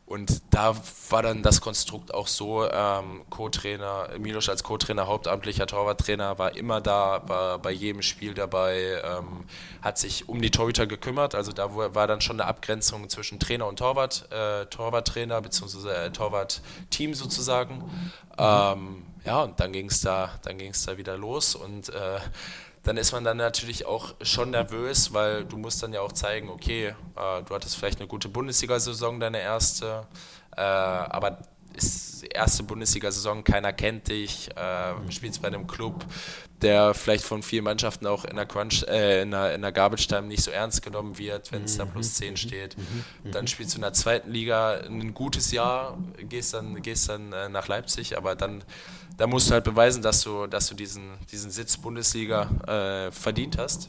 und da war dann das Konstrukt auch so, ähm, Co-Trainer, Milos als Co-Trainer, hauptamtlicher Torwarttrainer, war immer da, war bei jedem Spiel dabei, ähm, hat sich um die Torhüter gekümmert. Also da war dann schon eine Abgrenzung zwischen Trainer und Torwart, äh, Torwarttrainer bzw. Äh, Torwartteam sozusagen. Ähm, ja, und dann ging es da, dann ging's da wieder los und äh, dann ist man dann natürlich auch schon nervös, weil du musst dann ja auch zeigen, okay, äh, du hattest vielleicht eine gute Bundesliga-Saison, deine erste, äh, aber ist erste Bundesliga-Saison, keiner kennt dich, äh, spielst bei einem Club, der vielleicht von vielen Mannschaften auch in der Crunch, äh, in der, in der Garbage Time nicht so ernst genommen wird, wenn es da plus 10 mhm. steht. Mhm. Dann spielst du in der zweiten Liga ein gutes Jahr, gehst dann, gehst dann äh, nach Leipzig, aber dann da musst du halt beweisen, dass du, dass du diesen, diesen Sitz Bundesliga äh, verdient hast.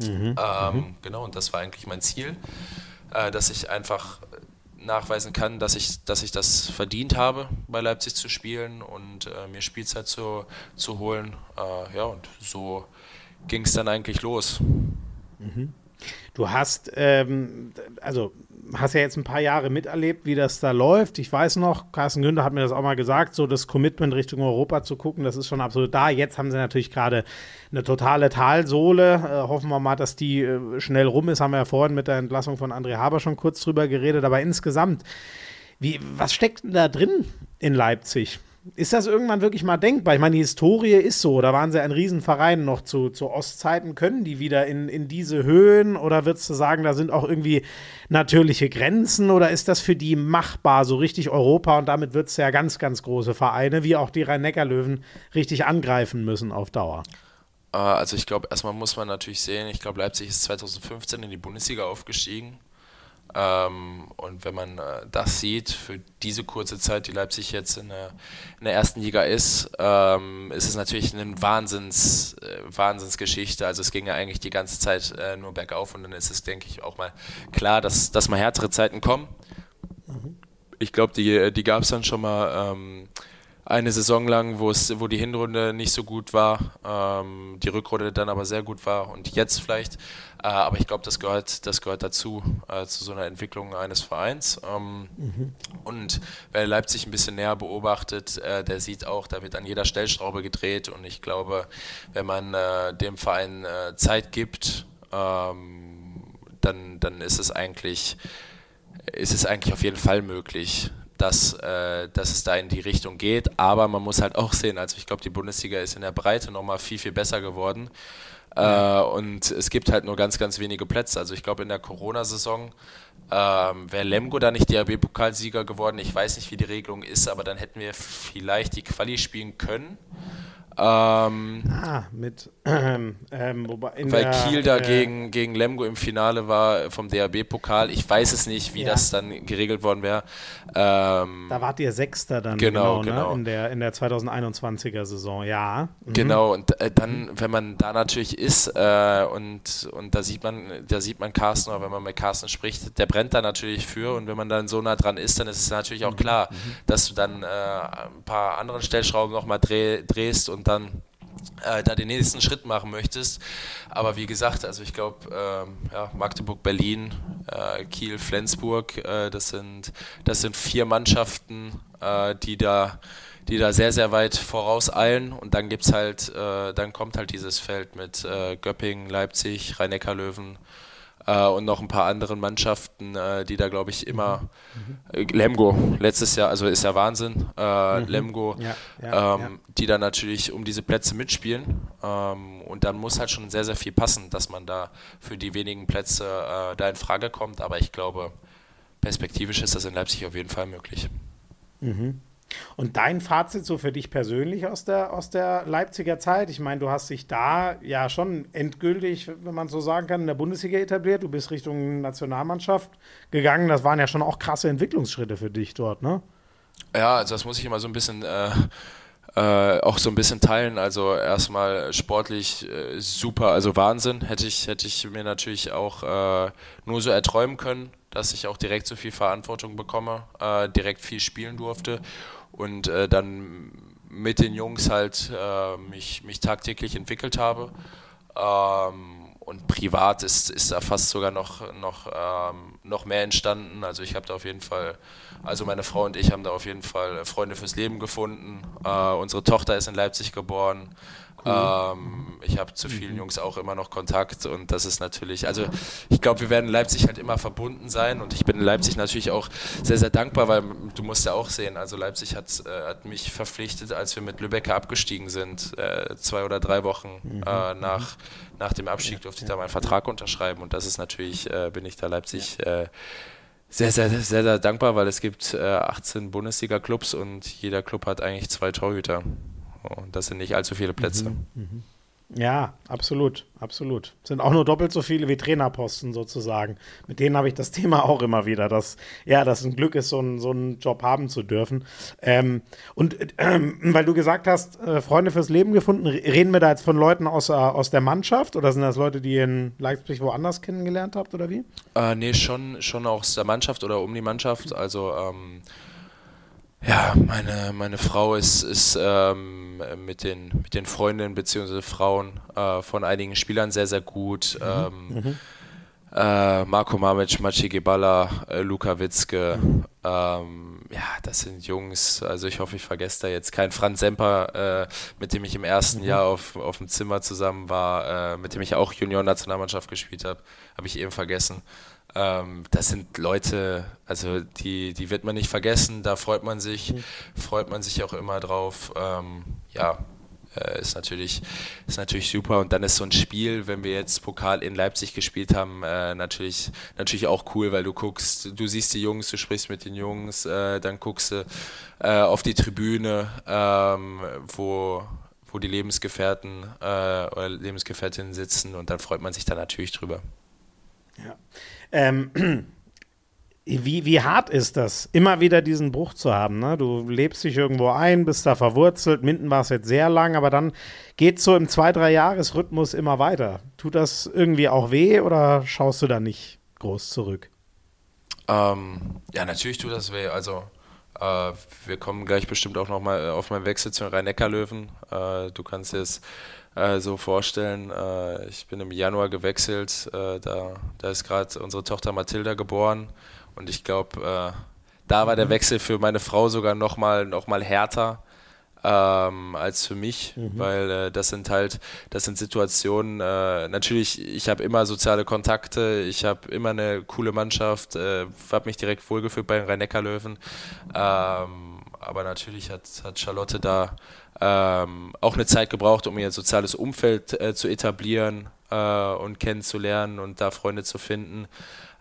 Mhm. Ähm, mhm. Genau, und das war eigentlich mein Ziel, äh, dass ich einfach nachweisen kann, dass ich, dass ich das verdient habe, bei Leipzig zu spielen und äh, mir Spielzeit zu, zu holen. Äh, ja, und so ging es dann eigentlich los. Mhm. Du hast, ähm, also hast ja jetzt ein paar Jahre miterlebt, wie das da läuft. Ich weiß noch, Carsten Günther hat mir das auch mal gesagt, so das Commitment Richtung Europa zu gucken, das ist schon absolut da. Jetzt haben sie natürlich gerade eine totale Talsohle. Äh, hoffen wir mal, dass die äh, schnell rum ist. Haben wir ja vorhin mit der Entlassung von André Haber schon kurz drüber geredet. Aber insgesamt, wie, was steckt denn da drin in Leipzig? Ist das irgendwann wirklich mal denkbar? Ich meine, die Historie ist so. Da waren sie ein Riesenverein noch zu, zu Ostzeiten. Können die wieder in, in diese Höhen? Oder würdest du sagen, da sind auch irgendwie natürliche Grenzen? Oder ist das für die machbar, so richtig Europa? Und damit wird es ja ganz, ganz große Vereine, wie auch die Rhein-Neckar-Löwen, richtig angreifen müssen auf Dauer. Äh, also ich glaube, erstmal muss man natürlich sehen, ich glaube, Leipzig ist 2015 in die Bundesliga aufgestiegen. Ähm, und wenn man äh, das sieht, für diese kurze Zeit, die Leipzig jetzt in der, in der ersten Liga ist, ähm, ist es natürlich eine Wahnsinns, äh, Wahnsinnsgeschichte. Also es ging ja eigentlich die ganze Zeit äh, nur bergauf und dann ist es, denke ich, auch mal klar, dass, dass mal härtere Zeiten kommen. Mhm. Ich glaube, die, die gab es dann schon mal. Ähm, eine Saison lang, wo die Hinrunde nicht so gut war, ähm, die Rückrunde dann aber sehr gut war und jetzt vielleicht. Äh, aber ich glaube, das gehört, das gehört dazu, äh, zu so einer Entwicklung eines Vereins. Ähm, mhm. Und wer Leipzig ein bisschen näher beobachtet, äh, der sieht auch, da wird an jeder Stellschraube gedreht und ich glaube, wenn man äh, dem Verein äh, Zeit gibt, ähm, dann, dann ist es eigentlich ist es eigentlich auf jeden Fall möglich, dass, äh, dass es da in die Richtung geht. Aber man muss halt auch sehen, also ich glaube, die Bundesliga ist in der Breite nochmal viel, viel besser geworden. Äh, und es gibt halt nur ganz, ganz wenige Plätze. Also ich glaube, in der Corona-Saison ähm, wäre Lemgo da nicht DRB-Pokalsieger geworden. Ich weiß nicht, wie die Regelung ist, aber dann hätten wir vielleicht die Quali spielen können. Ähm, ah, mit ähm, ähm, weil Kiel da äh, gegen, gegen Lemgo im Finale war vom DRB-Pokal. Ich weiß es nicht, wie ja. das dann geregelt worden wäre. Ähm, da wart ihr Sechster dann genau, genau, ne? genau. Ne? in der in der 2021er Saison, ja. Mhm. Genau und äh, dann, wenn man da natürlich ist äh, und und da sieht man, da sieht man Carsten, oder wenn man mit Carsten spricht, der brennt da natürlich für und wenn man dann so nah dran ist, dann ist es natürlich auch mhm. klar, mhm. dass du dann äh, ein paar andere Stellschrauben nochmal dreh, drehst und dann äh, da den nächsten Schritt machen möchtest. Aber wie gesagt, also ich glaube, ähm, ja, Magdeburg, Berlin, äh, Kiel, Flensburg, äh, das, sind, das sind vier Mannschaften, äh, die da die da sehr, sehr weit vorauseilen und dann gibt's halt, äh, dann kommt halt dieses Feld mit Göppingen, Leipzig, Rhein-Neckar-Löwen, äh, und noch ein paar anderen Mannschaften, äh, die da, glaube ich, immer. Mhm. Lemgo, letztes Jahr, also ist ja Wahnsinn. Äh, mhm. Lemgo, ja, ja, ähm, ja. die da natürlich um diese Plätze mitspielen. Ähm, und dann muss halt schon sehr, sehr viel passen, dass man da für die wenigen Plätze äh, da in Frage kommt. Aber ich glaube, perspektivisch ist das in Leipzig auf jeden Fall möglich. Mhm. Und dein Fazit so für dich persönlich aus der, aus der Leipziger Zeit? Ich meine, du hast dich da ja schon endgültig, wenn man so sagen kann, in der Bundesliga etabliert. Du bist Richtung Nationalmannschaft gegangen. Das waren ja schon auch krasse Entwicklungsschritte für dich dort, ne? Ja, also das muss ich immer so ein bisschen äh, äh, auch so ein bisschen teilen. Also erstmal sportlich äh, super, also Wahnsinn. Hätte ich, hätte ich mir natürlich auch äh, nur so erträumen können, dass ich auch direkt so viel Verantwortung bekomme, äh, direkt viel spielen durfte und äh, dann mit den Jungs halt äh, mich, mich tagtäglich entwickelt habe. Ähm, und privat ist, ist da fast sogar noch, noch, ähm, noch mehr entstanden. Also ich habe da auf jeden Fall, also meine Frau und ich haben da auf jeden Fall Freunde fürs Leben gefunden. Äh, unsere Tochter ist in Leipzig geboren. Ähm, ich habe zu vielen mhm. Jungs auch immer noch Kontakt und das ist natürlich, also ich glaube, wir werden in Leipzig halt immer verbunden sein und ich bin in Leipzig natürlich auch sehr, sehr dankbar, weil du musst ja auch sehen, also Leipzig hat, äh, hat mich verpflichtet, als wir mit Lübecker abgestiegen sind, äh, zwei oder drei Wochen mhm. äh, nach, nach dem Abstieg durfte ich da meinen Vertrag unterschreiben und das ist natürlich, äh, bin ich da Leipzig äh, sehr, sehr, sehr, sehr dankbar, weil es gibt 18 Bundesliga-Clubs und jeder Club hat eigentlich zwei Torhüter. Und das sind nicht allzu viele Plätze. Mhm, mhm. Ja, absolut, absolut. Sind auch nur doppelt so viele wie Trainerposten sozusagen. Mit denen habe ich das <laughs> Thema auch immer wieder, dass ja, dass ein Glück ist, so, ein, so einen Job haben zu dürfen. Ähm, und äh, weil du gesagt hast, äh, Freunde fürs Leben gefunden, reden wir da jetzt von Leuten aus, äh, aus der Mannschaft oder sind das Leute, die ihr in Leipzig woanders kennengelernt habt oder wie? Äh, nee, schon, schon aus der Mannschaft oder um die Mannschaft. Also ähm, ja, meine, meine Frau ist, ist ähm, mit, den, mit den Freundinnen bzw. Frauen äh, von einigen Spielern sehr, sehr gut. Mhm. Ähm, mhm. Äh, Marco Mamic, Maciej Gebala, äh, Luka Witzke. Mhm. Ähm, ja, das sind Jungs. Also ich hoffe, ich vergesse da jetzt keinen Franz Semper, äh, mit dem ich im ersten mhm. Jahr auf, auf dem Zimmer zusammen war, äh, mit dem ich auch Junior-Nationalmannschaft gespielt habe. Habe ich eben vergessen. Ähm, das sind Leute, also die, die wird man nicht vergessen, da freut man sich, mhm. freut man sich auch immer drauf. Ähm, ja, äh, ist natürlich, ist natürlich super. Und dann ist so ein Spiel, wenn wir jetzt Pokal in Leipzig gespielt haben, äh, natürlich, natürlich auch cool, weil du guckst, du siehst die Jungs, du sprichst mit den Jungs, äh, dann guckst du äh, auf die Tribüne, ähm, wo wo die Lebensgefährten äh, oder Lebensgefährtinnen sitzen und dann freut man sich da natürlich drüber. Ja. Ähm, <clears throat> wie, wie hart ist das, immer wieder diesen Bruch zu haben? Ne? Du lebst dich irgendwo ein, bist da verwurzelt. Minden war es jetzt sehr lang, aber dann geht so im zwei, drei Jahresrhythmus immer weiter. Tut das irgendwie auch weh oder schaust du da nicht groß zurück? Ähm, ja, natürlich tut das weh. Also äh, wir kommen gleich bestimmt auch nochmal auf meinen Wechsel zu den Rhein-Neckar-Löwen. Äh, du kannst es äh, so vorstellen. Äh, ich bin im Januar gewechselt, äh, da, da ist gerade unsere Tochter Mathilda geboren und ich glaube, äh, da war der mhm. Wechsel für meine Frau sogar nochmal noch mal härter. Ähm, als für mich, mhm. weil äh, das sind halt, das sind Situationen, äh, natürlich, ich habe immer soziale Kontakte, ich habe immer eine coole Mannschaft, äh, habe mich direkt wohlgefühlt bei den Rhein-Neckar-Löwen, ähm, aber natürlich hat, hat Charlotte da ähm, auch eine Zeit gebraucht, um ihr soziales Umfeld äh, zu etablieren äh, und kennenzulernen und da Freunde zu finden.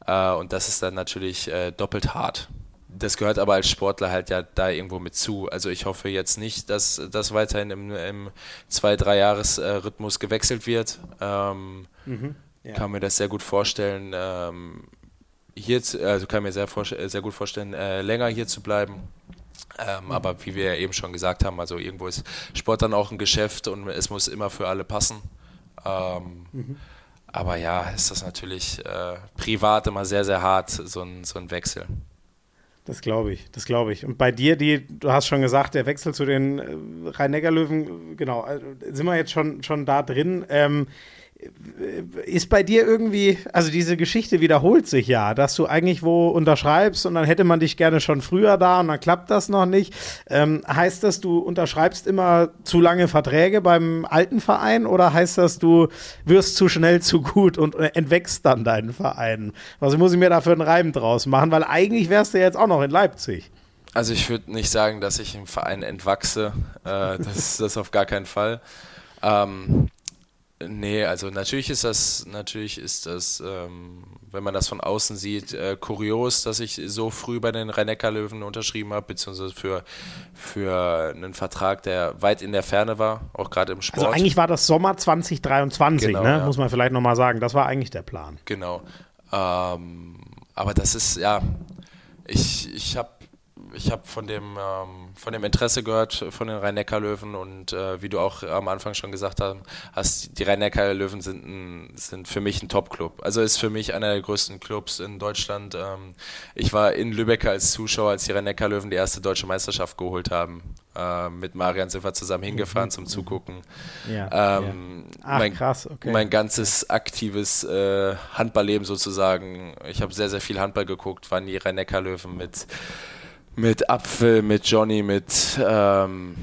Äh, und das ist dann natürlich äh, doppelt hart. Das gehört aber als Sportler halt ja da irgendwo mit zu. Also ich hoffe jetzt nicht, dass das weiterhin im, im zwei, drei Jahres-Rhythmus gewechselt wird. Ähm, mhm, ja. Kann mir das sehr gut vorstellen. Ähm, hier, also kann mir sehr, sehr gut vorstellen, äh, länger hier zu bleiben ähm, mhm. Aber wie wir eben schon gesagt haben, also irgendwo ist Sport dann auch ein Geschäft und es muss immer für alle passen. Ähm, mhm. Aber ja, ist das natürlich äh, privat immer sehr, sehr hart, so ein, so ein Wechsel. Das glaube ich, das glaube ich. Und bei dir, die, du hast schon gesagt, der Wechsel zu den äh, Rhein-Neckar-Löwen, genau, also sind wir jetzt schon, schon da drin. Ähm, ist bei dir irgendwie, also diese Geschichte wiederholt sich ja, dass du eigentlich wo unterschreibst und dann hätte man dich gerne schon früher da und dann klappt das noch nicht. Ähm, heißt das, du unterschreibst immer zu lange Verträge beim alten Verein oder heißt das, du wirst zu schnell zu gut und entwächst dann deinen Verein? Was muss ich mir da für einen Reim draus machen? Weil eigentlich wärst du jetzt auch noch in Leipzig. Also ich würde nicht sagen, dass ich im Verein entwachse. Äh, das ist das auf gar keinen Fall. Ähm, Nee, also natürlich ist das, natürlich ist das, ähm, wenn man das von außen sieht, äh, kurios, dass ich so früh bei den Rhein-Neckar-Löwen unterschrieben habe, beziehungsweise für, für einen Vertrag, der weit in der Ferne war, auch gerade im Sport. Also eigentlich war das Sommer 2023, Genau, ne? ja. muss man vielleicht nochmal sagen. Das war eigentlich der Plan. Genau. Ähm, aber das ist, ja, ich, ich habe ich hab von, dem, ähm, von dem Interesse gehört von den Rhein-Neckar-Löwen und äh, wie du auch am Anfang schon gesagt hast, die Rhein-Neckar-Löwen sind, ein, sind für mich ein Top-Club. Also ist für mich einer der größten Clubs in Deutschland. Ähm, ich war in Lübeck als Zuschauer, als die Rhein-Neckar-Löwen die erste deutsche Meisterschaft geholt haben. Äh, mit Marian sind wir zusammen hingefahren zum Zugucken. Ja, Ähm, Ach, mein, krass, okay. mein ganzes aktives äh, Handballleben sozusagen. Ich habe sehr, sehr viel Handball geguckt, waren die Rhein-Neckar-Löwen mit, mit Apfel, mit Johnny, mit, ähm,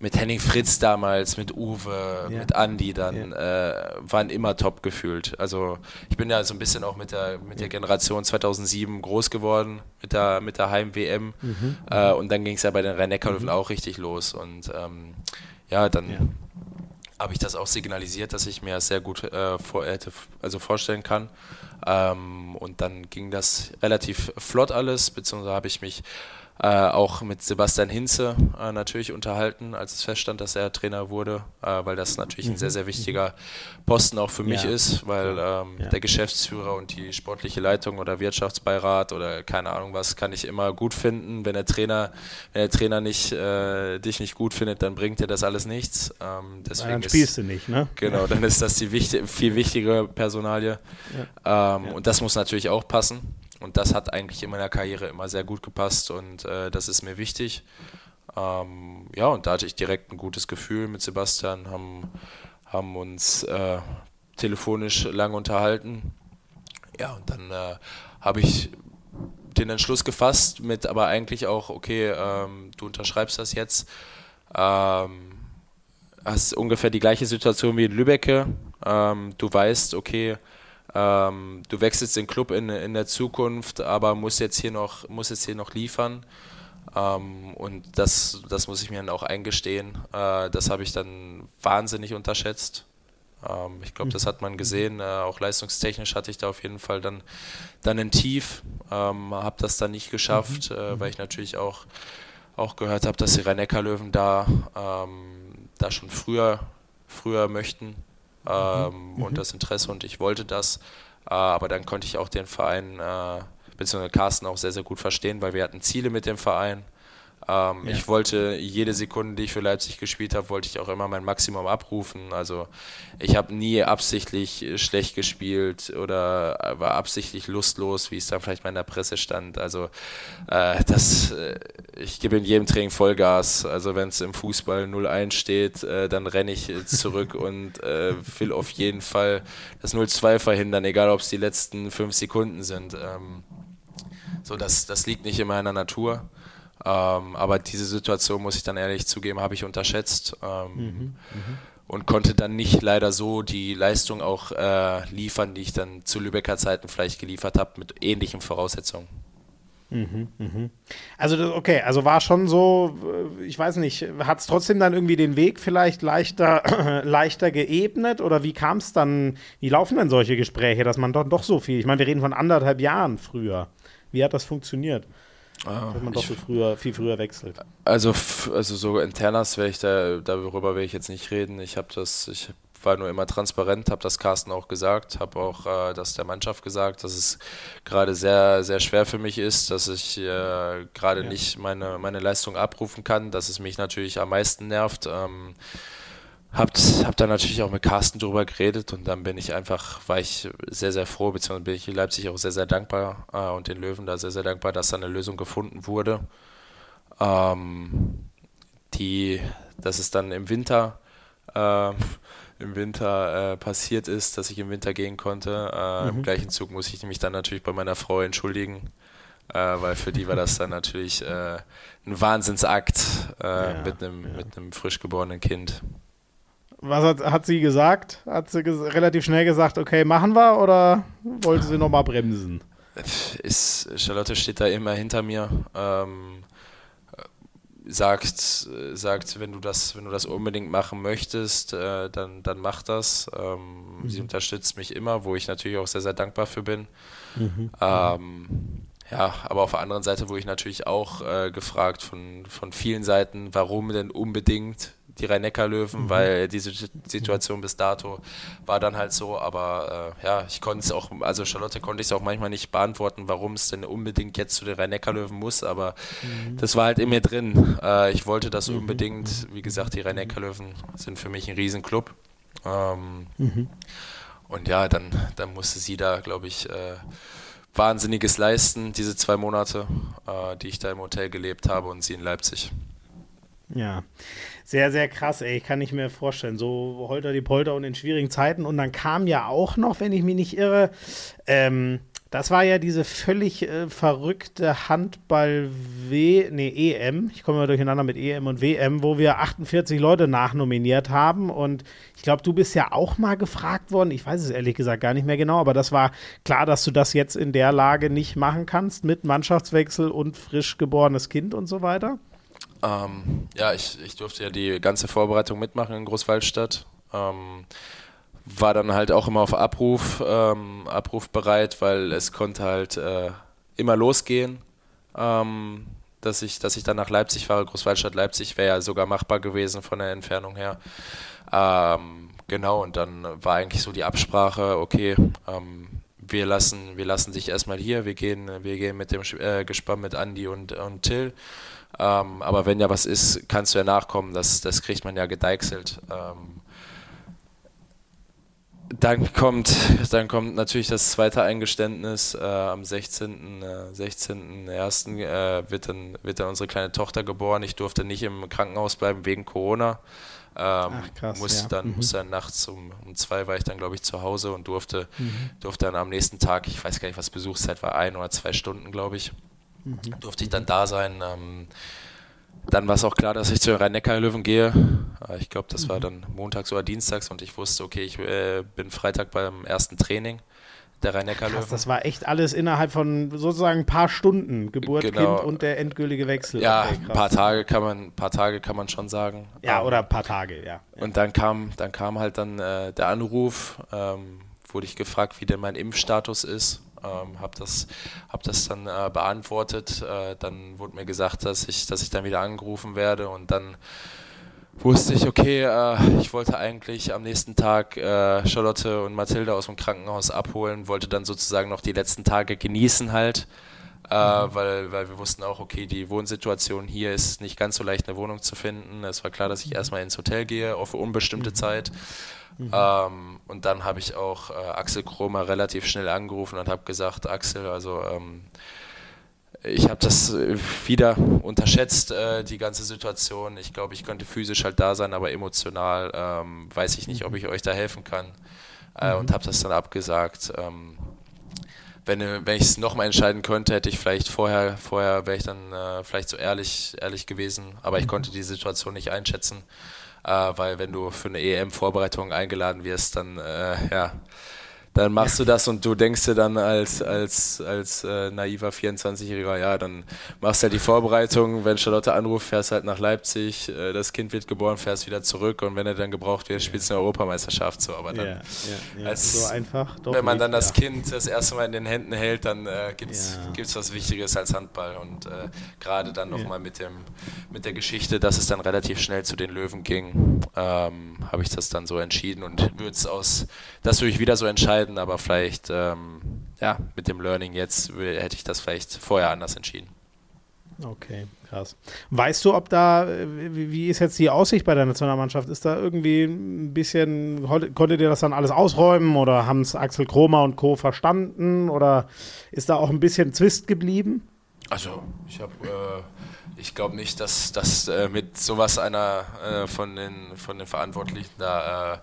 mit Henning Fritz damals, mit Uwe, Ja. mit Andy dann, äh, waren immer top gefühlt. Also ich bin ja so ein bisschen auch mit der, mit der Generation 2007 groß geworden, mit der, mit der Heim-WM. Mhm. Äh, und dann ging es ja bei den Rhein-Neckar-Löwen auch richtig los. Und ähm, ja, dann Ja. habe ich das auch signalisiert, dass ich mir das sehr gut äh, vor, hätte, also vorstellen kann. Ähm, und dann ging das relativ flott alles, beziehungsweise habe ich mich äh, auch mit Sebastian Hinze äh, natürlich unterhalten, als es feststand, dass er Trainer wurde, äh, weil das natürlich ein sehr, sehr wichtiger Posten auch für mich Ja. ist, weil ähm, Ja. der Geschäftsführer und die sportliche Leitung oder Wirtschaftsbeirat oder keine Ahnung was kann ich immer gut finden. Wenn der Trainer, wenn der Trainer nicht, äh, dich nicht gut findet, dann bringt dir das alles nichts. Ähm, deswegen Dann ist- spielst du nicht, ne? Genau, dann ist das die wichtig, viel wichtigere Personalie. Ähm, Und das muss natürlich auch passen. Und das hat eigentlich in meiner Karriere immer sehr gut gepasst und äh, das ist mir wichtig. Ähm, ja, und da hatte ich direkt ein gutes Gefühl mit Sebastian, haben, haben uns äh, telefonisch lang unterhalten. Ja, und dann äh, habe ich den Entschluss gefasst mit aber eigentlich auch, okay, ähm, du unterschreibst das jetzt. Ähm, hast ungefähr die gleiche Situation wie in Lübbecke. Ähm, du weißt, okay, ähm, du wechselst den Club in, in der Zukunft, aber musst jetzt hier noch, musst jetzt hier noch liefern. Ähm, und das, das muss ich mir dann auch eingestehen. Äh, das habe ich dann wahnsinnig unterschätzt. Ähm, ich glaube, das hat man gesehen. Äh, auch leistungstechnisch hatte ich da auf jeden Fall dann, dann ein Tief. Ähm, habe das dann nicht geschafft, äh, weil ich natürlich auch, auch gehört habe, dass die Rhein-Neckar-Löwen da, ähm, da schon früher, früher möchten ähm, und das Interesse und ich wollte das. Äh, aber dann konnte ich auch den Verein, äh, beziehungsweise Carsten auch sehr, sehr gut verstehen, weil wir hatten Ziele mit dem Verein. Ähm, Ja. Ich wollte jede Sekunde, die ich für Leipzig gespielt habe, wollte ich auch immer mein Maximum abrufen. Also ich habe nie absichtlich schlecht gespielt oder war absichtlich lustlos, wie es dann vielleicht mal in der Presse stand. Also äh, das, äh, ich gebe in jedem Training Vollgas. Also wenn es im Fußball 0-1 steht, äh, dann renne ich äh, zurück <laughs> und äh, will auf jeden Fall das 0-2 verhindern, egal ob es die letzten fünf Sekunden sind. Ähm, so, das, das liegt nicht in meiner Natur. Ähm, aber diese Situation, muss ich dann ehrlich zugeben, habe ich unterschätzt ähm, und konnte dann nicht leider so die Leistung auch äh, liefern, die ich dann zu Lübecker Zeiten vielleicht geliefert habe, mit ähnlichen Voraussetzungen. Also, das- okay, also war schon so, äh, ich weiß nicht, hat es trotzdem dann irgendwie den Weg vielleicht leichter, <clears throat> leichter geebnet oder wie kam es dann, wie laufen denn solche Gespräche, dass man doch, doch so viel, ich meine, wir reden von anderthalb Jahren früher. Wie hat das funktioniert, wenn man doch Ich- so früher, viel früher wechselt? Also, also so internas werde ich da, darüber werde ich jetzt nicht reden. Ich habe das, ich war nur immer transparent, habe das Carsten auch gesagt, habe auch äh, das der Mannschaft gesagt, dass es gerade sehr, sehr schwer für mich ist, dass ich äh, gerade Ja. nicht meine, meine Leistung abrufen kann, dass es mich natürlich am meisten nervt. Ähm, Habt, hab dann natürlich auch mit Carsten drüber geredet und dann bin ich einfach, war ich sehr, sehr froh, beziehungsweise bin ich in Leipzig auch sehr, sehr dankbar äh, und den Löwen da sehr, sehr dankbar, dass da eine Lösung gefunden wurde. Ähm, die, dass es dann im Winter, äh, im Winter äh, passiert ist, dass ich im Winter gehen konnte. Äh, Im gleichen Zug muss ich mich dann natürlich bei meiner Frau entschuldigen, äh, weil für die war das dann natürlich äh, ein Wahnsinnsakt Ja, mit einem ja. mit einem frisch geborenen Kind. Was hat, hat sie gesagt? Hat sie ges relativ schnell gesagt, okay, machen wir oder wollte sie nochmal bremsen? ist, Charlotte steht da immer hinter mir. Ähm, sagt, sagt, wenn du das, wenn du das unbedingt machen möchtest, äh, dann, dann mach das. Ähm, mhm. Sie unterstützt mich immer, wo ich natürlich auch sehr, sehr dankbar für bin. Mhm. Ähm, ja, aber auf der anderen Seite wurde ich natürlich auch äh, gefragt von, von vielen Seiten, warum denn unbedingt die Rhein-Neckar-Löwen, mhm. weil diese Situation bis dato war dann halt so, aber äh, ja, ich konnte es auch, also Charlotte konnte ich es auch manchmal nicht beantworten, warum es denn unbedingt jetzt zu den Rhein-Neckar-Löwen muss, aber mhm. das war halt in mir drin. Äh, ich wollte das mhm. unbedingt, wie gesagt, die Rhein-Neckar-Löwen sind für mich ein Riesenclub. Ähm, mhm. Und ja, dann, dann musste sie da, glaube ich, äh, Wahnsinniges leisten, diese zwei Monate, äh, die ich da im Hotel gelebt habe und sie in Leipzig. Ja, sehr, sehr krass, ey. Ich kann nicht mehr vorstellen. So holter die Polter und in schwierigen Zeiten. Und dann kam ja auch noch, wenn ich mich nicht irre, ähm, das war ja diese völlig äh, verrückte Handball-W, nee, EM. Ich komme mal durcheinander mit EM und WM, wo wir 48 Leute nachnominiert haben. Und ich glaube, du bist ja auch mal gefragt worden. Ich weiß es ehrlich gesagt gar nicht mehr genau, aber das war klar, dass du das jetzt in der Lage nicht machen kannst mit Mannschaftswechsel und frisch geborenes Kind und so weiter. Ähm, ja, ich, ich durfte ja die ganze Vorbereitung mitmachen in Großwaldstadt. Ähm, war dann halt auch immer auf Abruf, ähm, abrufbereit, weil es konnte halt äh, immer losgehen, ähm, dass, ich, dass ich dann nach Leipzig fahre. Großwaldstadt Leipzig wäre ja sogar machbar gewesen von der Entfernung her. Ähm, genau, und dann war eigentlich so die Absprache, okay, ähm, wir lassen, wir lassen dich erstmal hier, wir gehen, wir gehen mit dem äh, Gespann mit Andy und, und Till. Ähm, aber wenn ja was ist, kannst du ja nachkommen, das, das kriegt man ja gedeichselt. Ähm, dann kommt, dann kommt natürlich das zweite Eingeständnis. Äh, am 16. Äh, 16.01. Äh, wird, dann, wird dann unsere kleine Tochter geboren. Ich durfte nicht im Krankenhaus bleiben wegen Corona. Ähm, Ach, krass, muss ja. dann, mhm. musste dann nachts um, um zwei war ich dann, glaube ich, zu Hause und durfte, mhm. durfte dann am nächsten Tag, ich weiß gar nicht, was Besuchszeit war, ein oder zwei Stunden, glaube ich, mhm. durfte ich dann da sein. Ähm, dann war es auch klar, dass ich zu den Rhein-Neckar-Löwen gehe. Äh, ich glaube, das war mhm. dann montags oder dienstags und ich wusste, okay, ich äh, bin Freitag beim ersten Training der Rhein-Neckar-Löwen. Das war echt alles innerhalb von sozusagen ein paar Stunden, Geburt, genau. Kind und der endgültige Wechsel. Ja, okay, ein paar Tage kann man, paar Tage kann man schon sagen. Ja, ähm, oder ein paar Tage, ja. Und dann kam, dann kam halt dann äh, der Anruf, ähm, wurde ich gefragt, wie denn mein Impfstatus ist ähm, habe das, hab das dann äh, beantwortet. Äh, dann wurde mir gesagt, dass ich, dass ich dann wieder angerufen werde und dann wusste ich, okay, äh, ich wollte eigentlich am nächsten Tag äh, Charlotte und Mathilde aus dem Krankenhaus abholen, wollte dann sozusagen noch die letzten Tage genießen halt. Äh, mhm. weil, weil wir wussten auch, okay, die Wohnsituation hier ist nicht ganz so leicht, eine Wohnung zu finden. Es war klar, dass ich erstmal ins Hotel gehe, auf unbestimmte mhm. Zeit. Mhm. Ähm, und dann habe ich auch äh, Axel Kromer relativ schnell angerufen und habe gesagt, Axel, also ähm, ich habe das äh, wieder unterschätzt, äh, die ganze Situation. Ich glaube, ich könnte physisch halt da sein, aber emotional ähm, weiß ich nicht, ob ich euch da helfen kann. Äh, mhm. Und habe das dann abgesagt. Ähm, wenn, wenn ich es nochmal entscheiden könnte, hätte ich vielleicht vorher, vorher wäre ich dann äh, vielleicht so ehrlich, ehrlich gewesen, aber ich mhm. konnte die Situation nicht einschätzen weil wenn du für eine EM-Vorbereitung eingeladen wirst, dann äh, ja, dann machst du das und du denkst dir dann als, als, als äh, naiver 24-Jähriger, ja, dann machst du halt die Vorbereitung, wenn Charlotte anruft, fährst halt nach Leipzig, äh, das Kind wird geboren, fährst wieder zurück und wenn er dann gebraucht wird, spielst du eine Europameisterschaft so, aber dann, ja, ja, ja. Als, so einfach, wenn man dann das Kind das erste Mal in den Händen hält, dann äh, gibt es was Wichtiges als Handball und äh, gerade dann nochmal mit dem, mit der Geschichte, dass es dann relativ schnell zu den Löwen ging, ähm, habe ich das dann so entschieden und würde es aus, das würde ich wieder so entscheiden, entscheiden, aber vielleicht ähm, ja, mit dem Learning jetzt hätte ich das vielleicht vorher anders entschieden. Okay, krass. Weißt du, ob da, wie ist jetzt die Aussicht bei der Nationalmannschaft? Ist da irgendwie ein bisschen, konntet ihr das dann alles ausräumen oder haben es Axel Kromer und Co. verstanden oder ist da auch ein bisschen Zwist geblieben? Also, ich habe, äh, ich glaube nicht, dass, dass äh, mit sowas einer äh, von, den, von den Verantwortlichen da äh,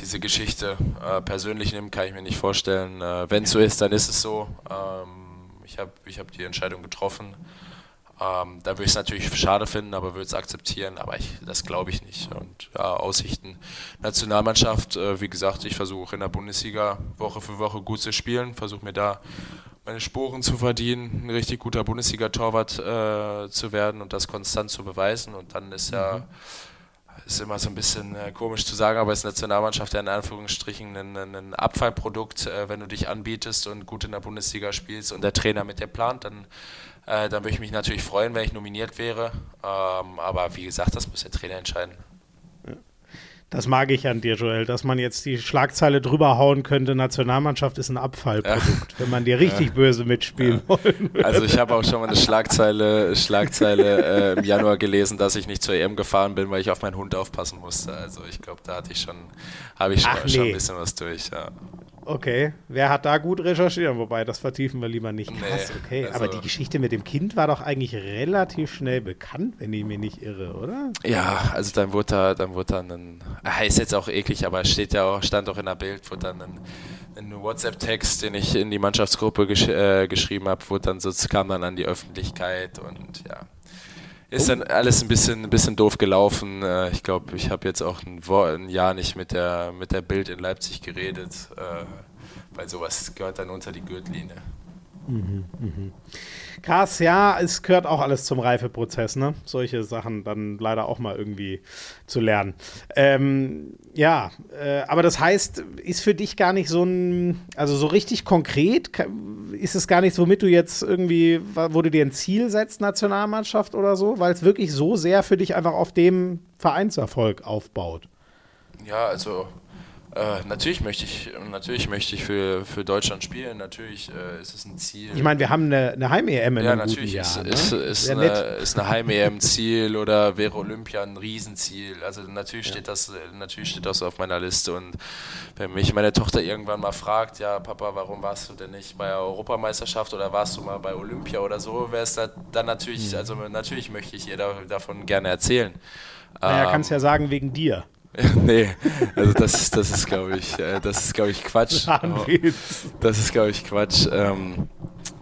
diese Geschichte äh, persönlich nimmt, kann ich mir nicht vorstellen. Äh, Wenn es so ist, dann ist es so. Ähm, ich habe ich hab die Entscheidung getroffen. Ähm, da würde ich es natürlich schade finden, aber würde es akzeptieren, aber ich, das glaube ich nicht. Und ja, Aussichten. Nationalmannschaft, äh, wie gesagt, ich versuche in der Bundesliga Woche für Woche gut zu spielen, versuche mir da meine Sporen zu verdienen, ein richtig guter Bundesliga-Torwart äh, zu werden und das konstant zu beweisen. Und dann ist ja, mhm. ist immer so ein bisschen äh, komisch zu sagen, aber ist Nationalmannschaft ja in Anführungsstrichen ein, ein Abfallprodukt, äh, wenn du dich anbietest und gut in der Bundesliga spielst und der Trainer mit dir plant, dann, äh, dann würde ich mich natürlich freuen, wenn ich nominiert wäre. Ähm, aber wie gesagt, das muss der Trainer entscheiden. Das mag ich an dir, Joel, dass man jetzt die Schlagzeile drüber hauen könnte, Nationalmannschaft ist ein Abfallprodukt, ja. wenn man dir richtig ja. böse mitspielen ja. wollen würde. Also ich habe auch schon mal eine Schlagzeile, Schlagzeile äh, im Januar gelesen, dass ich nicht zur EM gefahren bin, weil ich auf meinen Hund aufpassen musste. Also ich glaube, da hatte ich schon, habe ich schon, nee. schon, ein bisschen was durch. Okay, wer hat da gut recherchiert? Wobei, das vertiefen wir lieber nicht. Nee, Krass, okay. Also Aber die Geschichte mit dem Kind war doch eigentlich relativ schnell bekannt, wenn ich mich nicht irre, oder? Ja, also dann wurde da, dann wurde dann ein, ist jetzt auch eklig, aber steht ja auch, stand auch in der Bild, wurde dann ein, ein WhatsApp-Text, den ich in die Mannschaftsgruppe gesch äh, geschrieben habe, wurde dann so, kam dann an die Öffentlichkeit und ja, ist dann alles ein bisschen, ein bisschen doof gelaufen. Äh, ich glaube, ich habe jetzt auch ein, ein, Jahr nicht mit der, mit der Bild in Leipzig geredet, äh, weil sowas gehört dann unter die Gürtellinie. Mhm, mh. Krass, ja, es gehört auch alles zum Reifeprozess, ne? Solche Sachen dann leider auch mal irgendwie zu lernen. Ähm, ja, äh, aber das heißt, ist für dich gar nicht so ein, also so richtig konkret, ist es gar nichts, womit du jetzt irgendwie, wo du dir ein Ziel setzt, Nationalmannschaft oder so, weil es wirklich so sehr für dich einfach auf dem Vereinserfolg aufbaut? Ja, also äh, natürlich möchte ich, natürlich möchte ich für, für Deutschland spielen. Natürlich äh, ist es ein Ziel. Ich meine, wir haben eine, eine Heim-EM in Ja, natürlich ist, Jahr, ist, ne? ist, eine, ist eine Heim-EM-Ziel <laughs> oder wäre Olympia ein Riesenziel. Also natürlich steht das, natürlich steht das auf meiner Liste. Und wenn mich meine Tochter irgendwann mal fragt, ja, Papa, warum warst du denn nicht bei der Europameisterschaft oder warst du mal bei Olympia oder so, wäre es dann natürlich, mhm. also natürlich möchte ich ihr da, davon gerne erzählen. Naja, ähm, kannst ja sagen, wegen dir. <laughs> nee, also das, das ist, glaube ich, äh, das ist, glaube ich, Quatsch. <laughs> Das ist, glaube ich, Quatsch. Ähm,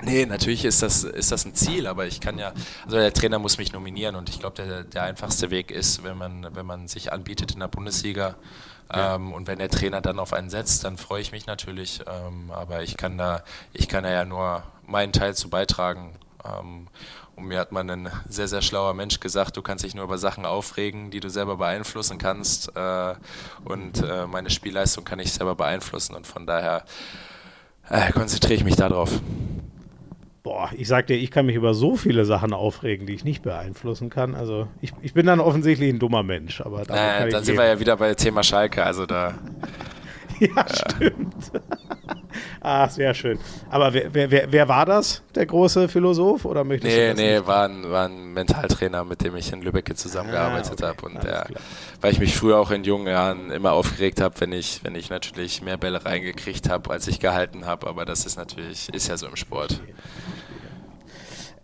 nee, natürlich ist das, ist das ein Ziel, aber ich kann ja, also der Trainer muss mich nominieren und ich glaube, der, der einfachste Weg ist, wenn man, wenn man sich anbietet in der Bundesliga, ja. Ähm, und wenn der Trainer dann auf einen setzt, dann freue ich mich natürlich. Ähm, aber ich kann da, ich kann da ja nur meinen Teil zu beitragen. Ähm, und mir hat mal ein sehr, sehr schlauer Mensch gesagt, du kannst dich nur über Sachen aufregen, die du selber beeinflussen kannst. Äh, und äh, meine Spielleistung kann ich selber beeinflussen. Und von daher äh, konzentriere ich mich darauf. Boah, ich sag dir, ich kann mich über so viele Sachen aufregen, die ich nicht beeinflussen kann. Also ich, ich bin dann offensichtlich ein dummer Mensch. Aber naja, dann sind wir ja wieder bei Thema Schalke. Also da. <laughs> ja, stimmt. Ah, sehr schön. Aber wer, wer, wer war das, der große Philosoph? Oder möchtest nee, nee, war ein, war ein Mentaltrainer, mit dem ich in Lübeck zusammengearbeitet ah, okay. habe. Und der, weil ich mich früher auch in jungen Jahren immer aufgeregt habe, wenn ich, wenn ich natürlich mehr Bälle reingekriegt habe, als ich gehalten habe. Aber das ist natürlich, ist ja so im Sport. Okay.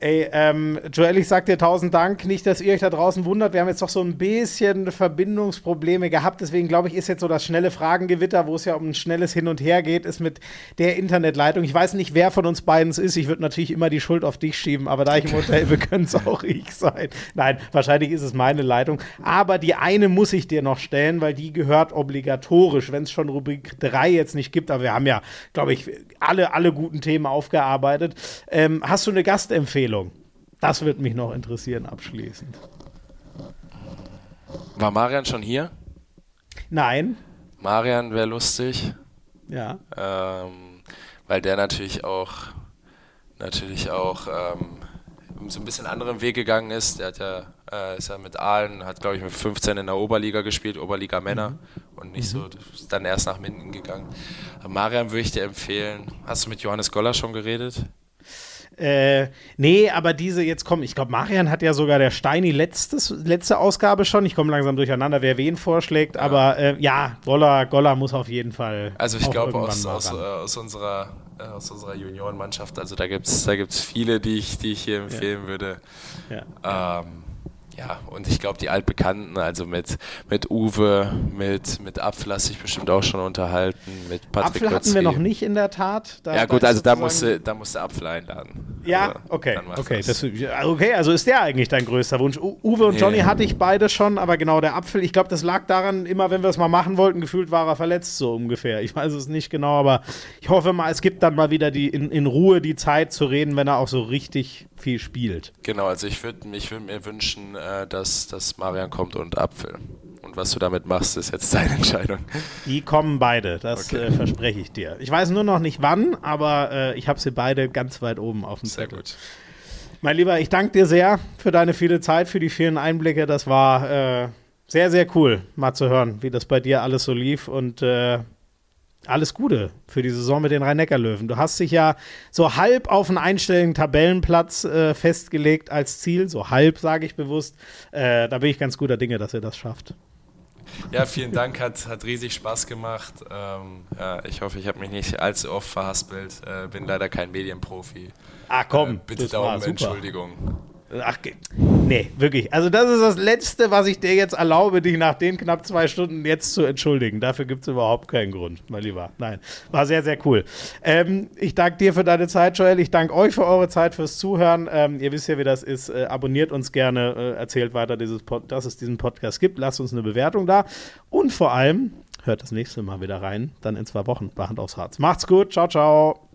Ey, ähm, Joel, ich sag dir tausend Dank. Nicht, dass ihr euch da draußen wundert. Wir haben jetzt doch so ein bisschen Verbindungsprobleme gehabt. Deswegen glaube ich, ist jetzt so das schnelle Fragengewitter, wo es ja um ein schnelles Hin und Her geht, ist mit der Internetleitung. Ich weiß nicht, wer von uns beiden es ist. Ich würde natürlich immer die Schuld auf dich schieben, aber da ich im Hotel bin, könnte es auch ich sein. Nein, wahrscheinlich ist es meine Leitung. Aber die eine muss ich dir noch stellen, weil die gehört obligatorisch, wenn es schon Rubrik 3 jetzt nicht gibt. Aber wir haben ja, glaube ich, alle, alle guten Themen aufgearbeitet. Ähm, hast du eine Gastempfehlung? Empfehlung? Das würde mich noch interessieren abschließend. War Marian schon hier? Nein. Marian wäre lustig. Ja. Ähm, weil der natürlich auch natürlich auch ähm, so ein bisschen anderen Weg gegangen ist. Der hat ja, äh, ist ja mit Aalen, hat glaube ich mit 15 in der Oberliga gespielt, Oberliga Männer mhm. und nicht mhm. so dann erst nach Minden gegangen. Marian würde ich dir empfehlen. Hast du mit Johannes Goller schon geredet? Äh, nee, aber diese jetzt kommen, ich glaube, Marian hat ja sogar der Steini letztes, letzte Ausgabe schon. Ich komme langsam durcheinander, wer wen vorschlägt, ja. aber äh, ja, Golla, Golla muss auf jeden Fall. Also ich glaube aus, aus, äh, aus, unserer, äh, aus unserer Juniorenmannschaft, also da gibt es da gibt's viele, die ich, die ich hier empfehlen ja. würde. Ja. Ähm, ja, und ich glaube, die Altbekannten, also mit, mit Uwe, mit, mit Apfel hast sich bestimmt auch schon unterhalten, mit Patrick Apfel hatten wir noch nicht in der Tat. Da, ja, gut, also da musste, da musste Apfel einladen. Ja, also, okay. Okay. Das. Das, okay, also ist der eigentlich dein größter Wunsch. Uwe und nee. Johnny hatte ich beide schon, aber genau der Apfel, ich glaube, das lag daran, immer wenn wir es mal machen wollten, gefühlt war er verletzt, so ungefähr. Ich weiß es nicht genau, aber ich hoffe mal, es gibt dann mal wieder die in, in Ruhe die Zeit zu reden, wenn er auch so richtig viel spielt. Genau, also ich würde ich würd mir wünschen, äh, dass, dass Marian kommt und Apfel. Und was du damit machst, ist jetzt deine Entscheidung. Die kommen beide, das okay. äh, verspreche ich dir. Ich weiß nur noch nicht wann, aber äh, ich habe sie beide ganz weit oben auf dem Zettel. Sehr gut. Mein Lieber, ich danke dir sehr für deine viele Zeit, für die vielen Einblicke. Das war äh, sehr, sehr cool, mal zu hören, wie das bei dir alles so lief. Und äh, alles Gute für die Saison mit den Rhein-Neckar-Löwen. Du hast dich ja so halb auf einen einstelligen Tabellenplatz äh, festgelegt als Ziel, so halb, sage ich bewusst. Äh, da bin ich ganz guter Dinge, dass ihr das schafft. Ja, vielen Dank, hat, hat riesig Spaß gemacht. Ähm, ja, ich hoffe, ich habe mich nicht allzu oft verhaspelt. Äh, bin leider kein Medienprofi. Ah, komm. Äh, bitte darum Entschuldigung. Ach, nee, wirklich. Also, das ist das Letzte, was ich dir jetzt erlaube, dich nach den knapp zwei Stunden jetzt zu entschuldigen. Dafür gibt es überhaupt keinen Grund, mein Lieber. Nein, war sehr, sehr cool. Ähm, ich danke dir für deine Zeit, Joel. Ich danke euch für eure Zeit, fürs Zuhören. Ähm, ihr wisst ja, wie das ist. Äh, abonniert uns gerne, äh, erzählt weiter, dieses dass es diesen Podcast gibt. Lasst uns eine Bewertung da. Und vor allem, hört das nächste Mal wieder rein, dann in zwei Wochen bei Hand aufs Harz. Macht's gut. Ciao, ciao.